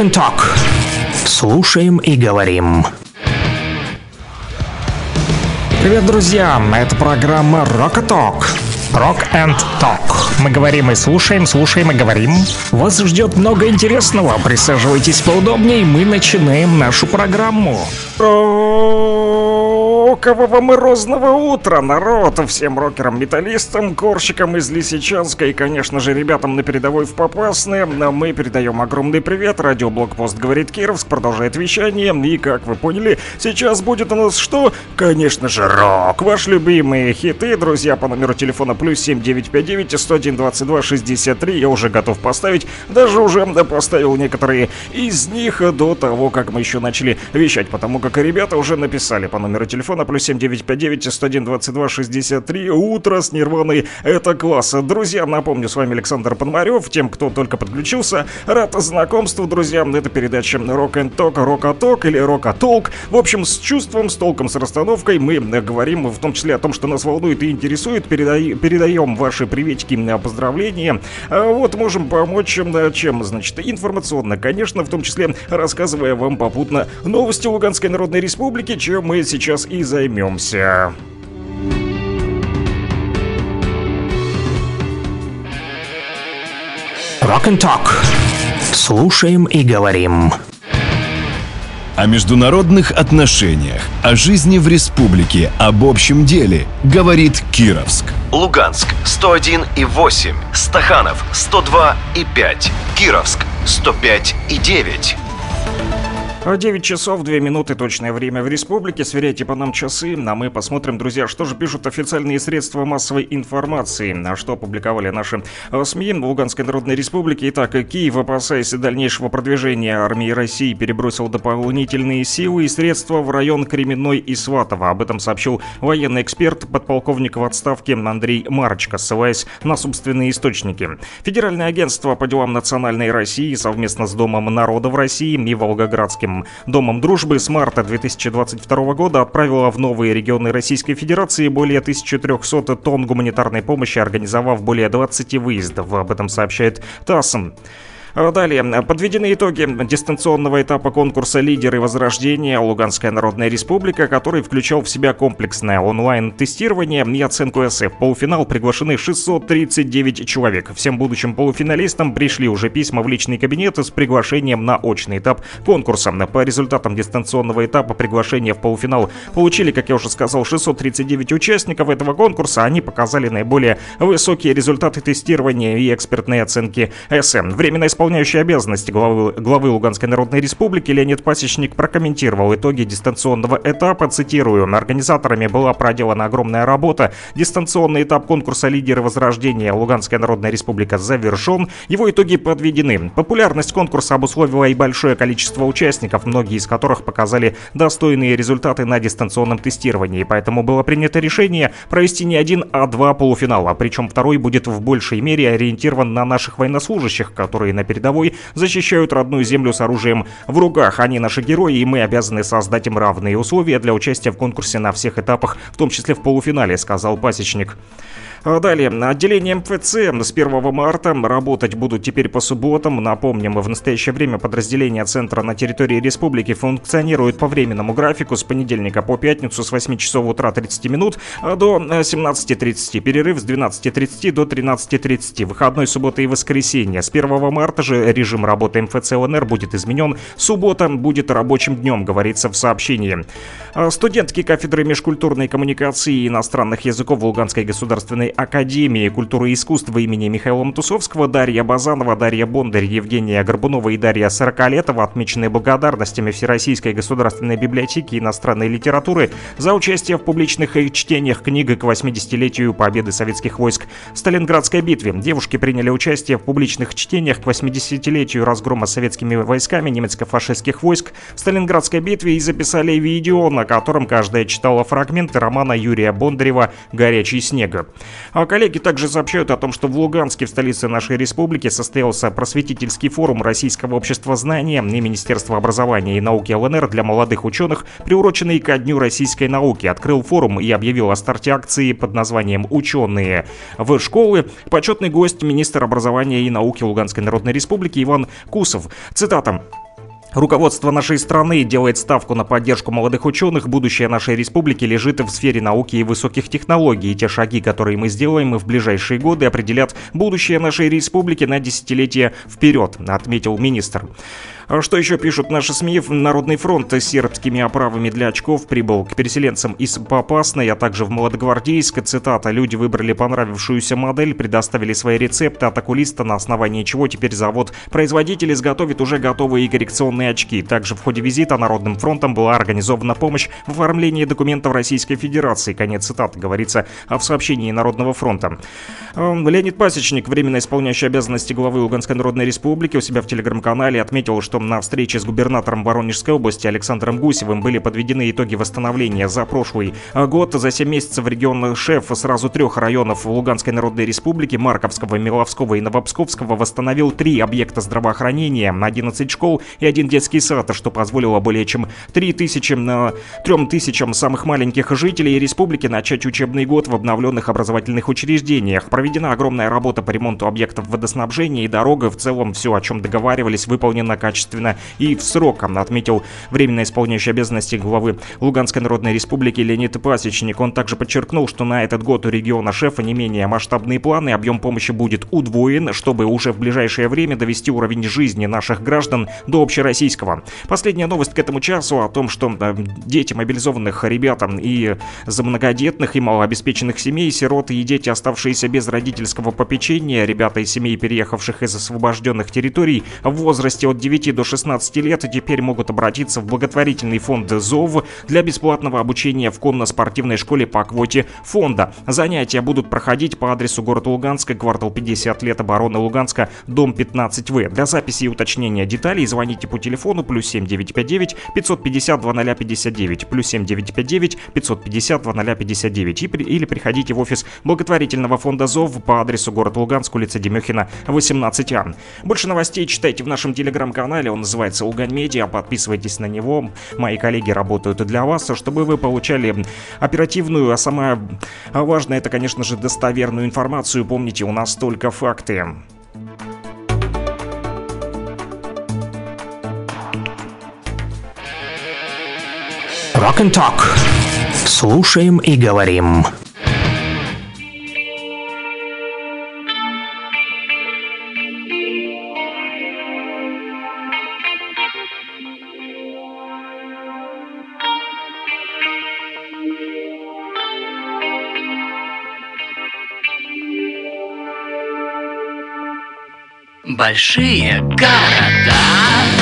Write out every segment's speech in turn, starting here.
Rock and Talk. Слушаем и говорим. Привет, друзья! Это программа Rock and Talk. Rock and Talk. Мы говорим и слушаем, слушаем и говорим. Вас ждет много интересного. Присаживайтесь поудобнее, мы начинаем нашу программу. Рокового морозного утра, народ! Всем рокерам-металлистам, корщикам из Лисичанска и, конечно же, ребятам на передовой в Попасные. Мы передаем огромный привет. Радиоблокпост говорит Кировск, продолжает вещание. И, как вы поняли, сейчас будет у нас что? Конечно же, рок. Ваши любимые хиты, друзья, по номеру телефона плюс 7959 101 22 63. Я уже готов поставить. Даже уже поставил некоторые из них до того, как мы еще начали вещать, потому как ребята уже написали по номеру телефона плюс 7959 101 22 63. Утро с Нирваной. Это класс. Друзья, напомню, с вами Александр Пономарев. Тем, кто только подключился, рад знакомству, друзья. Это передача Rock and Talk, Talk или Talk. В общем, с чувством, с толком, с расстановкой мы говорим в том числе о том, что нас волнует и интересует. Передай, передаем ваши приветики, поздравления. А вот можем помочь чем, значит, информационно, конечно, в том числе рассказывая вам попутно новости Луганской Народной Республики, чем мы сейчас и займемся. Rock and Talk. Слушаем и говорим. О международных отношениях, о жизни в республике, об общем деле, говорит Кировск. Луганск 101 и 8, Стаханов 102 и 5, Кировск 105 и 9. 9 часов 2 минуты точное время в республике. Сверяйте по нам часы, а мы посмотрим, друзья, что же пишут официальные средства массовой информации, а что опубликовали наши э, СМИ в Луганской Народной Республике. Итак, Киев, опасаясь дальнейшего продвижения армии России, перебросил дополнительные силы и средства в район Кременной и Сватово. Об этом сообщил военный эксперт, подполковник в отставке Андрей Марочка, ссылаясь на собственные источники. Федеральное агентство по делам национальной России совместно с Домом народа в России и Волгоградским Московским Домом дружбы с марта 2022 года отправила в новые регионы Российской Федерации более 1300 тонн гуманитарной помощи, организовав более 20 выездов. Об этом сообщает ТАСС. А далее. Подведены итоги дистанционного этапа конкурса «Лидеры Возрождения» Луганская Народная Республика, который включал в себя комплексное онлайн-тестирование и оценку СФ. В полуфинал приглашены 639 человек. Всем будущим полуфиналистам пришли уже письма в личный кабинет с приглашением на очный этап конкурса. По результатам дистанционного этапа приглашения в полуфинал получили, как я уже сказал, 639 участников этого конкурса. Они показали наиболее высокие результаты тестирования и экспертной оценки СМ. Временно исполняющий обязанности главы, главы Луганской Народной Республики Леонид Пасечник прокомментировал итоги дистанционного этапа, цитирую, «Организаторами была проделана огромная работа. Дистанционный этап конкурса «Лидеры Возрождения» Луганская Народная Республика завершен. Его итоги подведены. Популярность конкурса обусловила и большое количество участников, многие из которых показали достойные результаты на дистанционном тестировании. Поэтому было принято решение провести не один, а два полуфинала. Причем второй будет в большей мере ориентирован на наших военнослужащих, которые на передовой защищают родную землю с оружием в руках. Они наши герои, и мы обязаны создать им равные условия для участия в конкурсе на всех этапах, в том числе в полуфинале, сказал Пасечник. А далее, отделение МФЦ с 1 марта работать будут теперь по субботам. Напомним, в настоящее время подразделения центра на территории республики функционируют по временному графику с понедельника по пятницу с 8 часов утра 30 минут до 17.30. Перерыв с 12.30 до 13.30. Выходной субботы и воскресенье. С 1 марта же режим работы МФЦ ЛНР будет изменен. Суббота будет рабочим днем, говорится в сообщении. А студентки кафедры межкультурной коммуникации и иностранных языков Луганской государственной Академии культуры и искусства имени Михаила Матусовского Дарья Базанова, Дарья Бондарь, Евгения Горбунова и Дарья Сорокалетова отмечены благодарностями Всероссийской государственной библиотеки иностранной литературы за участие в публичных чтениях книг к 80-летию победы советских войск в Сталинградской битве. Девушки приняли участие в публичных чтениях к 80-летию разгрома советскими войсками немецко-фашистских войск в Сталинградской битве и записали видео, на котором каждая читала фрагменты романа Юрия Бондарева «Горячий снег». А коллеги также сообщают о том, что в Луганске, в столице нашей республики, состоялся просветительский форум Российского общества знания и Министерства образования и науки ЛНР для молодых ученых, приуроченный ко Дню российской науки. Открыл форум и объявил о старте акции под названием «Ученые в школы». Почетный гость министр образования и науки Луганской Народной Республики Иван Кусов. Цитата. Руководство нашей страны делает ставку на поддержку молодых ученых. Будущее нашей республики лежит в сфере науки и высоких технологий. И те шаги, которые мы сделаем в ближайшие годы, определят будущее нашей республики на десятилетия вперед, отметил министр. А что еще пишут наши СМИ? Народный фронт с сербскими оправами для очков прибыл к переселенцам из Попасной, а также в Молодогвардейск. Цитата. Люди выбрали понравившуюся модель, предоставили свои рецепты от окулиста, на основании чего теперь завод-производитель изготовит уже готовые коррекционные очки. Также в ходе визита Народным фронтом была организована помощь в оформлении документов Российской Федерации. Конец цитаты, говорится в сообщении Народного фронта. Эм, Леонид Пасечник, временно исполняющий обязанности главы Луганской Народной Республики, у себя в телеграм-канале отметил, что на встрече с губернатором Воронежской области Александром Гусевым были подведены итоги восстановления за прошлый год. За 7 месяцев регионный шеф сразу трех районов Луганской Народной Республики, Марковского, Миловского и Новопсковского, восстановил три объекта здравоохранения, 11 школ и один детский сад, что позволило более чем 3 тысячи, 3 тысячам самых маленьких жителей республики начать учебный год в обновленных образовательных учреждениях. Проведена огромная работа по ремонту объектов водоснабжения и дорога. В целом все, о чем договаривались, выполнено качественно качественно и в срок, отметил временно исполняющий обязанности главы Луганской Народной Республики Леонид Пасечник. Он также подчеркнул, что на этот год у региона шефа не менее масштабные планы, объем помощи будет удвоен, чтобы уже в ближайшее время довести уровень жизни наших граждан до общероссийского. Последняя новость к этому часу о том, что э, дети мобилизованных ребятам и за многодетных и малообеспеченных семей, сироты и дети, оставшиеся без родительского попечения, ребята из семей, переехавших из освобожденных территорий в возрасте от 9 до до 16 лет теперь могут обратиться в благотворительный фонд ЗОВ для бесплатного обучения в конно-спортивной школе по квоте фонда. Занятия будут проходить по адресу город Луганска, квартал 50 лет обороны Луганска, дом 15В. Для записи и уточнения деталей звоните по телефону плюс 7959 550 2059 плюс 7959 550 2059 или приходите в офис благотворительного фонда ЗОВ по адресу город Луганск, улица Демехина, 18А. Больше новостей читайте в нашем телеграм-канале он называется Угань Медиа. Подписывайтесь на него. Мои коллеги работают для вас, чтобы вы получали оперативную, а самое важное, это, конечно же, достоверную информацию. Помните, у нас только факты. Rock and Talk. Слушаем и говорим. Большие города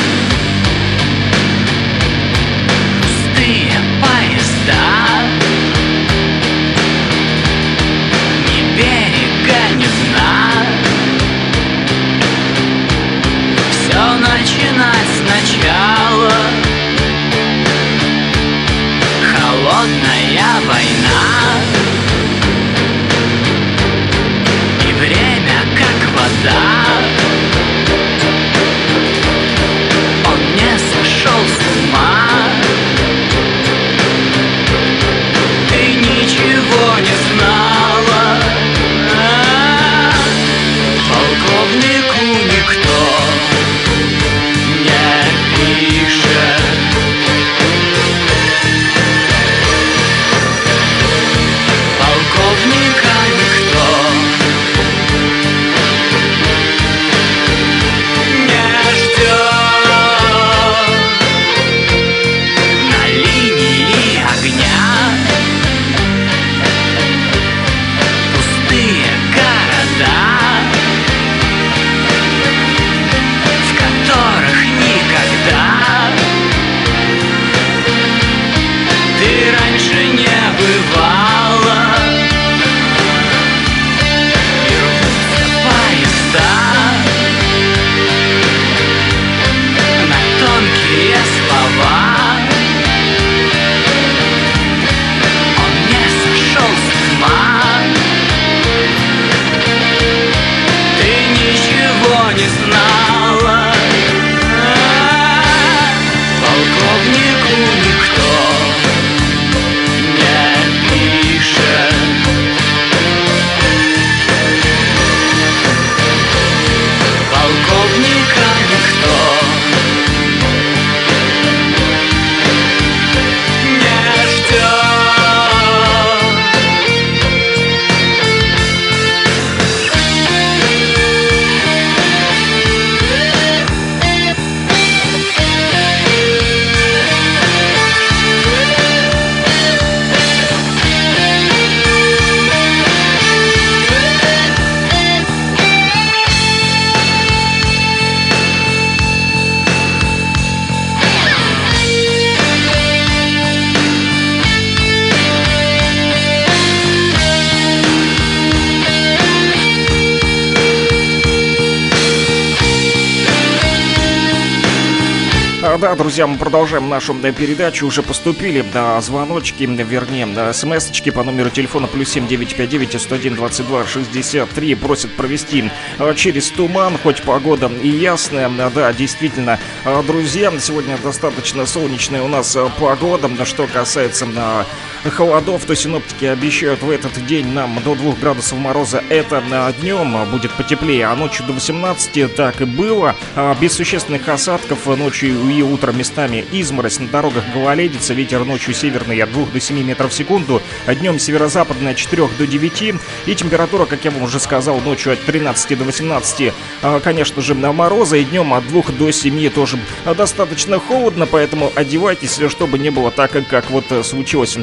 друзья, мы продолжаем нашу передачу. Уже поступили да, звоночки, вернее, да, смс-очки по номеру телефона плюс 7959 101 22 63. Просят провести а, через туман, хоть погода и ясная. Да, действительно, друзья, сегодня достаточно солнечная у нас погода. Что касается на холодов, то синоптики обещают в этот день нам до 2 градусов мороза. Это днем будет потеплее, а ночью до 18 так и было. Без существенных осадков ночью и утром местами изморозь, на дорогах гололедица, ветер ночью северный от 2 до 7 метров в секунду, а днем северо-западный от 4 до 9, и температура, как я вам уже сказал, ночью от 13 до 18, а, конечно же, на мороза, и днем от 2 до 7 тоже достаточно холодно, поэтому одевайтесь, чтобы не было так, как вот случилось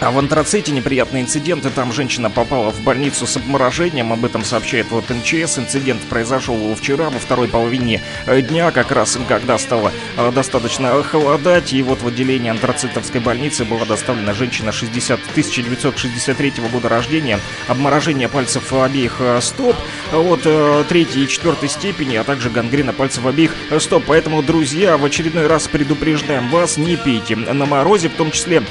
а в антраците неприятные инциденты. Там женщина попала в больницу с обморожением. Об этом сообщает вот МЧС. Инцидент произошел вчера, во второй половине э, дня, как раз когда стало э, достаточно холодать. И вот в отделении антрацитовской больницы была доставлена женщина 60 1963 года рождения. Обморожение пальцев обеих э, стоп от третьей и четвертой степени, а также гангрена пальцев обеих стоп. Поэтому, друзья, в очередной раз предупреждаем вас, не пейте на морозе, в том числе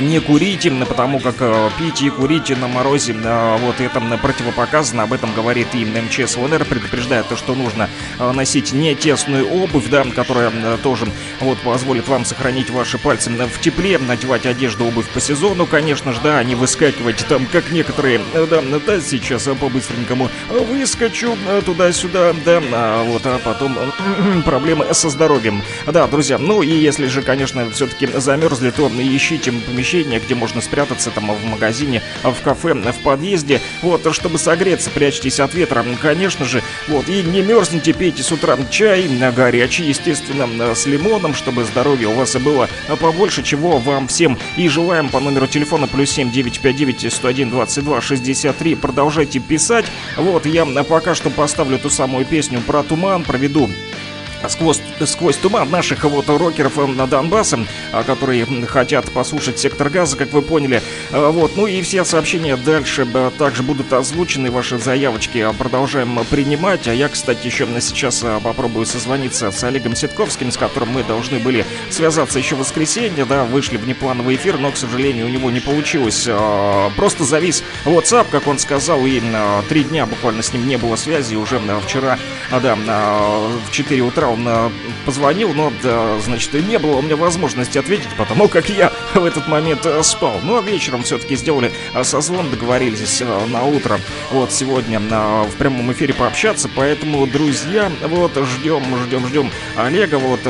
не курите, потому как э, пить и курить на морозе, э, вот это противопоказано, об этом говорит и МЧС ЛНР, предупреждает то, что нужно носить не тесную обувь, да, которая тоже вот позволит вам сохранить ваши пальцы в тепле, надевать одежду, обувь по сезону, конечно же, да, а не выскакивать там, как некоторые, да, да, сейчас по-быстренькому выскочу туда-сюда, да, а вот, а потом проблемы со здоровьем. Да, друзья, ну и если же, конечно, все-таки замерзли, то ищите помещение, где можно спрятаться, там, в магазине, в кафе, в подъезде, вот, чтобы согреться, прячьтесь от ветра, конечно же, вот, и не мерзните, пейте с утра чай, горячий, естественно, с лимоном, чтобы здоровье у вас было побольше, чего вам всем. И желаем по номеру телефона плюс 7 959 101 22 63, продолжайте писать, вот, я пока что поставлю ту самую песню про туман, проведу сквозь, сквозь туман наших вот рокеров э, на Донбассе, а, которые хотят послушать сектор газа, как вы поняли. А, вот, ну и все сообщения дальше также будут озвучены, ваши заявочки а, продолжаем принимать. А я, кстати, еще сейчас попробую созвониться с Олегом Ситковским, с которым мы должны были связаться еще в воскресенье, да, вышли в неплановый эфир, но, к сожалению, у него не получилось. Просто завис WhatsApp, как он сказал, и три дня буквально с ним не было связи, уже вчера, да, в 4 утра он э, позвонил, но, да, значит, не было у меня возможности ответить, потому как я в этот момент э, спал. Но вечером все-таки сделали э, созвон, договорились на утро, вот, сегодня в прямом эфире пообщаться, поэтому, друзья, вот, ждем, ждем, ждем Олега, вот,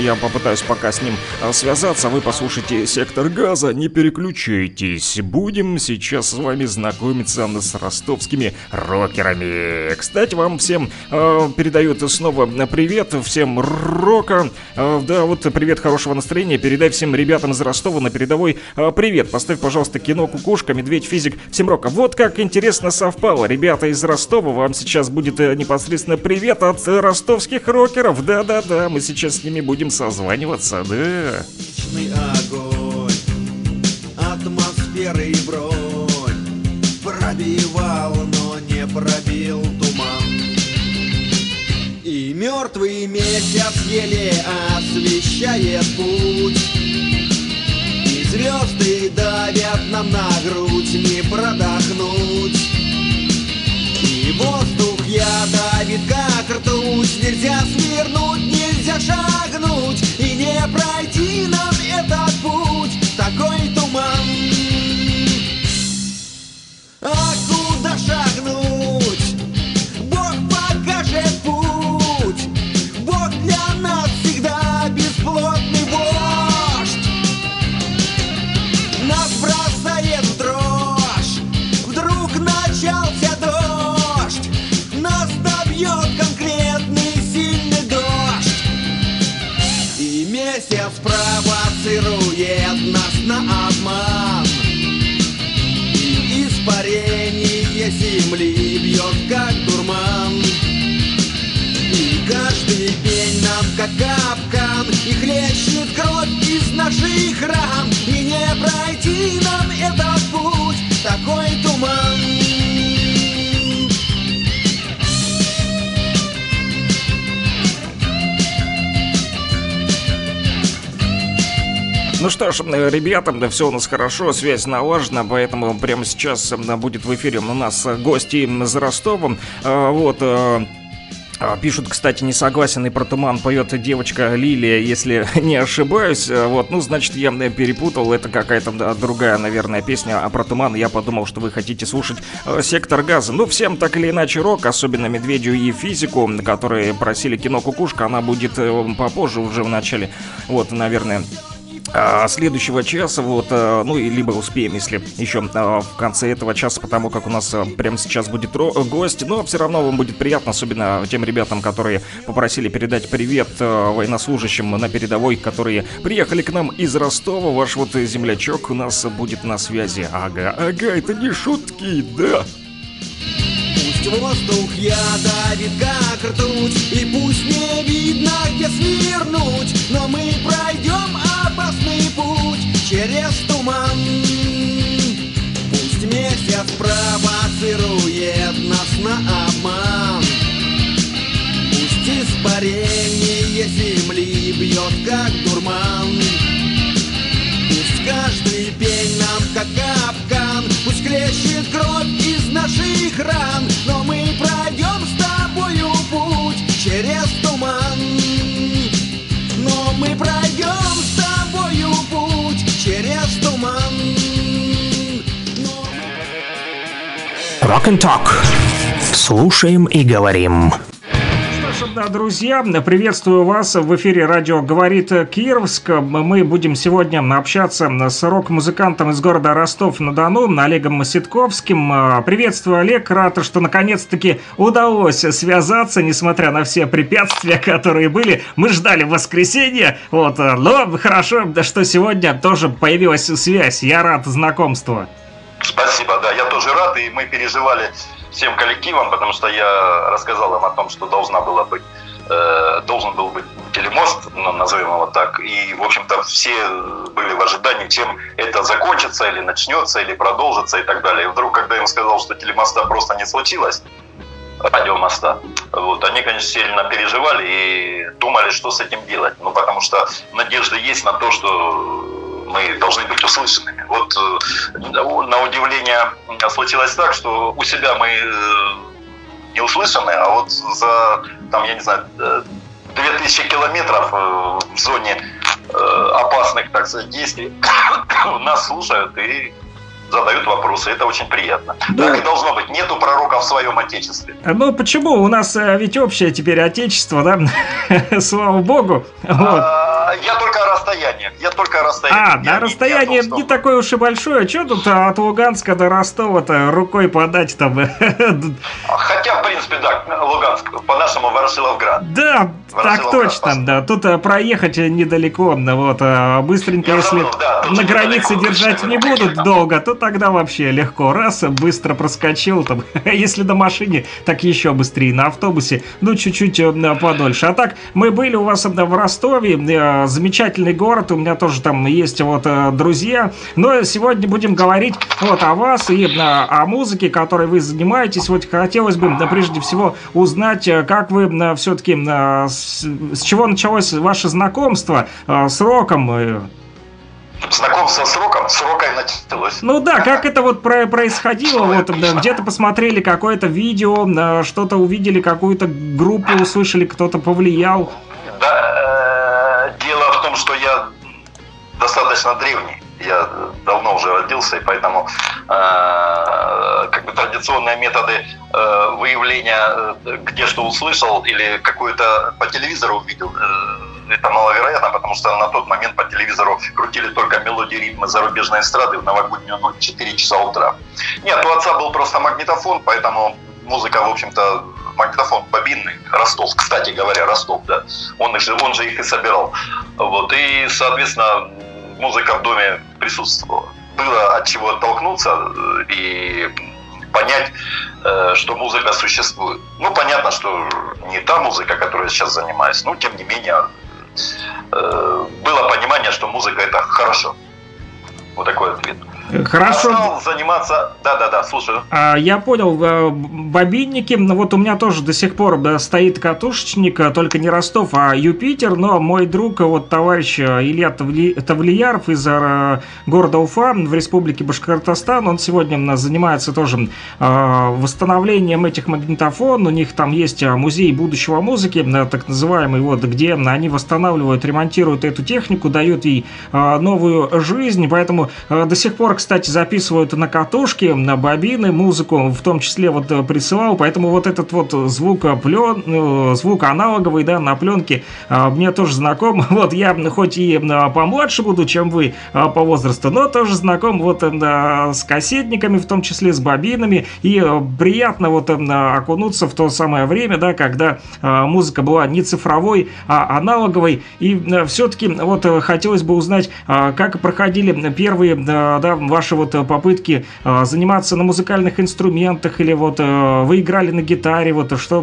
я попытаюсь пока с ним связаться, вы послушайте «Сектор газа», не переключайтесь, будем сейчас с вами знакомиться с ростовскими рокерами. Кстати, вам всем э, передают снова привет, всем рока. А, да, вот привет, хорошего настроения. Передай всем ребятам из Ростова на передовой а, привет. Поставь, пожалуйста, кино «Кукушка», «Медведь», «Физик», всем рока. Вот как интересно совпало. Ребята из Ростова, вам сейчас будет э, непосредственно привет от ростовских рокеров. Да-да-да, мы сейчас с ними будем созваниваться, да. огонь, атмосферы и бронь пробивал, но не пробил Мертвый месяц еле освещает путь. И звезды давят нам на грудь не продохнуть. И воздух я давит как ртуть. Нельзя свернуть, нельзя шагнуть. И не пройти нам этот путь. Такой туман. А наших ран И не пройти нам этот путь Такой туман Ну что ж, э, ребята, да все у нас хорошо, связь налажена, поэтому прямо сейчас э, будет в эфире у нас э, гости из Ростова. Вот, а, Пишут, кстати, не согласен, и про туман поет девочка Лилия, если не ошибаюсь. Вот, ну, значит, я перепутал, это какая-то другая, наверное, песня, а про туман я подумал, что вы хотите слушать э, «Сектор газа». Ну, всем так или иначе рок, особенно Медведю и Физику, которые просили кино «Кукушка», она будет э, попозже, уже в начале, вот, наверное, а, следующего часа, вот, а, ну, и либо успеем, если еще а, в конце этого часа, потому как у нас прямо сейчас будет гость, но все равно вам будет приятно, особенно тем ребятам, которые попросили передать привет военнослужащим на передовой, которые приехали к нам из Ростова. Ваш вот землячок у нас будет на связи. Ага, ага, это не шутки, да. Пусть воздух я давит как ртуть И пусть не видно, где свернуть Но мы пройдем через туман. Пусть месяц провоцирует нас на обман. Пусть испарение земли бьет как дурман. Пусть каждый пень нам как капкан Пусть крещет кровь из наших ран. Но мы Rock and Talk. Слушаем и говорим да, друзья, приветствую вас в эфире радио «Говорит Кировск». Мы будем сегодня общаться с рок-музыкантом из города Ростов-на-Дону, Олегом Ситковским. Приветствую, Олег, рад, что наконец-таки удалось связаться, несмотря на все препятствия, которые были. Мы ждали воскресенья, вот, но хорошо, что сегодня тоже появилась связь. Я рад знакомству. Спасибо, да, я тоже рад, и мы переживали всем коллективам, потому что я рассказал им о том, что должна была быть э, должен был быть телемост, ну, назовем его так, и, в общем-то, все были в ожидании, чем это закончится, или начнется, или продолжится, и так далее. И вдруг, когда я им сказал, что телемоста просто не случилось, радиомоста, вот, они, конечно, сильно переживали и думали, что с этим делать. Ну, потому что надежда есть на то, что мы должны быть услышанными. Вот э, на удивление случилось так, что у себя мы э, не услышаны, а вот за, там, я не знаю, 2000 э, километров в зоне опасных, так сказать, действий нас слушают и задают вопросы. Это очень приятно. Да. Так и должно быть. Нету пророка в своем отечестве. Ну почему? У нас ведь общее теперь отечество, да? Слава богу. А, вот. Я только о расстоянии. Я только о расстоянии. А, на расстояние не, такое уж и большое. Что тут от Луганска до Ростова-то рукой подать там? Хотя, в принципе, да, Луганск, по-нашему Ворошиловград. Да, так точно, да. Тут проехать недалеко, вот, э, быстренько, если да, на границе держать не будут долго, то тогда вообще легко. Раз, быстро проскочил там. Если на машине, так еще быстрее. На автобусе, ну, чуть-чуть э, подольше. А так, мы были у вас в Ростове, замечательный город, у меня тоже там есть вот друзья. Но сегодня будем говорить вот о вас и о музыке, которой вы занимаетесь. Вот хотелось бы прежде всего узнать, как вы все-таки с, чего началось ваше знакомство э, с роком? Знакомство с роком? С роком началось. Ну да, как это вот про происходило? Вот где-то посмотрели какое-то видео, э, что-то увидели, какую-то группу услышали, кто-то повлиял. Да, э, дело в том, что я достаточно древний. Я давно уже родился, и поэтому э, как бы традиционные методы э, выявления, э, где что услышал или какую-то по телевизору увидел, э, это маловероятно, потому что на тот момент по телевизору крутили только мелодии ритмы зарубежной эстрады в новогоднюю ночь, 4 часа утра. Нет, у отца был просто магнитофон, поэтому музыка, в общем-то, магнитофон бобинный, Ростов, кстати говоря, Ростов, да, он, же, он же их и собирал. Вот, и, соответственно, музыка в доме присутствовала. Было от чего оттолкнуться и понять, э, что музыка существует. Ну, понятно, что не та музыка, которой я сейчас занимаюсь, но тем не менее было понимание, что музыка это хорошо. Вот такой ответ. Хорошо. Стал заниматься... Да-да-да, слушаю. А, Я понял, э, бобинники, ну вот у меня тоже до сих пор да, стоит катушечник, а, только не Ростов, а Юпитер, но мой друг, вот товарищ э, Илья Тавли- Тавлияров из э, города Уфа в республике Башкортостан, он сегодня м, занимается тоже э, восстановлением этих магнитофон, у них там есть э, музей будущего музыки, э, так называемый, вот, где они восстанавливают, ремонтируют эту технику, дают ей э, новую жизнь, поэтому э, до сих пор, кстати, записывают на катушке, на бобины музыку, в том числе вот э, присылал, поэтому вот этот вот звук э, плен, э, звук аналоговый, да, на пленке мне тоже знаком. Вот я хоть и помладше буду, чем вы по возрасту, но тоже знаком вот с кассетниками, в том числе с бобинами, и приятно вот окунуться в то самое время, да, когда музыка была не цифровой, а аналоговой, и все-таки вот хотелось бы узнать, как проходили первые, да, ваши вот э, попытки э, заниматься на музыкальных инструментах, или вот э, вы играли на гитаре, вот что,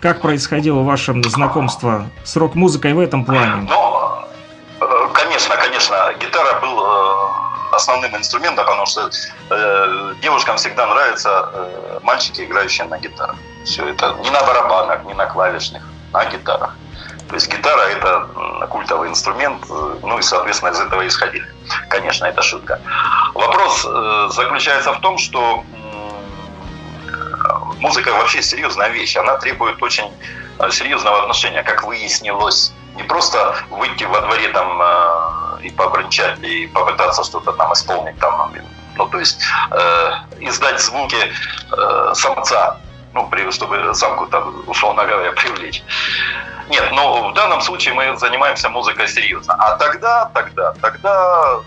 как происходило ваше знакомство с рок-музыкой в этом плане? Ну, конечно, конечно, гитара был основным инструментом, потому что девушкам всегда нравятся мальчики, играющие на гитарах. Все это не на барабанах, не на клавишных, на гитарах. То есть гитара это культовый инструмент, э, ну и, соответственно, из этого исходили. Конечно, это шутка. Вопрос э, заключается в том, что музыка вообще серьезная вещь. Она требует очень э, серьезного отношения, как выяснилось. Не просто выйти во дворе там и побренчать, и попытаться что-то там исполнить, там, ну, то есть э, издать звуки э, самца, ну, чтобы самку там, условно говоря, привлечь. Нет, но в данном случае мы занимаемся музыкой серьезно. А тогда, тогда, тогда,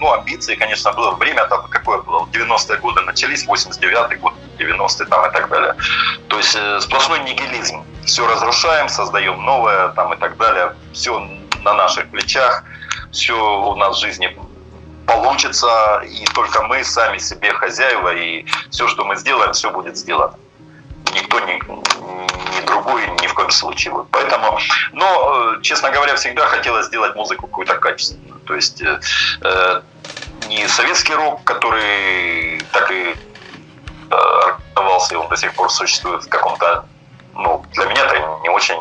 ну, амбиции, конечно, было время там какое было, 90-е годы начались, 89-й год, 90-й там и так далее. То есть э, сплошной нигилизм. Все разрушаем, создаем новое там и так далее. Все на наших плечах, все у нас в жизни получится, и только мы сами себе хозяева, и все, что мы сделаем, все будет сделано никто ни, ни другой ни в коем случае. Вот. Поэтому, но, э, честно говоря, всегда хотелось сделать музыку какую-то качественную. То есть э, э, не советский рок, который так и э, организовался, и он до сих пор существует в каком-то, ну, для меня это не очень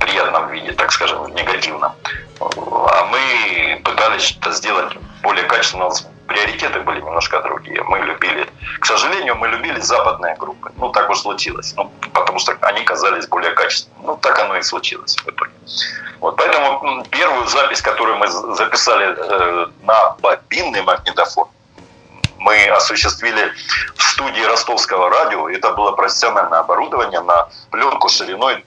приятном виде, так скажем, в негативном. А мы пытались что-то сделать более качественно, нас приоритеты были немножко другие. Мы любили, к сожалению, мы любили западные группы. Ну, так уж случилось. Ну, потому что они казались более качественными. Ну, так оно и случилось в итоге. Вот, поэтому первую запись, которую мы записали э, на бобинный магнитофон, мы осуществили в студии ростовского радио. Это было профессиональное оборудование на пленку шириной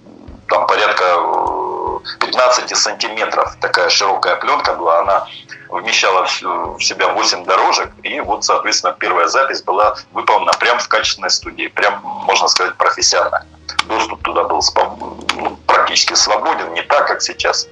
там порядка э, 15 сантиметров. Такая широкая пленка была. Она вмещала в себя 8 дорожек. И вот, соответственно, первая запись была выполнена прямо в качественной студии. Прям, можно сказать, профессионально. Доступ туда был ну, практически свободен, не так, как сейчас.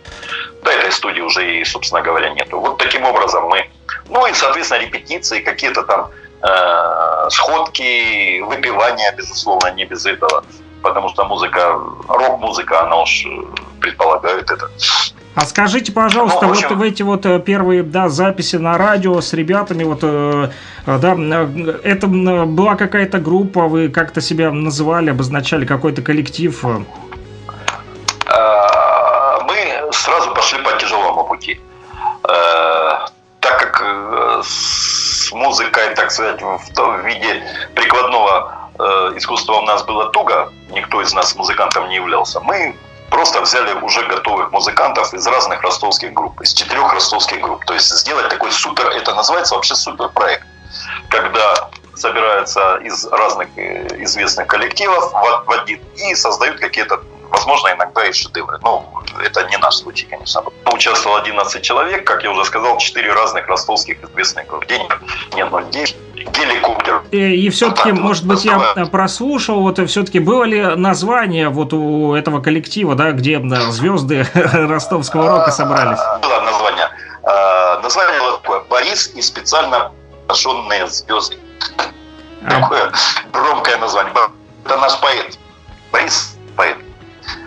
Да, этой студии уже и, собственно говоря, нету. Вот таким образом мы... Ну и, соответственно, репетиции, какие-то там э, сходки, выпивания, безусловно, не без этого. Потому что музыка, рок-музыка, она уж э, предполагает это. А скажите, пожалуйста, Ну, вот в эти вот э, первые, да, записи на радио с ребятами, вот, э, э, да, это была какая-то группа, вы как-то себя называли, обозначали какой-то коллектив? мы сразу пошли по тяжелому пути. Так как с музыкой, так сказать, в том виде прикладного искусства у нас было туго, никто из нас музыкантом не являлся, мы просто взяли уже готовых музыкантов из разных ростовских групп, из четырех ростовских групп. То есть сделать такой супер, это называется вообще супер проект, когда собираются из разных э, известных коллективов в один и создают какие-то, возможно, иногда и шедевры. Ну, это не наш случай, конечно. Участвовало 11 человек, как я уже сказал, 4 разных ростовских известных нет, ну, день, геликоптер. Э, И все-таки, так вот, может быть, я прослушал, вот все-таки было ли название вот у этого коллектива, да, где да, звезды ростовского рока собрались? А, Было название. А, Название было такое «Борис и специально пораженные звезды». А, Такое громкое название. Это наш поэт. Борис поэт.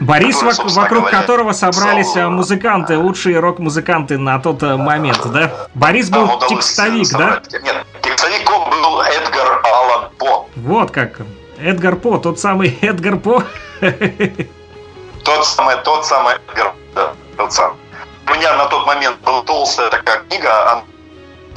Борис, который, вок- вокруг говоря, которого собрались писал, э, музыканты, лучшие рок-музыканты на тот э, момент, да? Борис был текстовик, да? Нет, текстовиком был Эдгар Аллан По. Вот как. Эдгар По, тот самый Эдгар По. Тот самый, тот самый Эдгар, да, тот самый. У меня на тот момент была толстая такая книга,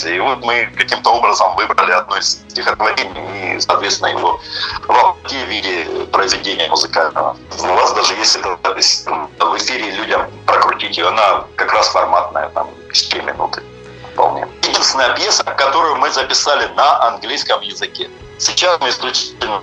и вот мы каким-то образом выбрали одно из стихотворений и, соответственно, его в виде произведения музыкального. У вас даже есть эта запись в эфире людям прокрутить ее, она как раз форматная, там, 4 минуты вполне. Единственная пьеса, которую мы записали на английском языке. Сейчас мы исключительно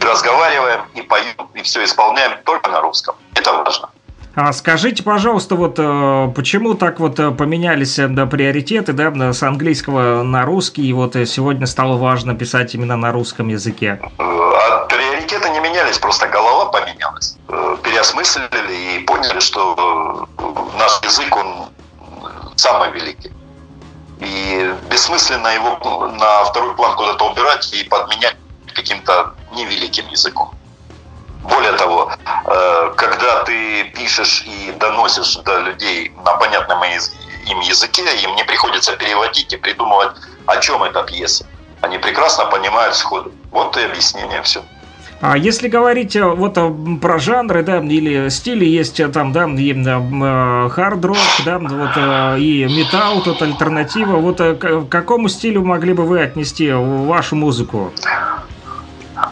разговариваем и поем, и все исполняем только на русском. Это важно. А скажите, пожалуйста, вот э, почему так вот э, поменялись э, да, приоритеты, да, с английского на русский, и вот сегодня стало важно писать именно на русском языке? А приоритеты не менялись, просто голова поменялась. Переосмыслили и поняли, что наш язык, он самый великий. И бессмысленно его на второй план куда-то убирать и подменять каким-то невеликим языком. Более того, э, когда ты пишешь и доносишь до людей на понятном им языке, им не приходится переводить и придумывать, о чем эта пьеса. Они прекрасно понимают сходу. Вот и объяснение все. А если говорить э, вот э, про жанры, да, или стили, есть там, да, и хард-рок, да, вот и металл, тут альтернатива, вот к какому стилю могли бы вы отнести вашу музыку?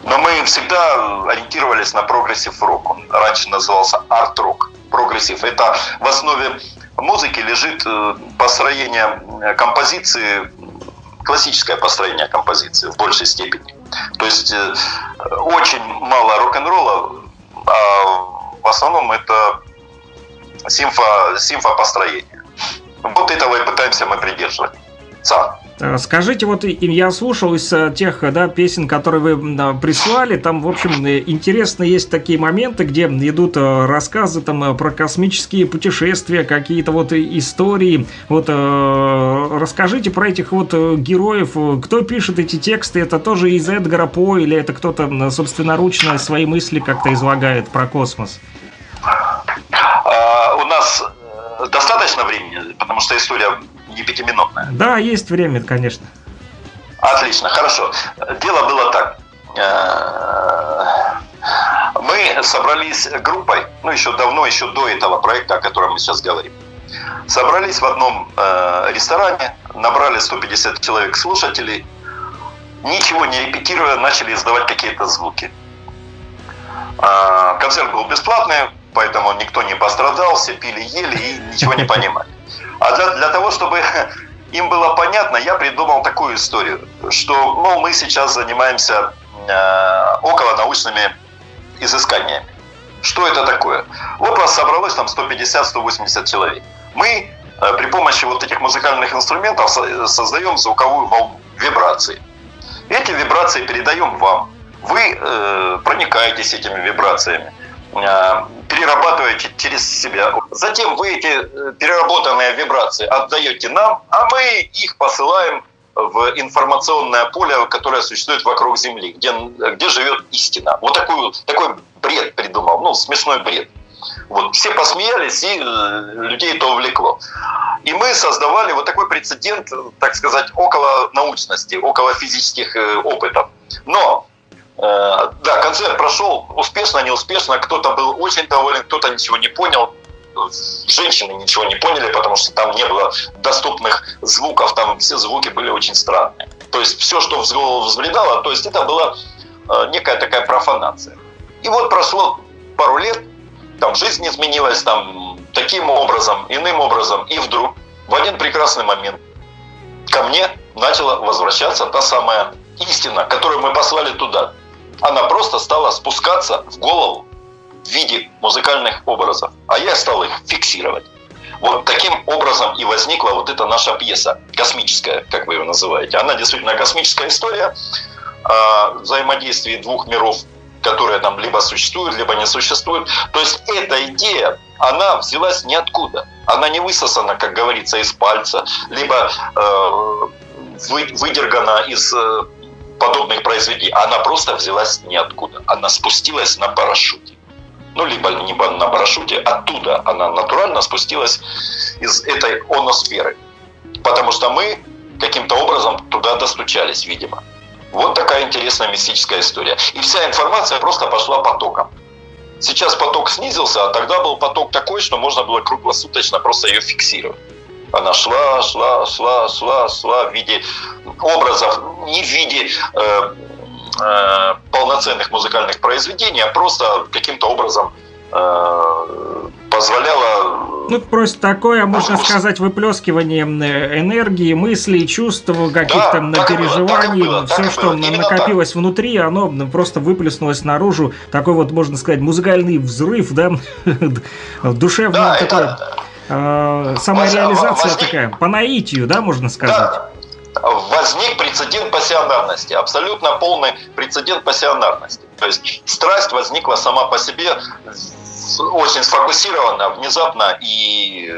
Но мы всегда ориентировались на прогрессив рок. Он раньше назывался арт-рок. Прогрессив. Это в основе музыки лежит э, построение э, композиции, классическое построение композиции в большей степени. То есть э, очень мало рок-н-ролла, а в основном это симфо, симфопостроение. Вот этого и пытаемся мы придерживать. Э, Скажите, вот я слушал из э, тех э, да, песен, которые вы прислали, там, в общем, интересно есть такие моменты, где идут рассказы там про космические путешествия, какие-то вот истории. Вот расскажите про этих вот героев, кто пишет эти тексты, это тоже из Эдгара По или это кто-то собственноручно свои мысли как-то излагает про космос? А, у нас достаточно времени, потому что история не пятиминутная. Да, есть время, конечно. Отлично, хорошо. Дело было так. Э, Мы собрались группой, ну еще давно, еще до этого проекта, о котором мы сейчас говорим. Собрались в одном э, ресторане, набрали 150 человек слушателей, ничего не репетируя, начали издавать какие-то звуки. А, Концерт был бесплатный, поэтому никто не пострадал, все пили, ели и ничего не понимали. А для, для того, чтобы им было понятно, я придумал такую историю, что, мол, мы сейчас занимаемся э, околонаучными изысканиями. Что это такое? Вот вас собралось там 150-180 человек. Мы э, при помощи вот этих музыкальных инструментов со- создаем звуковую волну, вибрации. Эти вибрации передаем вам. Вы э, проникаетесь этими вибрациями, перерабатываете через себя. Затем вы эти э, переработанные вибрации отдаете нам, а мы их посылаем в информационное поле, которое существует вокруг Земли, где, где живет истина. Вот такой, такой бред придумал, ну, смешной бред. Вот, все посмеялись, и э, людей это увлекло. И мы создавали вот такой прецедент, так сказать, около научности, около физических э, опытов. Но да, концерт прошел успешно, неуспешно. Кто-то был очень доволен, кто-то ничего не понял. Женщины ничего не поняли, потому что там не было доступных звуков, там все звуки были очень странные. То есть все, что в голову взбредало, то есть это была э, некая такая профанация. И вот прошло пару лет, там жизнь изменилась, там таким образом, иным образом, и вдруг в один прекрасный момент ко мне начала возвращаться та самая истина, которую мы послали туда. Она просто стала спускаться в голову в виде музыкальных образов, а я стал их фиксировать. Вот таким образом и возникла вот эта наша пьеса, космическая, как вы ее называете. Она действительно космическая история о взаимодействии двух миров, которые там либо существуют, либо не существуют. То есть эта идея, она взялась ниоткуда. Она не высосана, как говорится, из пальца, либо э, вы- выдергана из э, подобных произведений. Она просто взялась ниоткуда. Она спустилась на парашюте. ну, либо, либо на парашюте, оттуда она натурально спустилась из этой оносферы. Потому что мы каким-то образом туда достучались, видимо. Вот такая интересная мистическая история. И вся информация просто пошла потоком. Сейчас поток снизился, а тогда был поток такой, что можно было круглосуточно просто ее фиксировать. Она шла, шла, шла, шла, шла в виде образов, не в виде э, э, полноценных музыкальных произведений, а просто каким-то образом э, позволяла... Ну, просто такое, можно Вкус. сказать, выплескивание э, энергии, мыслей, чувств, каких-то Да, так переживаний. так было, так Все, что Именно накопилось внутри, оно просто выплеснулось наружу. Такой вот, можно сказать, музыкальный взрыв, да? Душевный Да, такой. это... э, Самореализация возник- такая, по наитию, да, можно сказать. Да, возник прецедент пассионарности, абсолютно полный прецедент пассионарности. То есть страсть возникла сама по себе очень сфокусированно, внезапно, и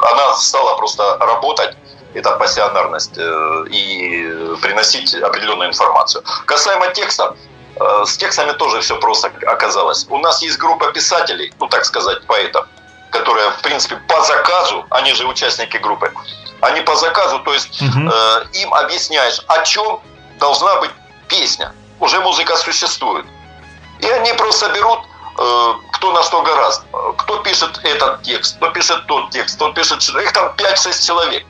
она стала просто работать, эта пассионарность, э, и приносить определенную информацию. Касаемо текста, э, с текстами тоже все просто оказалось. У нас есть группа писателей, ну так сказать, поэтов, которые, в принципе, по заказу, они же участники группы, они по заказу, то есть Мгм. э, им объясняешь, о чем должна быть песня. Уже музыка существует. И они просто берут, э, кто на что гораст. Э, Кто пишет этот текст, кто пишет тот текст, кто пишет... Их там 5-6 человек.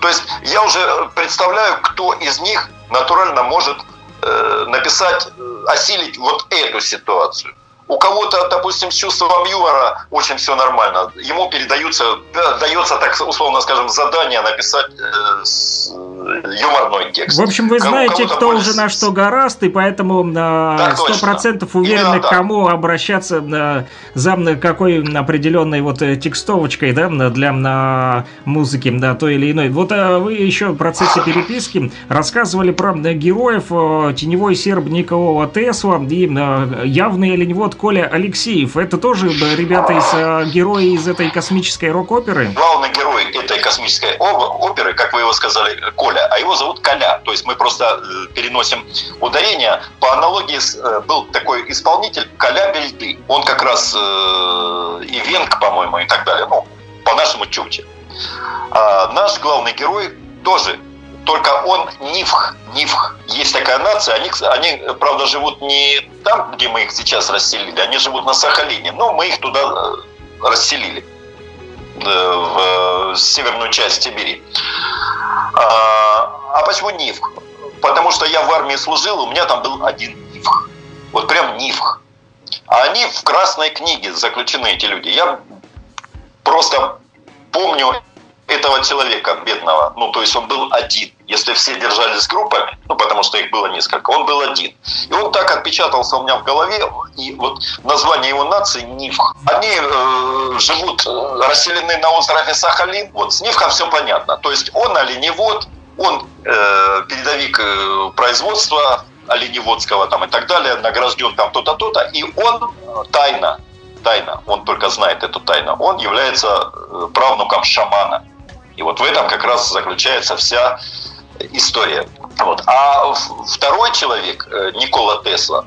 То есть я уже представляю, кто из них натурально может э, написать, э, осилить вот эту ситуацию. У кого-то, допустим, с чувством юмора очень все нормально. Ему передаются, да, дается, так условно скажем, задание написать э, э, юморной текст. В общем, вы знаете, кто более уже на что гораст, и поэтому Так сто точно. процентов уверены, к так. кому обращаться э, за какой определенной вот э, текстовочкой, да, для м, музыки, да, той или иной. Вот э, вы еще в процессе переписки рассказывали про э, героев э, теневой серб Николова Тесла и э, явный оленевод Коля Алексеев. Это тоже э, ребята из э, герои из этой космической рок-оперы? главный герой этой космической оперы, как вы его сказали, Коля, а его зовут Коля. То есть мы просто э, переносим ударение. По аналогии э, был такой исполнитель Коля Бельды. Он как раз и Венг, по-моему, и так далее. Ну, по-нашему Чукче. А наш главный герой тоже только он Нивх. Нивх. Есть такая нация. Они, они, правда, живут не там, где мы их сейчас расселили. Они живут на Сахалине. Но мы их туда э, расселили э, в северную часть Сибири. А, а почему Нивх? Потому что я в армии служил, у меня там был один Нивх. Вот прям Нивх. А они в красной книге заключены, эти люди. Я просто помню этого человека бедного. Ну, то есть он был один. Если все держались группами, ну, потому что их было несколько, он был один. И он так отпечатался у меня в голове, и вот название его нации Нивх. Они э, живут, э, расселены на острове Сахалин. Вот с Нивхом все понятно. То есть он оленевод, он э, передовик э, производства оленеводского там и так далее, награжден там то-то, то-то, и он э, тайно, тайна, он только знает эту тайну, он является э, правнуком шамана. И вот в этом как раз заключается вся история. Вот. А второй человек, э, Никола Тесла,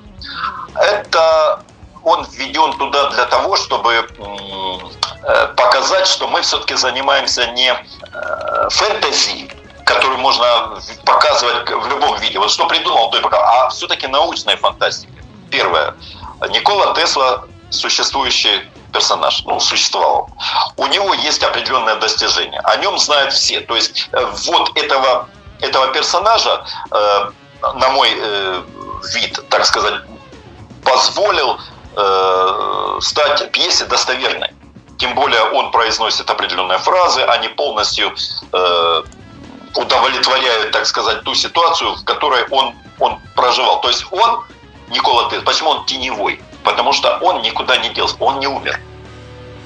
это он введен туда для того, чтобы э, показать, что мы все-таки занимаемся не э, фэнтези, который можно показывать в любом виде. Вот что придумал, то и показал. А все-таки научная фантастика. Первое. Никола Тесла существующий персонаж, ну, существовал. У него есть определенное достижение. О нем знают все. То есть вот этого, этого персонажа, э, на мой э, вид, так сказать, позволил э, стать пьесе достоверной. Тем более он произносит определенные фразы, они полностью э, удовлетворяют, так сказать, ту ситуацию, в которой он, он проживал. То есть он, Никола Тесла, почему он теневой? Потому что он никуда не делся, он не умер.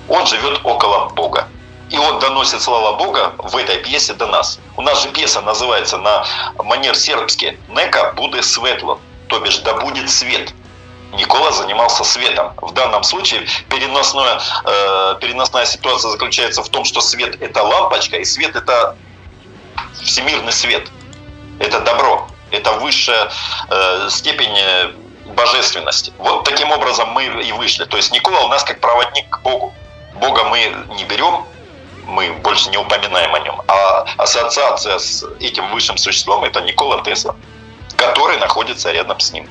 Он живет около Бога. И он доносит слова Бога в этой пьесе до нас. У нас же пьеса называется на манер сербский «Нека буде светло», то бишь «Да будет свет». Никола занимался светом. В данном случае переносная, э, переносная ситуация заключается в том, что свет – это лампочка, и свет – это всемирный свет. Это добро. Это высшая э, степень э, божественности. Вот таким образом мы и вышли. То есть Никола у нас как проводник к Богу. Бога мы не берем, мы больше не упоминаем о нем. А ассоциация с этим высшим существом – это Никола Тесла, который находится рядом с ним.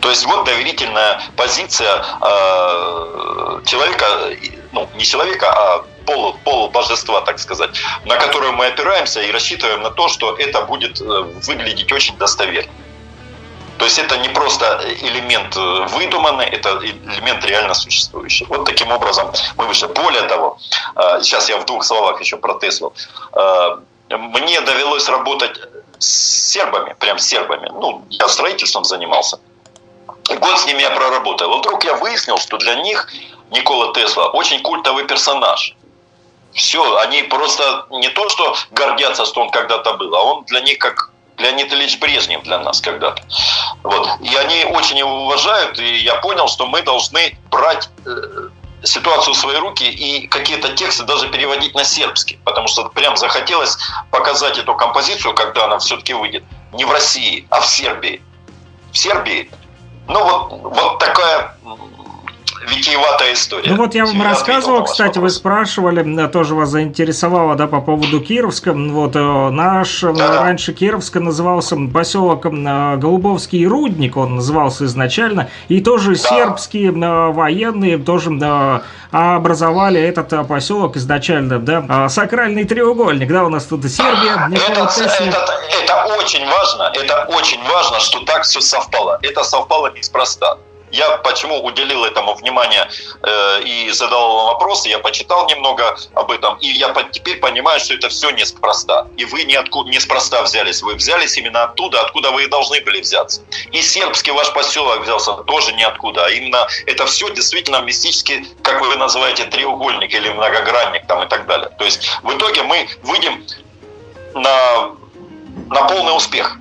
То есть вот доверительная позиция э, человека, ну не человека, а полу, полубожества, так сказать, на которую мы опираемся и рассчитываем на то, что это будет э, выглядеть очень достоверно. То есть это не просто элемент э, выдуманный, это элемент реально существующий. Вот таким образом мы вышли. Более того, э, сейчас я в двух словах еще про Теслу. Мне довелось работать с сербами, прям с сербами. Ну, я строительством занимался. И год с ними я проработал. Вдруг я выяснил, что для них Никола Тесла очень культовый персонаж. Все, они просто не то, что гордятся, что он когда-то был, а он для них как Леонид Ильич Брежнев для нас когда-то. Вот. И они очень его уважают, и я понял, что мы должны брать э, ситуацию в свои руки и какие-то тексты даже переводить на сербский, потому что прям захотелось показать эту композицию, когда она все-таки выйдет, не в России, а в Сербии. В Сербии. Ну вот, вот такая витиеватая история. Ну вот я вам рассказывал, кстати, вы спрашивали, тоже вас заинтересовало, да, по поводу Кировска. Вот э, наш э, да. раньше Кировска назывался поселок э, Голубовский Рудник, он назывался изначально, и тоже да. сербские военные тоже образовали этот поселок изначально, да, сакральный треугольник, да, у нас тут Сербия. Это, это, это очень важно, это очень важно, что так все совпало. Это совпало неспроста. Я почему уделил этому внимание э, и задал вам вопросы, я почитал немного об этом, и я по- теперь понимаю, что это все неспроста. И вы не откуда неспроста взялись, вы взялись именно оттуда, откуда вы и должны были взяться. И сербский ваш поселок взялся тоже ниоткуда, а именно это все действительно мистически, как вы называете, треугольник или многогранник там и так далее. То есть в итоге мы выйдем на, на полный успех.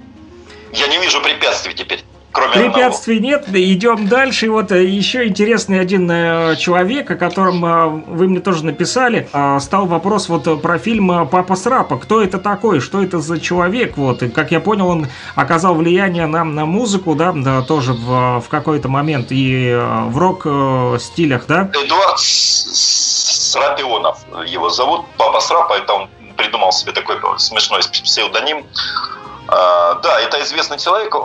Я не вижу препятствий теперь кроме Препятствий одного. нет, идем дальше. И вот э, еще интересный один э, человек, о котором э, вы мне тоже написали, стал вопрос вот про фильм «Папа Срапа». Кто это такой? Что это за человек? Вот, и, как я понял, он оказал влияние нам на музыку, да, да тоже в, в какой-то момент и в рок-стилях, да? Эдуард Срапионов его зовут. Папа Срапа, это он придумал себе такой смешной псевдоним. А, да, это известный человек,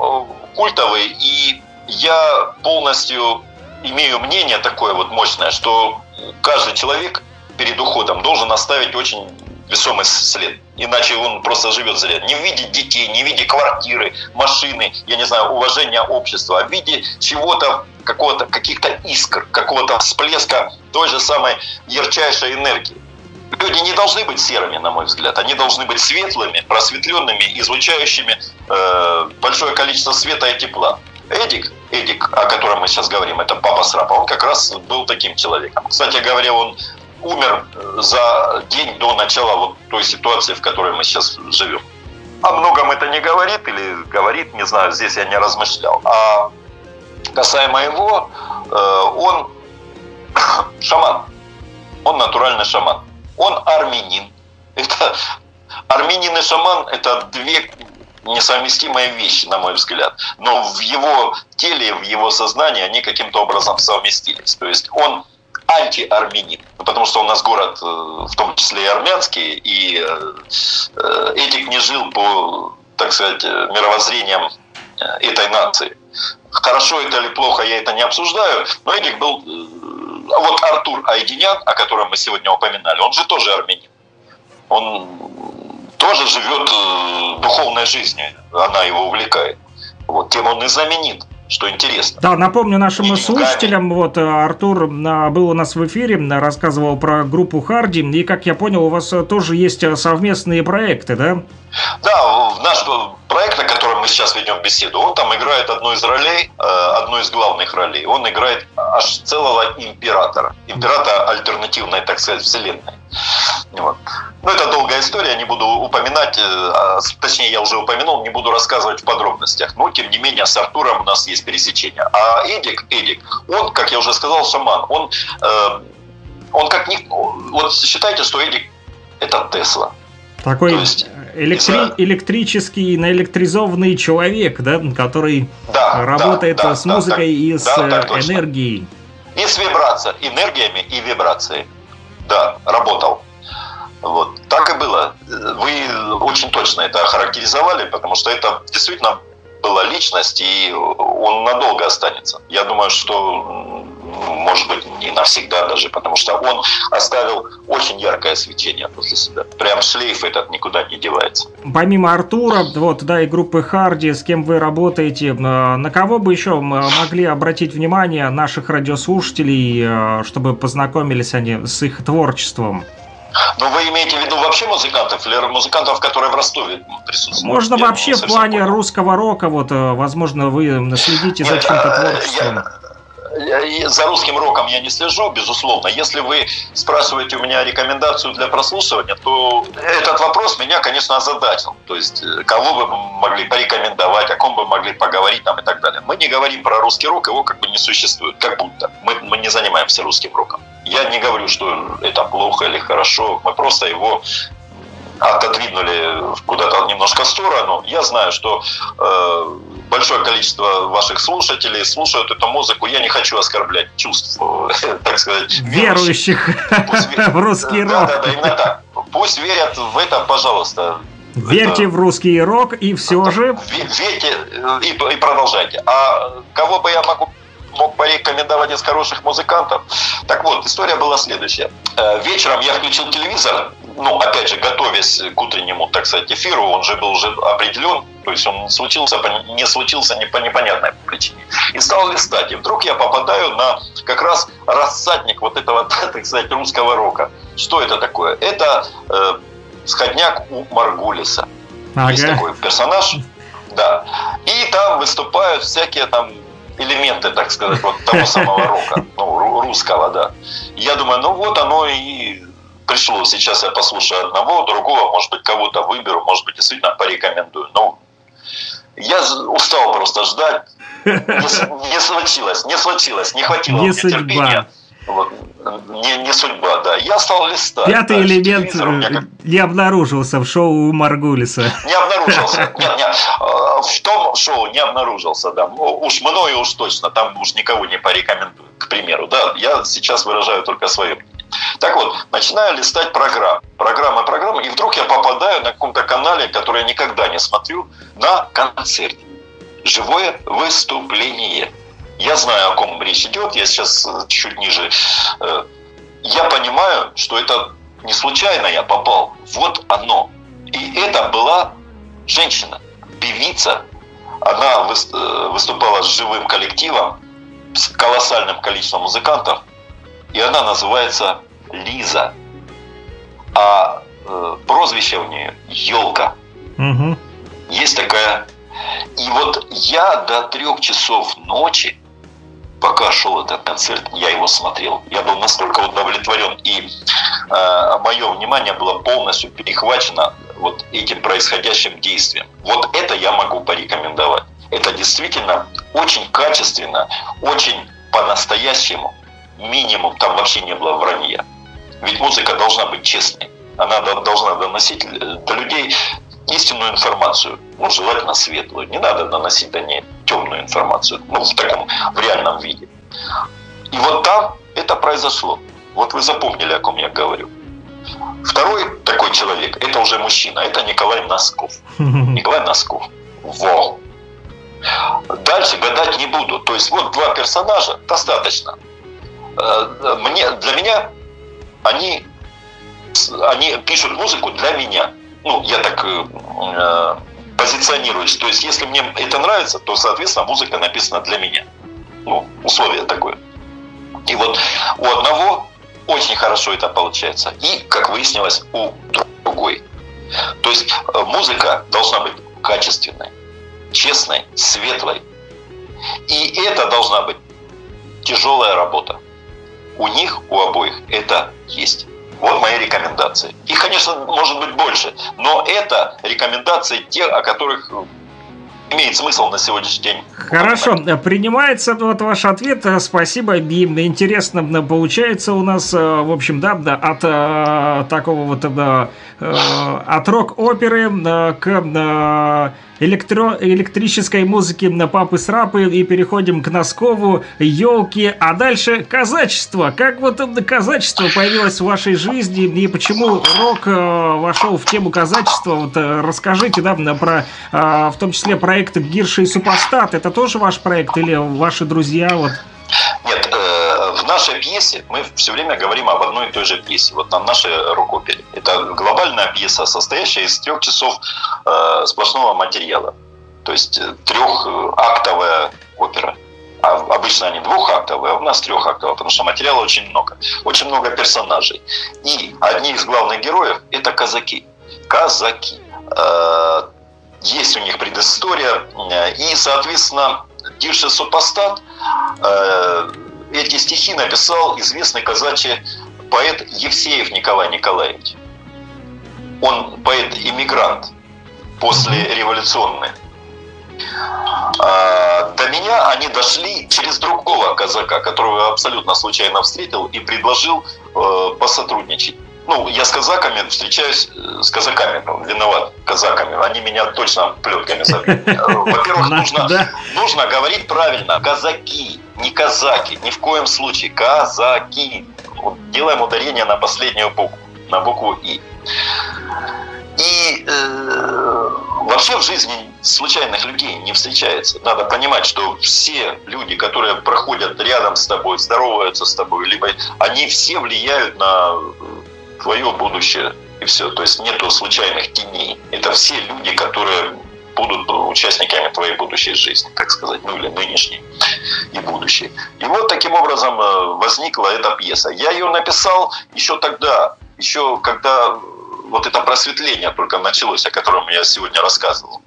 культовый, и я полностью имею мнение такое вот мощное, что каждый человек перед уходом должен оставить очень весомый след. Иначе он просто живет зря. Не в виде детей, не в виде квартиры, машины, я не знаю, уважения общества, а в виде чего-то, какого-то, каких-то искр, какого-то всплеска той же самой ярчайшей энергии. Люди не должны быть серыми, на мой взгляд. Они должны быть светлыми, просветленными, излучающими э, большое количество света и тепла. Эдик, Эдик, о котором мы сейчас говорим, это папа Срапа, он как раз был таким человеком. Кстати говоря, он умер за день до начала вот той ситуации, в которой мы сейчас живем. О многом это не говорит или говорит, не знаю, здесь я не размышлял. А касаемо его, э, он шаман. Он натуральный шаман. Он армянин. Это армянин и шаман – это две несовместимые вещи, на мой взгляд. Но в его теле, в его сознании они каким-то образом совместились. То есть он антиармянин, потому что у нас город, э, в том числе и армянский, и э, э, Эдик не жил по, так сказать, мировоззрениям этой нации. Хорошо это или плохо, я это не обсуждаю, но Эдик был а вот Артур Айдинян, о котором мы сегодня упоминали, он же тоже армянин. Он тоже живет э, духовной жизнью, она его увлекает. Вот, тем он и знаменит что интересно. Да, напомню нашим слушателям, вот э, Артур был у нас в эфире, рассказывал про группу Харди, и, как я понял, у вас э, тоже есть совместные проекты, да? Да, наш проект, о котором мы сейчас ведем беседу, он там играет одну из ролей, одну из главных ролей. Он играет аж целого императора. Императора альтернативной, так сказать, вселенной. Вот. Ну, это долгая история, не буду упоминать, э, а, точнее, я уже упомянул, не буду рассказывать в подробностях. Но, тем не менее, с Артуром у нас есть пересечение. А Эдик, Эдик, он, как я уже сказал, шаман, он, э, он как ни... Вот считайте, что Эдик – это Тесла. Такой есть электри- из-за- электрический, наэлектризованный человек, да, который Да, работает да, да, с да, музыкой так- и с да, так э, точно. энергией. И с вибрацией, энергиями и вибрацией. Да, работал. Вот. Так и было. Вы очень точно это охарактеризовали, потому что это действительно была личность, и он надолго останется. Я думаю, что, может быть, не навсегда даже, потому что он оставил очень яркое свечение после себя. Прям шлейф этот никуда не девается. Помимо Артура, вот, да, и группы Харди, с кем вы работаете, э, на кого бы еще могли обратить внимание наших радиослушателей, э, чтобы познакомились они с их творчеством? Но вы имеете в виду вообще музыкантов или музыкантов, которые в Ростове присутствуют? Можно Я вообще в плане понял. русского рока, вот, э, возможно, вы следите за э, творчеством. я- За русским роком я не слежу, безусловно. Если вы спрашиваете у меня рекомендацию для прослушивания, то этот вопрос меня, конечно, озадачил. То есть, э, кого бы мы могли порекомендовать, о ком бы могли поговорить там и так далее. Мы не говорим про русский рок, его как бы не существует, как будто. Мы, мы не занимаемся русским роком. Я не говорю, что это плохо или хорошо. Мы просто его отодвинули куда-то немножко в сторону. Я знаю, что э, большое количество ваших слушателей слушают эту музыку. Я не хочу оскорблять чувств, э, так сказать, Верующих в русский рок. Да, да, именно так. Пусть верят в это, пожалуйста. Верьте в русский рок и все же... Ве- Верьте э, и, и продолжайте. А кого бы я могу мог порекомендовать из хороших музыкантов. Так вот, история была следующая. Э, Вечером я включил телевизор, ну, опять же, готовясь к утреннему, так сказать, эфиру, он же был уже определен, то есть он случился, не случился не по непонятной причине. И стал листать, и вдруг я попадаю на как раз рассадник вот этого, так сказать, русского рока. Что это такое? Это э, сходняк у Маргулиса. Есть Ага. такой персонаж, да. И там выступают всякие там элементы, так сказать, вот того самого рока, ну, ру- русского, да. Я думаю, ну вот оно и пришло. Сейчас я послушаю одного, другого, может быть, кого-то выберу, может быть, действительно порекомендую. Ну, я устал просто ждать. Не, не случилось, не случилось, не хватило Не мне судьба. терпения. Вот. Не, не судьба, да. Я стал листать. Пятый дальше. элемент меня как э, не обнаружился в шоу Маргулиса. не обнаружился. Нет, нет, э, в том шоу не обнаружился, да. Ну, Уж мною уж точно, там уж никого не порекомендую, к примеру, да. Я сейчас выражаю только свое мнение. Так вот, начинаю листать программы, программы, программы, и вдруг я попадаю на каком-то канале, который я никогда не смотрю, на концерте. Живое выступление. Я знаю, о ком речь идет, я сейчас э, чуть ниже. Э, Я понимаю, что это не случайно я попал. Вот оно. И это была женщина, певица. Она э, выступала с живым коллективом, с колоссальным количеством музыкантов. И она называется Лиза. А прозвище у нее Елка. Мгм. Есть такая. И вот я до трех часов ночи, пока шел этот концерт, я его смотрел. Я был настолько удовлетворен, и мое внимание было полностью перехвачено вот этим происходящим действием. Вот это я могу порекомендовать. Это действительно очень качественно, очень по-настоящему. Минимум, там вообще не было вранья. Ведь музыка должна быть честной. Она до- должна доносить э, до людей истинную информацию, ну, желательно светлую. Не надо доносить до ней темную информацию, ну, в таком, в реальном виде. И вот там это произошло. Вот вы запомнили, о ком я говорю. Второй такой человек, это уже мужчина, это Николай Носков. Николай Носков. Во. Дальше гадать не буду. То есть вот два персонажа достаточно. Э, Мне, для меня они, они пишут музыку для меня. Ну, я так э, э, позиционируюсь. То есть, если мне это нравится, то, соответственно, музыка написана для меня. Ну, условие такое. И вот у одного очень хорошо это получается. И, как выяснилось, у другой. То есть э, музыка должна быть качественной, честной, светлой. И это должна быть тяжелая работа. У них, у обоих это есть. Вот мои рекомендации. И, конечно, может быть больше. Но это рекомендации те, о которых э, имеет смысл на сегодняшний день. Хорошо, принимается вот ваш ответ. Спасибо, Бим. Интересно получается у нас, э, в общем, да, да, от э, такого вот э, от рок-оперы э, к электро электрической музыке на папы с рапы и переходим к Носкову, елки, а дальше казачество. Как вот это казачество появилось в вашей жизни и почему рок э, вошел в тему казачества? Вот э, расскажите, да, про, э, в том числе проект Гирши и Супостат. Это тоже ваш проект или ваши друзья? Вот нет, в нашей пьесе мы все время говорим об одной и той же пьесе. Вот на нашей рукопере. Это глобальная пьеса, состоящая из трех часов э, сплошного материала. То есть э, трехактовая опера. А обычно они двухактовые, а у нас трехактовые, потому что материала очень много. Очень много персонажей. И одни из главных героев – это казаки. Казаки. Есть у них предыстория. И, соответственно, Дирша Супостат э, эти стихи написал известный казачий поэт Евсеев Николай Николаевич. Он поэт-иммигрант после революционный. А, до меня они дошли через другого казака, которого я абсолютно случайно встретил и предложил э, посотрудничать ну, я с казаками встречаюсь, э, с казаками, виноват, казаками, они меня точно плетками забьют. Во-первых, нужно, нужно говорить правильно, казаки, не казаки, ни в коем случае, казаки. делаем ударение на последнюю букву, на букву И. И э, вообще в жизни случайных людей не встречается. Надо понимать, что все люди, которые проходят рядом с тобой, здороваются с тобой, либо они все влияют на твое будущее и все. То есть нету случайных теней. Это все люди, которые будут участниками твоей будущей жизни, так сказать, ну или нынешней и будущей. И вот таким образом э, возникла эта пьеса. Я ее написал еще тогда, еще когда вот это просветление только началось, о котором я сегодня рассказывал.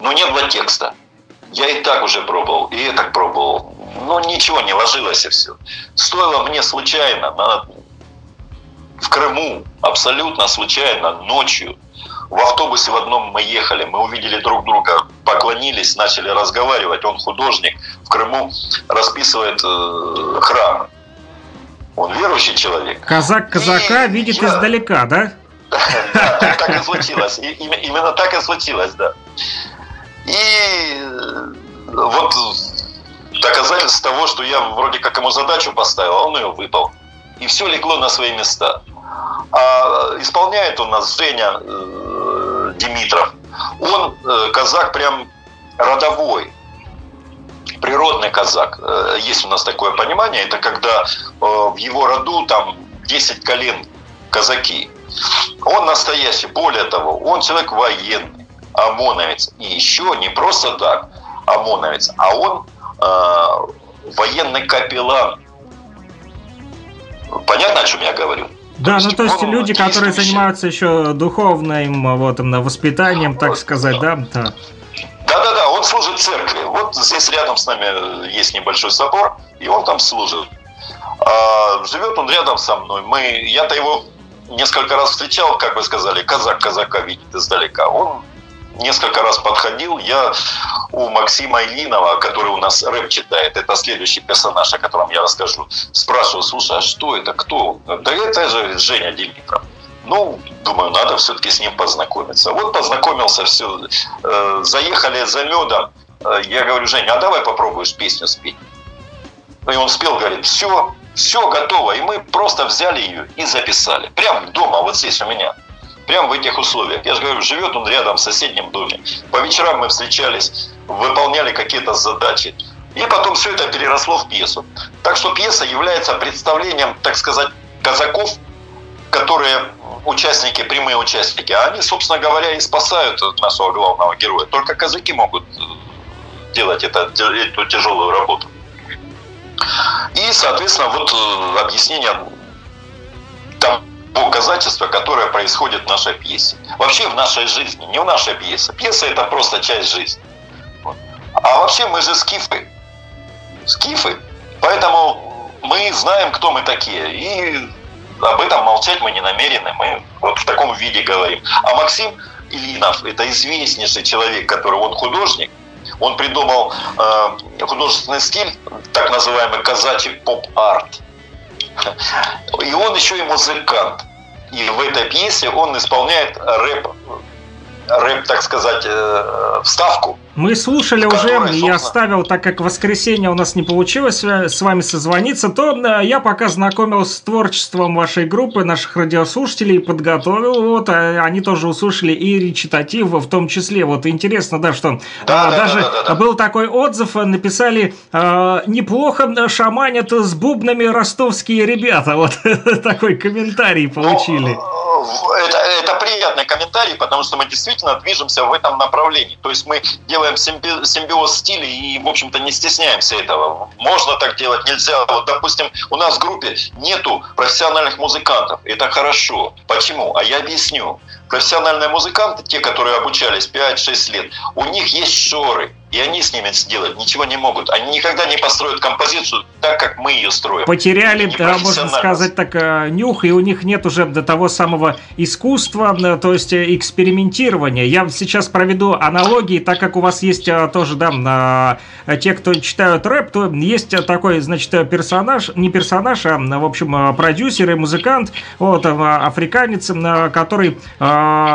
Но не было текста. Я и так уже пробовал, и это пробовал. Но ничего не ложилось и все. Стоило мне случайно на в Крыму абсолютно случайно ночью в автобусе в одном мы ехали, мы увидели друг друга, поклонились, начали разговаривать. Он художник, в Крыму расписывает э, храм. Он верующий человек. Казак казака и видит я... издалека, да? Да, так и случилось. Именно так и случилось, да. И э, вот доказательство того, что я вроде как ему задачу поставил, а он ее выполнил. И все легло на свои места. А исполняет у нас Женя э, Димитров. Он э, казак прям родовой, природный казак. Э, есть у нас такое понимание, это когда в его роду там 10 колен казаки. Он настоящий, более того, он человек военный, ОМОНовец. И еще не просто так ОМОНовец, а он э, военный капеллан. Понятно, о чем я говорю? Да, ну то есть люди, которые занимаются еще духовным вот, воспитанием, так сказать, да? Да. Да-да-да, он служит церкви. Вот здесь рядом с нами есть небольшой собор, и он там служит. А, живет он рядом со мной. Мы, я-то его несколько раз встречал, как вы сказали, казак казака видит издалека. Он несколько раз подходил. Я у Максима Ильинова, который у нас рэп читает, это следующий персонаж, о котором я расскажу, спрашиваю, слушай, а что это, кто? Да это же Женя Димитров. Ну, думаю, надо все-таки с ним познакомиться. Вот познакомился, все. Э, заехали за медом. Э, я говорю, Женя, а давай попробуешь песню спеть. И он спел, говорит, все, все готово. И мы просто взяли ее и записали. Прямо дома, вот здесь у меня. Прямо в этих условиях. Я же говорю, живет он рядом в соседнем доме. По вечерам мы встречались, выполняли какие-то задачи. И потом все это переросло в пьесу. Так что пьеса является представлением, так сказать, казаков, которые участники, прямые участники. А они, собственно говоря, и спасают нашего главного героя. Только казаки могут э, делать это, эту тяжелую работу. И, соответственно, вот э, объяснение там доказательства, которое происходит в нашей пьесе. Вообще в нашей жизни, не в нашей пьесе. Пьеса это просто часть жизни. А вообще мы же скифы. Скифы. Поэтому мы знаем, кто мы такие. И об этом молчать мы не намерены. Мы вот в таком виде говорим. А Максим Ильинов – это известнейший человек, который он художник. Он придумал э, художественный стиль, так называемый казачий поп-арт. И он еще и музыкант. И в этой пьесе он исполняет рэп, рэп, так сказать, э, вставку. Мы слушали уже, я собственно- оставил, так как в воскресенье у нас не получилось э, с вами созвониться, то э, я пока знакомился с творчеством вашей группы, наших радиослушателей, подготовил, вот, а они тоже услышали и речитатив в том числе. Вот интересно, да, что Да, а, да, даже да, да, да. был такой отзыв, э, написали, э, неплохо э, шаманят с бубнами ростовские ребята. Вот такой комментарий получили. Ну, это, это приятный комментарий, потому что мы действительно движемся в этом направлении. То есть мы делаем симби- симбиоз стилей и, в общем-то, не стесняемся этого. Можно так делать, нельзя. Вот, допустим, у нас в группе нету профессиональных музыкантов. Это хорошо. Почему? А я объясню. Профессиональные музыканты, те, которые обучались 5-6 лет, у них есть шоры. И они с ними сделать ничего не могут. Они никогда не построят композицию так, как мы ее строим. Потеряли, да, можно сказать так, э, нюх, и у них нет уже до того самого искусства, э, то есть э, экспериментирования. Я сейчас проведу аналогии, так как у вас есть тоже, да, на- те, кто читают рэп, то есть такой, значит, персонаж, не персонаж, а, в общем, продюсер и музыкант, вот, африканец, который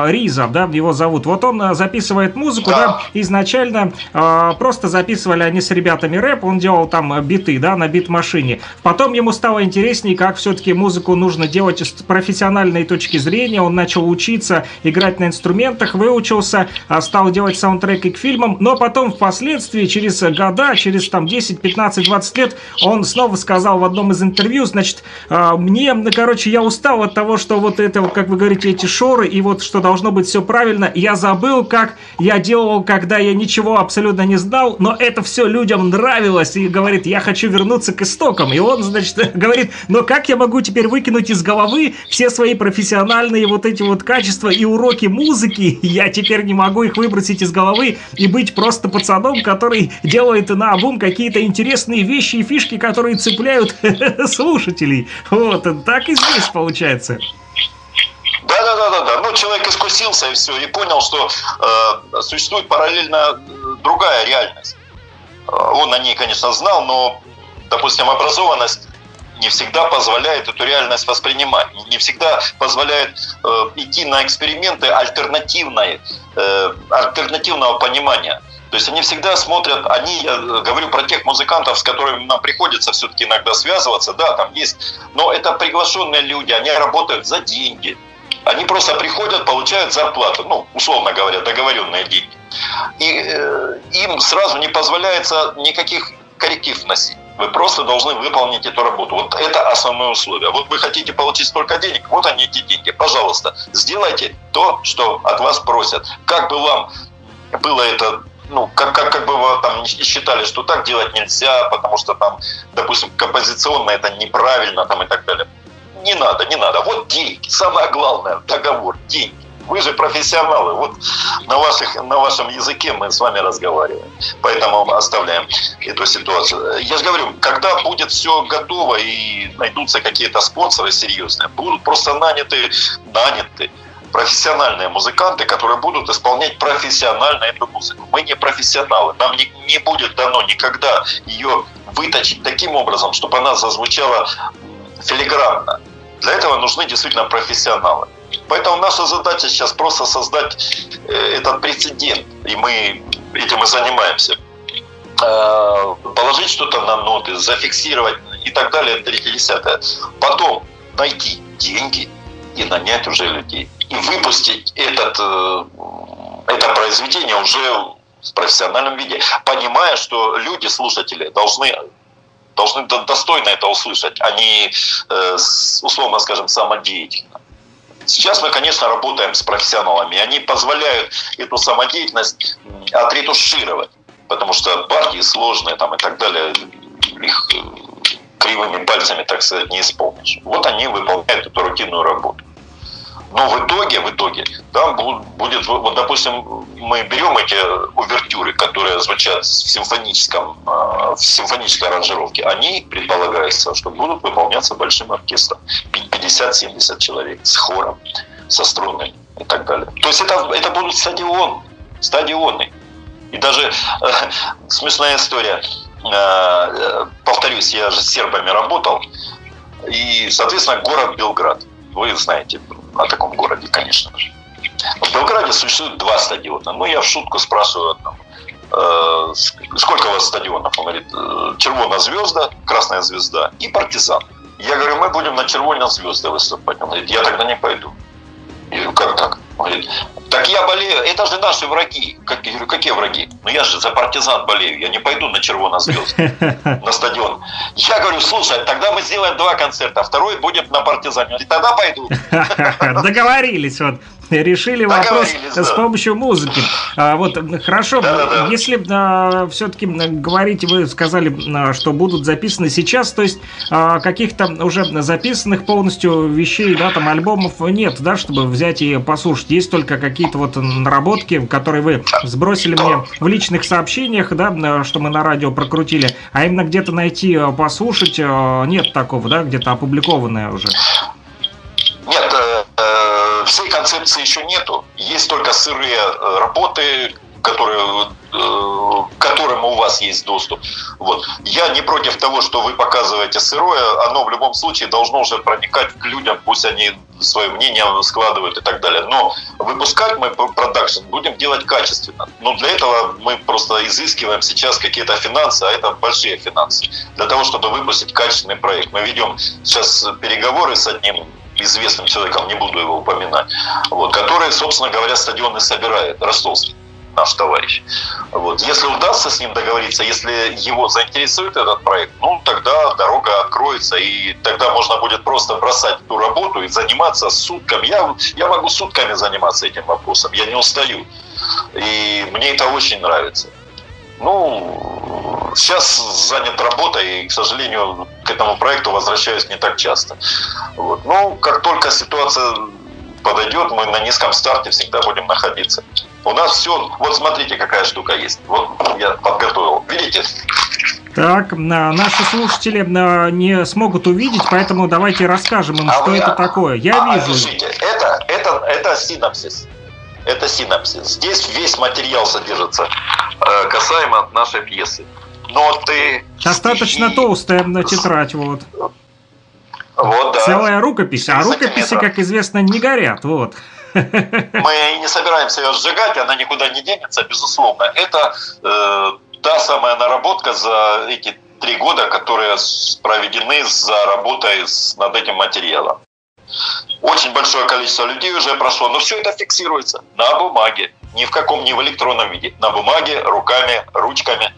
э, Риза, да, его зовут. Вот он э, записывает музыку, да, Да. изначально э, просто записывали они с ребятами рэп, он делал там биты, да, на бит-машине. Потом ему стало интереснее, как все-таки музыку нужно делать с профессиональной точки зрения. Он начал учиться играть на инструментах, выучился, стал делать саундтреки к фильмам, но потом впоследствии, через года, через там 10, 15, 20 лет, он снова сказал в одном из интервью, значит, мне, ну, короче, я устал от того, что вот это, как вы говорите, эти шоры, и вот что должно быть все правильно. Я забыл, как я делал, когда я ничего абсолютно не знал, но это все людям нравилось, и говорит, я хочу вернуться к истокам. И он, значит, говорит, но как я могу теперь выкинуть из головы все свои профессиональные вот эти вот качества и уроки музыки? Я теперь не могу их выбросить из головы и быть просто пацаном, который делает на обум какие-то интересные вещи и фишки, которые цепляют слушателей. Вот, так и здесь получается. Да, да, да, да, да. Ну, человек искусился и все, и понял, что э, существует параллельно э, другая реальность. Э, Он о ней, конечно, знал, но, допустим, образованность не всегда позволяет эту реальность воспринимать, не всегда позволяет э, идти на эксперименты альтернативной, э, альтернативного понимания. То есть они всегда смотрят, они, я говорю про тех музыкантов, с которыми нам приходится все-таки иногда связываться, да, там есть, но это приглашенные люди, они работают за деньги, они просто приходят, получают зарплату, ну, условно говоря, договоренные деньги. И э, им сразу не позволяется никаких корректив вносить. Вы просто должны выполнить эту работу. Вот это основное условие. Вот вы хотите получить столько денег, вот они эти деньги. Пожалуйста, сделайте то, что от вас просят. Как бы вам было это ну, как, как, как бы вы там считали, что так делать нельзя, потому что там, допустим, композиционно это неправильно там и так далее. Не надо, не надо. Вот деньги. Самое главное, договор, деньги. Вы же профессионалы. Вот на, ваших, на вашем языке мы с вами разговариваем. Поэтому оставляем эту ситуацию. Я же говорю, когда будет все готово и найдутся какие-то спонсоры серьезные, будут просто наняты, наняты профессиональные музыканты, которые будут исполнять профессионально эту музыку. Мы не профессионалы. Нам не, не будет дано никогда ее выточить таким образом, чтобы она зазвучала филигранно. Для этого нужны действительно профессионалы. Поэтому наша задача сейчас просто создать э, этот прецедент, и мы этим и занимаемся. Э, Положить что-то на ноты, зафиксировать и так далее, третье, десятое. Потом найти деньги и нанять уже людей. И выпустить этот, э, это произведение уже в профессиональном виде, понимая, что люди, слушатели, должны должны до- достойно это услышать, а не, э, условно скажем, самодеятельно. Сейчас мы, конечно, работаем с профессионалами. Они позволяют эту самодеятельность отретушировать. Потому что партии сложные там, и так далее. Их э, кривыми пальцами, так сказать, не исполнишь. Вот они выполняют эту рутинную работу. Но в итоге, в итоге, там бу- будет, вот, допустим, мы берем эти увертюры, которые звучат в симфоническом, э, в симфонической аранжировке, они предполагается, что будут выполняться большим оркестром. 50-70 человек с хором, со струнами и так далее. То есть это, это будут стадион, стадионы. И даже э, смешная история. Э, э, повторюсь, я же с сербами работал. И, соответственно, город Белград. Вы знаете, о таком городе, конечно же. В Белграде существует два стадиона. Ну, я в шутку спрашиваю одного. «Э, сколько у вас стадионов? Он говорит, «Э, Червона звезда, Красная звезда и Партизан. Я говорю, мы будем на Червоной звезды выступать. Он говорит, я тогда не пойду. Я говорю, как так? Он говорит, так я болею, это же наши враги. Как, я говорю, какие враги? Ну я же за партизан болею, я не пойду на червоно звезд, на стадион. Я говорю, слушай, тогда мы сделаем два концерта, второй будет на партизане. И тогда пойду. Договорились, вот. Решили вопрос да. с помощью музыки. А, вот хорошо, да, да, если а, все-таки говорите, вы сказали, а, что будут записаны сейчас, то есть а, каких-то уже записанных полностью вещей, да, там альбомов нет, да, чтобы взять и послушать. Есть только какие-то вот наработки, которые вы сбросили мне в личных сообщениях, да, что мы на радио прокрутили, а именно где-то найти, а, послушать а, нет такого, да, где-то опубликованное уже. Нет, всей концепции еще нету. Есть только сырые э, работы, которые, э, к которым у вас есть доступ. Вот. Я не против того, что вы показываете сырое, оно в любом случае должно уже проникать к людям, пусть они свое мнение складывают и так далее. Но выпускать мы продакшн будем делать качественно. Но для этого мы просто изыскиваем сейчас какие-то финансы, а это большие финансы. Для того, чтобы выпустить качественный проект. Мы ведем сейчас переговоры с одним известным человеком, не буду его упоминать, вот, который, собственно говоря, стадионы собирает, ростовский наш товарищ. Вот. Если удастся с ним договориться, если его заинтересует этот проект, ну, тогда дорога откроется, и тогда можно будет просто бросать эту работу и заниматься сутками. Я, я могу сутками заниматься этим вопросом, я не устаю. И мне это очень нравится. Ну, сейчас занят работой, и, к сожалению, к этому проекту возвращаюсь не так часто. Вот. Ну, как только ситуация подойдет, мы на низком старте всегда будем находиться. У нас все, вот смотрите, какая штука есть. Вот я подготовил. Видите? Так, наши слушатели не смогут увидеть, поэтому давайте расскажем им, а что вы, это такое. Я а, вижу. Это, это, это синапсис. Это синапсис. Здесь весь материал содержится э, касаемо нашей пьесы. Ноты. Достаточно стихи, толстая тетрадь, вот. Вот, да. Целая рукопись. А рукописи, как известно, не горят. Вот. Мы не собираемся ее сжигать, она никуда не денется, безусловно. Это э, та самая наработка за эти три года, которые проведены за работой с, над этим материалом. Очень большое количество людей уже прошло, но все это фиксируется на бумаге, ни в каком, ни в электронном виде, на бумаге, руками, ручками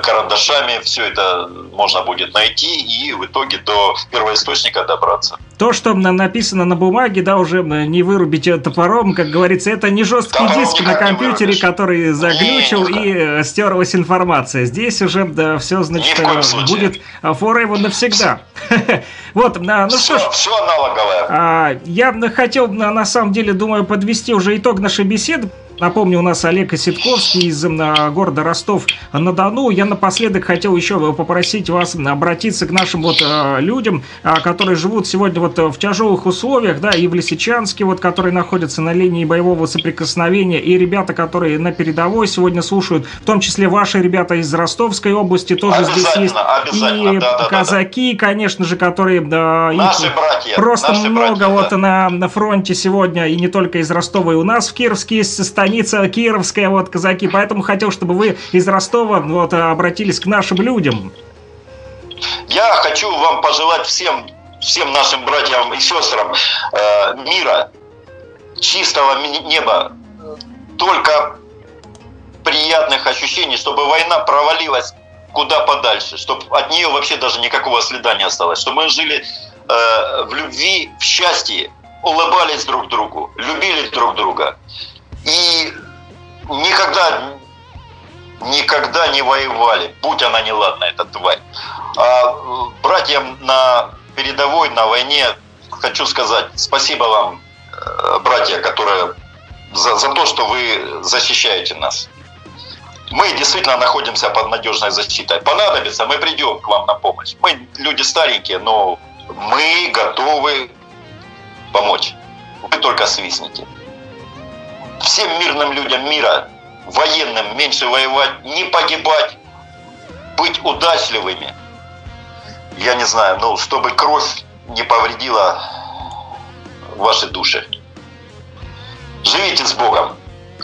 карандашами все это можно будет найти и в итоге до первоисточника добраться. То, что написано на бумаге, да, уже не вырубить топором, как говорится, это не жесткий Топором диск на компьютере, который заглючил не, и э, стерлась информация. Здесь уже да, все, значит, э, будет forever навсегда. Вот, ну что ж. Все аналоговое. А, я хотел, на самом деле, думаю, подвести уже итог нашей беседы. Напомню, у нас Олег Осетковский из города Ростов-на-Дону. Я напоследок хотел еще попросить вас обратиться к нашим вот э, людям, э, которые живут сегодня вот в тяжелых условиях, да, и в Лисичанске, вот, которые находятся на линии боевого соприкосновения, и ребята, которые на передовой сегодня слушают, в том числе ваши ребята из Ростовской области тоже здесь есть. И да, казаки, да, да. конечно же, которые да, наши их братья, просто наши много братья, вот да. на, на фронте сегодня, и не только из Ростова, и у нас в Кировске есть состояние станица Кировская, вот, казаки. Поэтому хотел, чтобы вы из Ростова вот обратились к нашим людям. Я хочу вам пожелать всем, всем нашим братьям и сестрам э, мира, чистого неба, только приятных ощущений, чтобы война провалилась куда подальше, чтобы от нее вообще даже никакого следа не осталось, чтобы мы жили э, в любви, в счастье, улыбались друг другу, любили друг друга. И никогда, никогда не воевали, будь она неладна, эта тварь. А братьям на передовой, на войне хочу сказать спасибо вам, э, братья, которые за, за то, что вы защищаете нас. Мы действительно находимся под надежной защитой. Понадобится, мы придем к вам на помощь. Мы люди старенькие, но мы готовы помочь. Вы только свистните всем мирным людям мира, военным меньше воевать, не погибать, быть удачливыми. Я не знаю, ну, чтобы кровь не повредила ваши души. живите с Богом.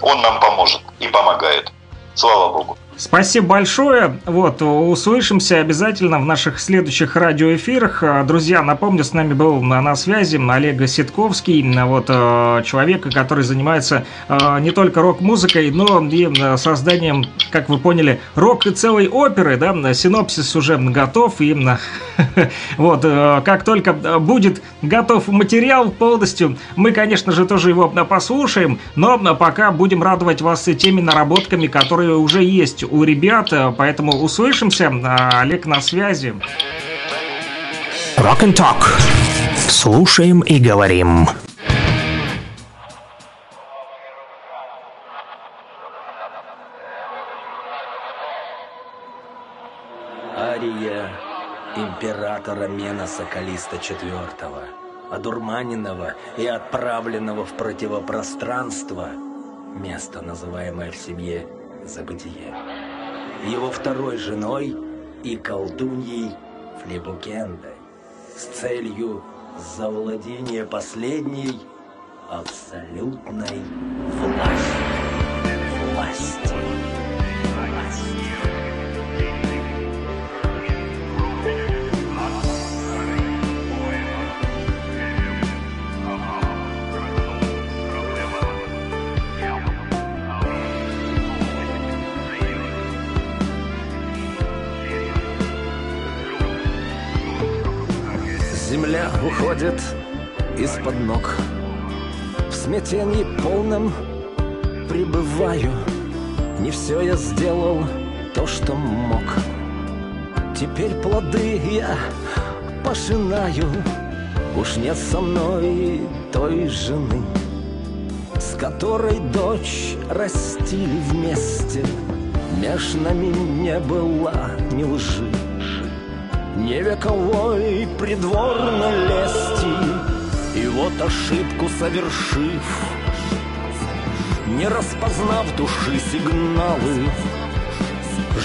Он нам поможет и помогает. Слава Богу. Спасибо большое. Вот, услышимся обязательно в наших следующих радиоэфирах. А, Друзья, напомню, с нами был на, на связи Олег Ситковский, вот, э, человек, который занимается э, не только рок-музыкой, но и э, созданием, как вы поняли, рок и целой оперы, да, синопсис уже готов, и вот, как только будет готов материал полностью, мы, конечно же, тоже его послушаем, но пока будем радовать вас теми наработками, которые уже есть у ребят, э, поэтому услышимся. А, Олег на связи. Rock and Talk. Слушаем и говорим. Ария императора Меноса Калиста IV, одурманенного и отправленного в противопространство, место, называемое в семье Забытие. Его второй женой и колдуньей Флебукендой с целью завладения последней абсолютной властью. Власти. Уходит из-под ног. В смятении полном пребываю. Не все я сделал то, что мог. Теперь плоды я пожинаю. Уж нет со мной той жены, С которой дочь растили вместе. Меж нами не было ни лжи, не вековой придворной лести. И вот ошибку совершив Не распознав души сигналы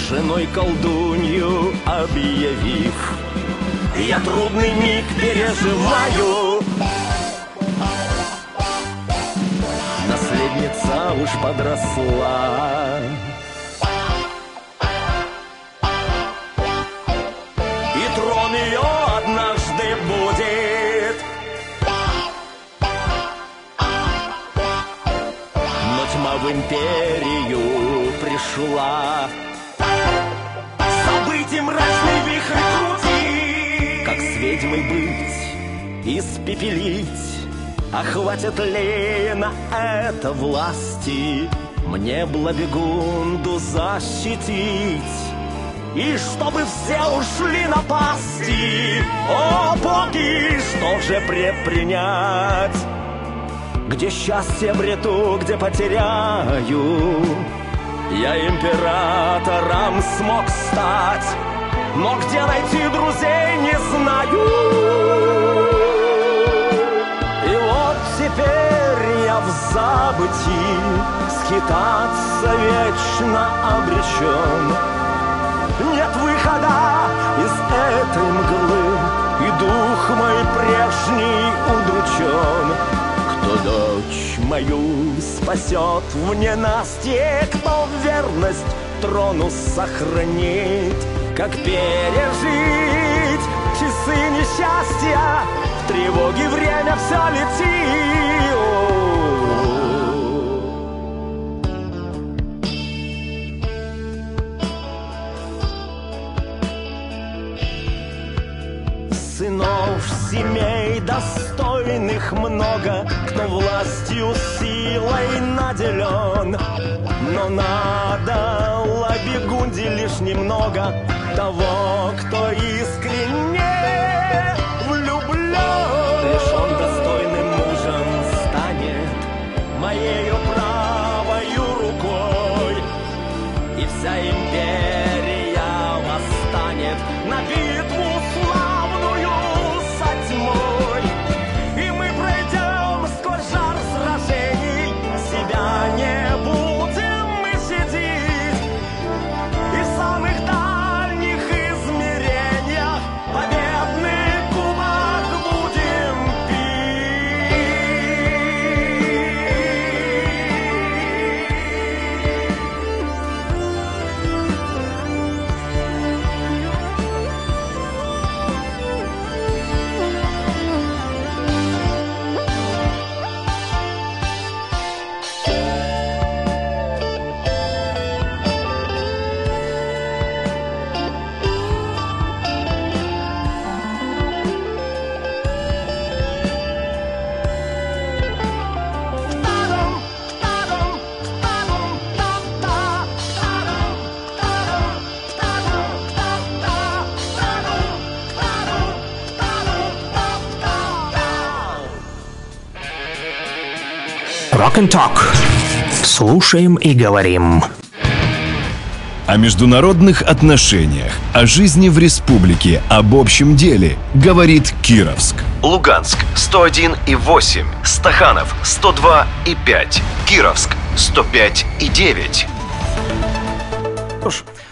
Женой колдунью объявив Я трудный миг переживаю Наследница уж подросла в империю пришла. Событий мрачный вихрь крути Как с ведьмой быть, испепелить? А хватит ли на это власти? Мне Благогунду защитить. И чтобы все ушли на пасти. О, боги, что же предпринять? Где счастье обрету, где потеряю. Я императором смог стать Но где найти друзей, не знаю. И вот теперь я в забытии Скитаться вечно обречен. Нет выхода из этой мглы И дух мой прежний удручен Дочь мою спасет в ненастье Кто верность трону сохранит. Как пережить часы несчастья В тревоге время все летит сынов семей достойных много, кто властью силой наделен. Но надо Лабигунде лишь немного того, кто искренне Rock and Talk. Слушаем и говорим. О международных отношениях, о жизни в республике, об общем деле, говорит Кировск. Луганск 101 и 8, Стаханов 102 и 5, Кировск 105 и 9.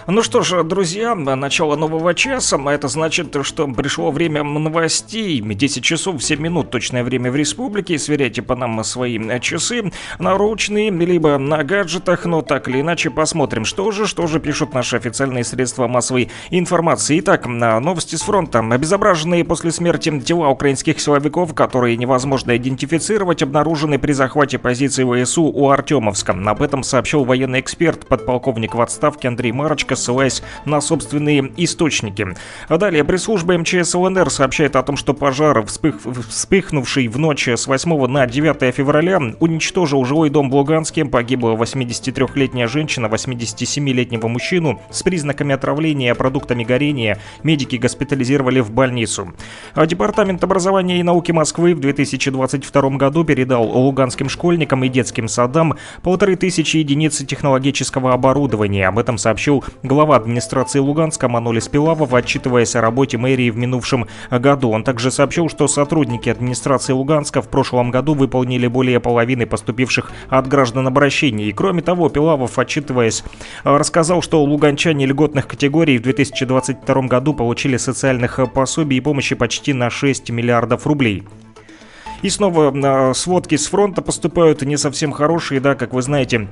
Ну что ж, друзья, начало нового часа, это значит, что пришло время новостей. 10 часов 7 минут, точное время в республике. Сверяйте по нам свои часы наручные, либо на гаджетах, но так или иначе посмотрим, что же, что же пишут наши официальные средства массовой информации. Итак, новости с фронта. Обезображенные после смерти тела украинских силовиков, которые невозможно идентифицировать, обнаружены при захвате позиции ВСУ у Артемовска. Об этом сообщил военный эксперт, подполковник в отставке Андрей Марочка, ссылаясь на собственные источники. А далее пресс-служба МЧС ЛНР сообщает о том, что пожар, вспых... вспыхнувший в ночь с 8 на 9 февраля, уничтожил жилой дом в Луганске. Погибла 83-летняя женщина, 87-летнего мужчину с признаками отравления продуктами горения. Медики госпитализировали в больницу. А Департамент образования и науки Москвы в 2022 году передал луганским школьникам и детским садам полторы тысячи единиц технологического оборудования. Об этом сообщил глава администрации Луганска Манолис Пилавов, отчитываясь о работе мэрии в минувшем году. Он также сообщил, что сотрудники администрации Луганска в прошлом году выполнили более половины поступивших от граждан обращений. И кроме того, Пилавов, отчитываясь, рассказал, что луганчане льготных категорий в 2022 году получили социальных пособий и помощи почти на 6 миллиардов рублей. И снова э, сводки с фронта поступают не совсем хорошие, да, как вы знаете.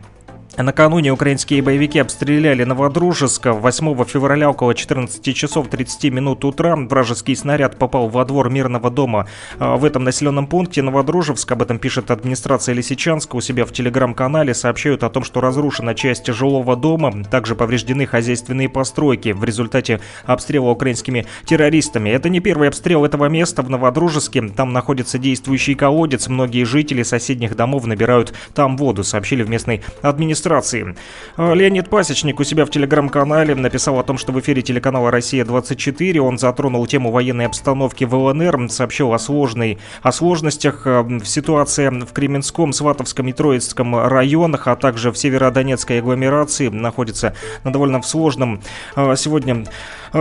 Накануне украинские боевики обстреляли Новодружеск. 8 февраля около 14 часов 30 минут утра вражеский снаряд попал во двор мирного дома. А, в этом населенном пункте Новодружевск, об этом пишет администрация Лисичанска, у себя в телеграм-канале сообщают о том, что разрушена часть жилого дома, также повреждены хозяйственные постройки в результате обстрела украинскими террористами. Это не первый обстрел этого места в Новодружеске. Там находится действующий колодец. Многие жители соседних домов набирают там воду, сообщили в местной администрации администрации. А, Леонид Пасечник у себя в телеграм-канале написал о том, что в эфире телеканала «Россия-24» он затронул тему военной обстановки в ЛНР, сообщил о, сложной, о сложностях а, в ситуации в Кременском, Сватовском и Троицком районах, а также в Северодонецкой агломерации находится на довольно в сложном а, сегодня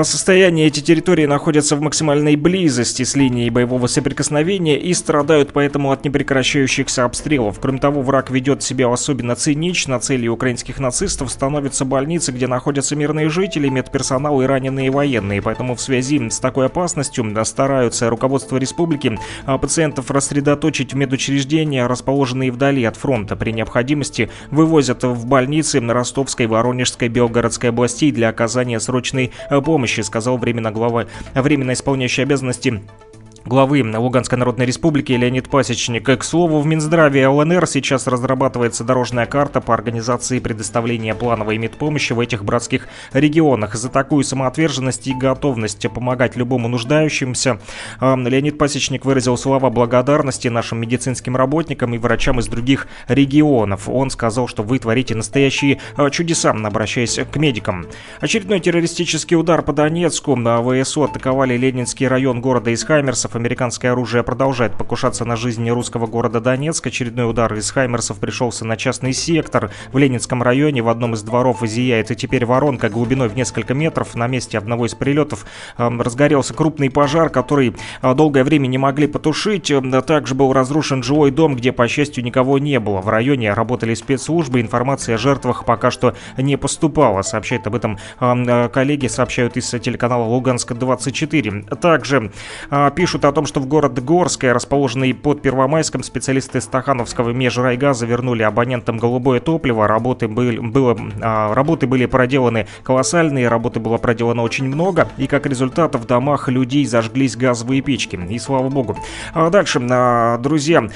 состоянии. Эти территории находятся в максимальной близости с линией боевого соприкосновения и страдают поэтому от непрекращающихся обстрелов. Кроме того, враг ведет себя особенно цинично, целью украинских нацистов становятся больницы, где находятся мирные жители, медперсонал и раненые военные. Поэтому в связи с такой опасностью стараются руководство республики а, пациентов рассредоточить в медучреждения, расположенные вдали от фронта. При необходимости вывозят в больницы Ростовской, Воронежской, Белгородской областей для оказания срочной а, помощи, сказал временно глава, временно исполняющий обязанности главы Луганской Народной Республики Леонид Пасечник. К слову, в Минздраве ЛНР сейчас разрабатывается дорожная карта по организации предоставления плановой медпомощи в этих братских регионах. За такую самоотверженность и готовность помогать любому нуждающимся Леонид Пасечник выразил слова благодарности нашим медицинским работникам и врачам из других регионов. Он сказал, что вы творите настоящие а, чудеса, обращаясь к медикам. Очередной террористический удар по Донецку. На ВСУ атаковали Ленинский район города из Хаймерсов американское оружие продолжает покушаться на жизни русского города Донецк. Очередной удар из Хаймерсов пришелся на частный сектор. В Ленинском районе в одном из дворов зияет и теперь воронка глубиной в несколько метров. На месте одного из прилетов э, разгорелся крупный пожар, который э, долгое время не могли потушить. Также был разрушен жилой дом, где, по счастью, никого не было. В районе работали спецслужбы. Информация о жертвах пока что не поступала. Сообщает об этом э, коллеги, сообщают из телеканала Луганск-24. Также э, пишут о том, что в город Горское, расположенный под Первомайском, специалисты Стахановского межрайгаза вернули абонентам голубое топливо. Работы, были, было, а, работы были проделаны колоссальные, работы было проделано очень много, и как результат в домах людей зажглись газовые печки. И слава богу. А дальше, а, друзья,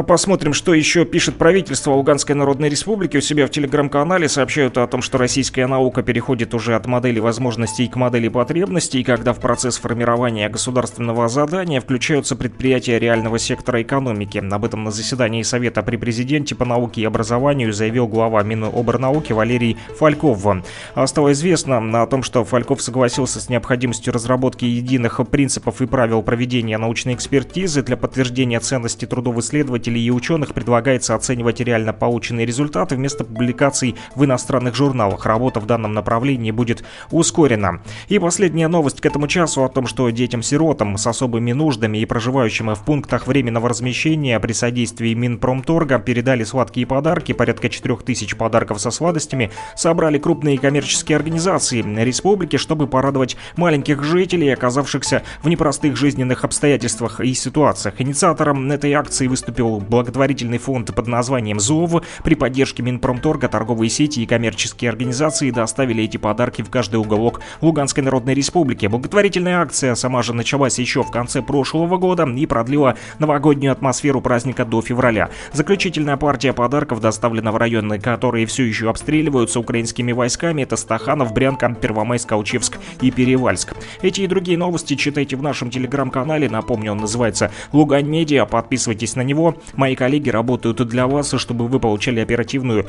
посмотрим, что еще пишет правительство Луганской Народной Республики. У себя в телеграм-канале сообщают о том, что российская наука переходит уже от модели возможностей к модели потребностей, когда в процесс формирования государственного задания включаются предприятия реального сектора экономики. Об этом на заседании Совета при президенте по науке и образованию заявил глава Миноборнауки Валерий Фальков. А стало известно о том, что Фальков согласился с необходимостью разработки единых принципов и правил проведения научной экспертизы для подтверждения ценности трудов исследователей исследователей и ученых предлагается оценивать реально полученные результаты вместо публикаций в иностранных журналах. Работа в данном направлении будет ускорена. И последняя новость к этому часу о том, что детям-сиротам с особыми нуждами и проживающим в пунктах временного размещения при содействии Минпромторга передали сладкие подарки. Порядка 4000 подарков со сладостями собрали крупные коммерческие организации республики, чтобы порадовать маленьких жителей, оказавшихся в непростых жизненных обстоятельствах и ситуациях. Инициатором этой акции выступил благотворительный фонд под названием ЗОВ. При поддержке Минпромторга торговые сети и коммерческие организации доставили эти подарки в каждый уголок Луганской Народной Республики. Благотворительная акция сама же началась еще в конце прошлого года и продлила новогоднюю атмосферу праздника до февраля. Заключительная партия подарков доставлена в районы, которые все еще обстреливаются украинскими войсками. Это Стаханов, Брянка, Первомайск, Колчевск и Перевальск. Эти и другие новости читайте в нашем телеграм-канале. Напомню, он называется Лугань Медиа. Подписывайтесь на него. Мои коллеги работают для вас, чтобы вы получали оперативную